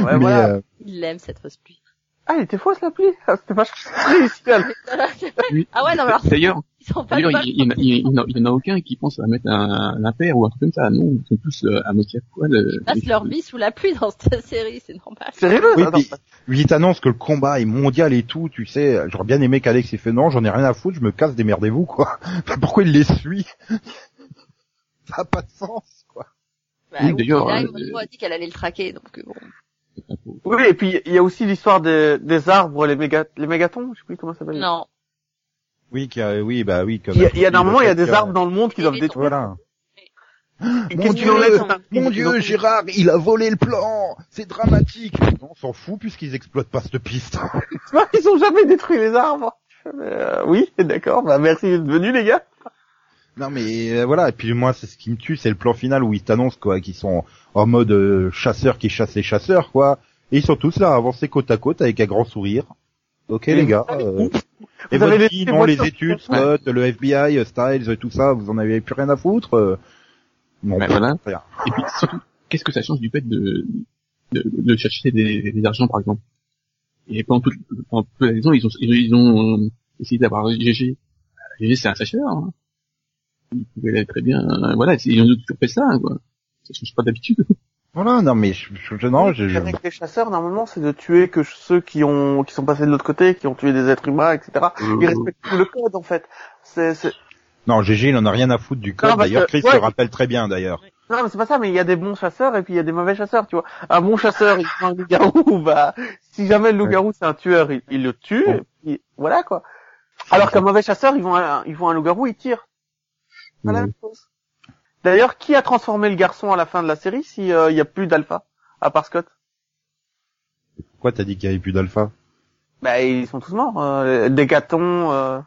Ouais, Mais, voilà. euh, Il aime cette fausse pluie. Ah, il était fausse la pluie. Ah, C'était pas réussi. ah ouais, non, mais alors, D'ailleurs, ils sont pas d'ailleurs, de il, il, y en a- aucun qui pense à mettre un, un impair ou un truc comme ça. Non, ils sont tous euh, à moitié à poil. Ils passent leur vie sous la pluie dans cette série, c'est normal. Sérieux Oui, Attends, puis, lui, il t'annonce que le combat est mondial et tout, tu sais. J'aurais bien aimé qu'Alex il fait non, j'en ai rien à foutre, je me casse, démerdez-vous, quoi. Pourquoi il les suit Ça n'a pas de sens, quoi. Bah, Oui, d'ailleurs, euh, a dit qu'elle allait le traquer, donc euh, bon. Oui, et puis il y a aussi l'histoire des, des arbres, les méga, les mégatons, je sais plus comment ça s'appelle. Non. Oui, qu'il y a- oui, bah oui. comme- Il y a, il y a normalement il y a des Euh, arbres dans le monde qui doivent détruire. Voilà. Et Mon Dieu, Mon Dieu, Gérard, il a volé le plan C'est dramatique Non, on s'en fout puisqu'ils exploitent pas cette piste. Ils ont jamais détruit les arbres. Euh, oui, d'accord. Bah merci d'être venus les gars. Non mais euh, voilà, et puis moi c'est ce qui me tue, c'est le plan final où ils t'annoncent quoi, qu'ils sont en mode euh, chasseurs qui chassent les chasseurs quoi. Et ils sont tous là, avancés côte à côte avec un grand sourire. Ok les gars. euh, et Vous avez votre vie, les non, les études, Scott, le FBI, euh, Styles, tout ça, vous en avez plus rien à foutre euh Non, Ben voilà. rien. Et puis surtout, qu'est-ce que ça change du fait de, de, de chercher des, des argents, par exemple? Et pendant toute, pendant toute la saison, ils ont, ils ont euh, essayé d'avoir GG. GG, c'est un sacheur. Hein. Il pouvait aller très bien. euh, voilà, ils ont toujours fait ça, quoi. Ça change pas d'habitude. Voilà, non mais je, je, je- non, je, je- Avec les chasseurs, normalement, c'est de tuer que ceux qui ont, qui sont passés de l'autre côté, qui ont tué des êtres humains, etc. Ils respectent tout le code, en fait. C'est, c'est... non, GG, il en a rien à foutre du code. D'ailleurs, Chris ouais. le rappelle très bien d'ailleurs. Non, mais c'est pas ça, mais il y a des bons chasseurs et puis il y a des mauvais chasseurs, tu vois. Un bon chasseur, il prend un loup-garou, bah, si jamais le loup-garou c'est un tueur, il, il le tue, Bon. et puis voilà, quoi. Alors qu'un mauvais chasseur, ils vont un, ils vont un loup-garou, il tire. La même chose. D'ailleurs, qui a transformé le garçon à la fin de la série si euh, il y a plus d'alpha, à part Scott? Pourquoi t'as dit qu'il y avait plus d'alpha? Bah, ils sont tous morts. Euh, Décaton, euh...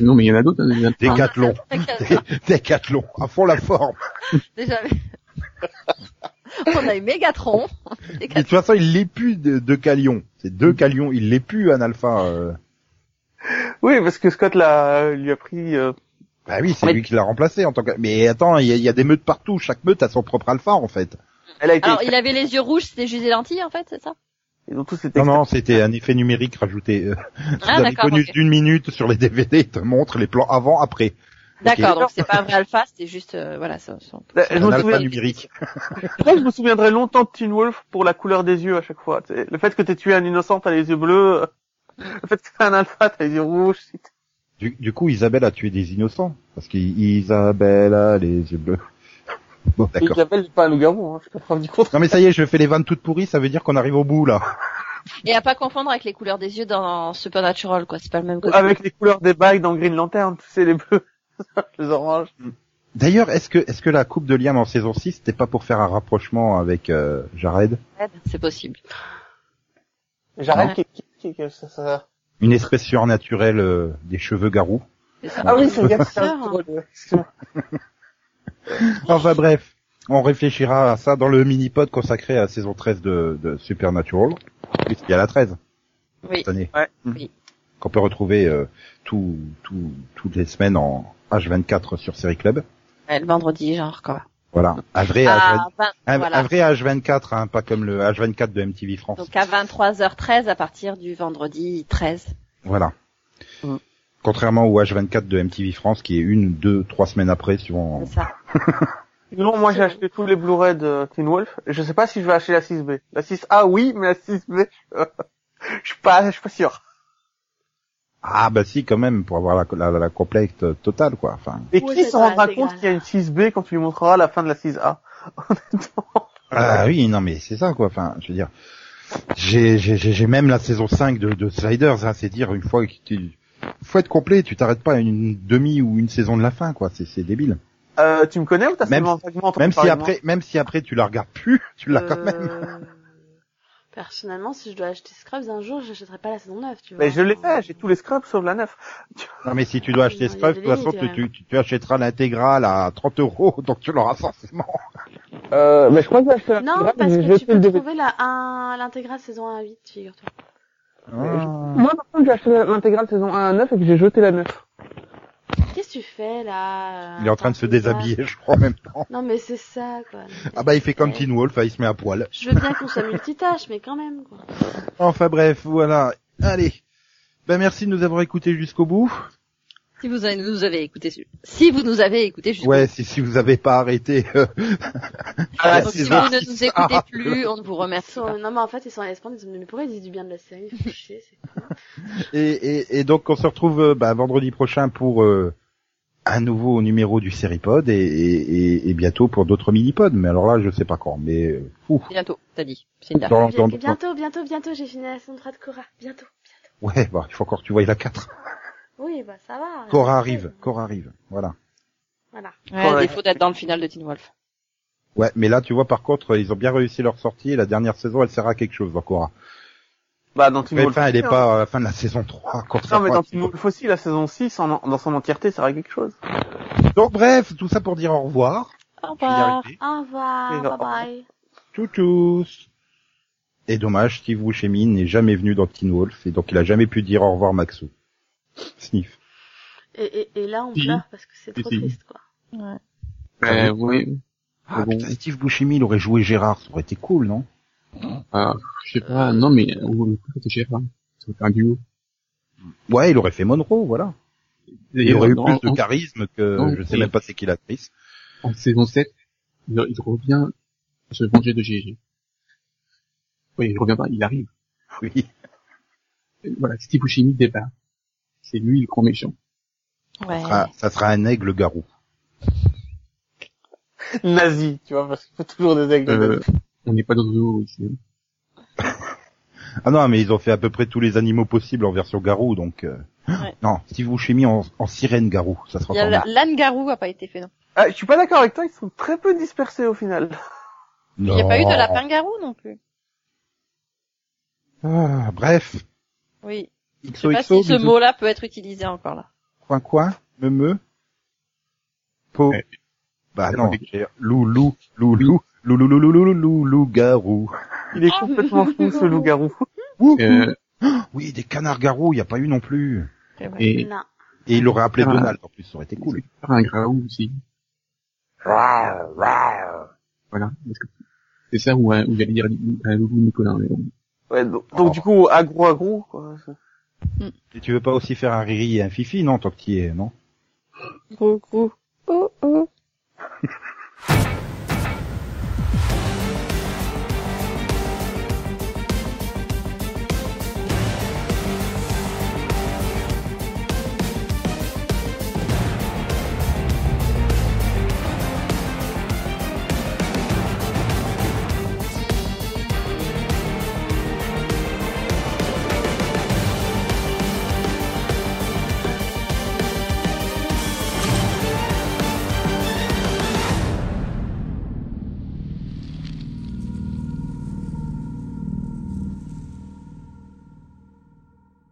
Non, mais il y en a d'autres. hein, Décathlon. Dé- Décathlon. À fond la forme. Déjà, on a eu Mégatron. Mais de toute façon, il l'est plus de, de Calion. C'est deux Calions. Il l'est plus un alpha. euh. Oui, parce que Scott l'a, lui a pris, euh, Bah oui, c'est Mais- lui qui l'a remplacé en tant que. Mais attends, il y, a- il y a des meutes partout. Chaque meute a son propre alpha en fait. elle a été, Alors, il avait les yeux rouges, c'était juste des lentilles, en fait, c'est ça? Ils ont tous été Non, non, c'était un effet numérique rajouté. Euh, Vous Ah, avez d'accord, connu ok. d'une minute sur les DVD, il te montre les plans avant, après. D'accord, donc c'est pas un vrai alpha, c'était juste, euh, voilà, ça. ça- je Un me alpha numérique. Je me souviendrai longtemps de Teen Wolf pour la couleur des yeux à chaque fois. Le fait que t'aies tué un innocent, t'as les yeux bleus. euh, Le fait que t'es un alpha, t'as les yeux rouges. Du, du coup, Isabelle a tué des innocents. Parce qu'Isabelle a les yeux bleus. Bon, d'accord. Isabelle, c'est pas un loup-garou, hein. je peux pas du contraire. Non mais ça y est, je fais les vannes toutes pourries, ça veut dire qu'on arrive au bout là. Et à pas confondre avec les couleurs des yeux dans Supernatural, quoi, c'est pas le même code. Avec les couleurs des bails dans Green Lantern, tu sais, les bleus, les oranges. D'ailleurs, est-ce que est-ce que la coupe de Liam en saison 6 c'était pas pour faire un rapprochement avec euh, Jared C'est possible. Ouais. qui, qui, qui- ça, ça... Une espèce surnaturelle euh, des cheveux garous. Ça. Ah oui, c'est s'est ouais, excuse-moi. Enfin bref, on réfléchira à ça dans le mini-pod consacré à la saison 13 de, de Supernatural. Puisqu'il y a la 13 Oui. cette année. Ouais. Oui. Qu'on peut retrouver euh, tout, tout, toutes les semaines en H24 sur Série Club. Ouais, le vendredi, genre, quoi. Voilà. Un vrai, Ah, H24, un, voilà. un vrai H24, hein, pas comme le H24 de MTV France. Donc à 23h13 à partir du vendredi 13. Voilà. Mm. Contrairement au H24 de MTV France qui est une, deux, trois semaines après suivant. C'est ça. Sinon, moi, j'ai acheté tous les Blu-ray de Teen Wolf. Je sais pas si je vais acheter la 6B. La 6A, oui, mais la 6B, je je suis pas, je suis pas sûr. Ah bah si quand même pour avoir la, la, la complète euh, totale quoi. Enfin. Et Oui, qui c'est s'en rendra compte qu'il y a une 6B quand tu lui montreras la fin de la 6A Honnêtement. Ah oui non mais c'est ça quoi. Enfin je veux dire j'ai j'ai j'ai j'ai même la saison 5 de, de Sliders hein, c'est dire une fois que tu faut être complet tu t'arrêtes pas à une demi ou une saison de la fin quoi c'est c'est débile. Euh, tu me connais ou t'as Même seulement entendu Même si après même si après tu la regardes plus tu l'as quand même. Personnellement, si je dois acheter Scrubs un jour, j'achèterai pas la saison 9, tu vois. Mais je l'ai fait, j'ai tous les scrubs sauf la 9. Non mais si tu dois acheter Non, il y a Scrubs de toute façon tu, tu, tu achèteras l'intégrale à 30 euros donc tu l'auras forcément. Euh, mais je crois que j'ai acheté la Non, parce que tu peux trouver l'intégrale saison 1 à 8, figure-toi. Moi, par contre, j'ai acheté l'intégrale saison 1 à 9 et que j'ai jeté la 9. Qu'est-ce que tu fais là Il est en train de se déshabiller je crois en même temps. Non mais c'est ça quoi. Ah bah il fait comme. Teen Wolf, il se met à poil. Je veux bien qu'on soit multitâche, mais quand même quoi. Enfin bref, voilà. Allez. Ben merci de nous avoir écoutés jusqu'au bout. Si vous avez- nous avez écouté, si vous nous avez écouté jusqu'au Ouais, si, si vous avez pas arrêté. euh, Ah, Donc, si vous ne nous écoutez Ah, plus, on ne vous remercie sont- pas. Non mais en fait ils sont à l'Espagne, ils se disent mais pourquoi ils disent du bien de la série? Chier, et, et donc on se retrouve euh, bah, vendredi prochain pour euh, un nouveau numéro du Seripod et, et, et, et bientôt pour d'autres mini-pods. Mais alors là, je sais pas quand. Mais euh, ouf. Bientôt, t'as dit. C'est une date. Dans, Bien- dans- bientôt, bientôt, bientôt, j'ai fini la saison 3 de Cora. Bientôt, bientôt. Ouais, bah, il faut encore que tu vois la 4. Oui, bah ça va. Cora arrive, Cora arrive. Voilà. Voilà. Ouais, à défaut d'être dans le final de Teen Wolf. Ouais, mais là, tu vois, par contre, ils ont bien réussi leur sortie. Et la dernière saison, elle sert à quelque chose, dans Cora. Bah, dans Teen Mais Wolf. enfin, elle est pas à la fin de la saison 3. hein. Non, mais dans Teen Teen Wolf aussi, la saison 6, en, dans son entièreté, ça aurait quelque chose. Donc bref, tout ça pour dire au revoir. Au revoir. Au revoir, bye bye. Tchou Et dommage, Steve Buscemi n'est jamais venu dans Teen Wolf et donc il a jamais pu dire au revoir Maxou. Sniff. Et, et, et là, on Si. pleure parce que c'est trop si. triste, quoi. Euh, oui. Ah bon. putain, Steve Buscemi, il aurait joué Gérard, ça aurait été cool, non? Ah, je sais pas, non, mais, ou le plus cher, hein. Ça faire un duo. Ouais, il aurait fait Monroe, voilà. Il D'ailleurs, aurait eu plus de charisme que non, je sais et- même pas c'est qui l'actrice. en saison 7, il, il revient se venger de GG. Oui, je reviens pas, il arrive. Oui. Et Voilà, Steve Buscemi débat. C'est lui le grand méchant. Ouais. Ah, ça sera un aigle garou. Nazi, tu vois, parce qu'il faut toujours des aigles Euh. On n'est pas dans le zoo ici. Ah non, mais ils ont fait à peu près tous les animaux possibles en version garou, donc... euh, Ouais. Non, Steve Buscemi en, en sirène garou, ça sera l'âne garou a pas été fait non? Ah, je suis pas d'accord avec toi, ils sont très peu dispersés au final. Il n'y a pas eu de lapin garou non plus. Ah, bref. Oui. Je sais pas XOXO, si ce mot-là peut être utilisé encore là. Coin coin, me me. Po. Ouais. Bah non, pas j'ai- lou lou, lou lou, lou lou lou lou lou lou lou garou. Il est complètement fou, ce loup-garou. Euh, Oui, des canards garous, il y a pas eu non plus. C'est vrai. et Non. Et il l'aurait appelé Ah. Donald en plus, ça aurait été cool. faire un graou aussi. Voilà. C'est ça où, un- où j'allais dire un loulou Nicolas. Mais bon. Ouais, donc, donc, du coup, agro agro, quoi. Et tu veux pas aussi faire un Riri et un Fifi, non, toi qui es, non? Gros gros. Oh oh.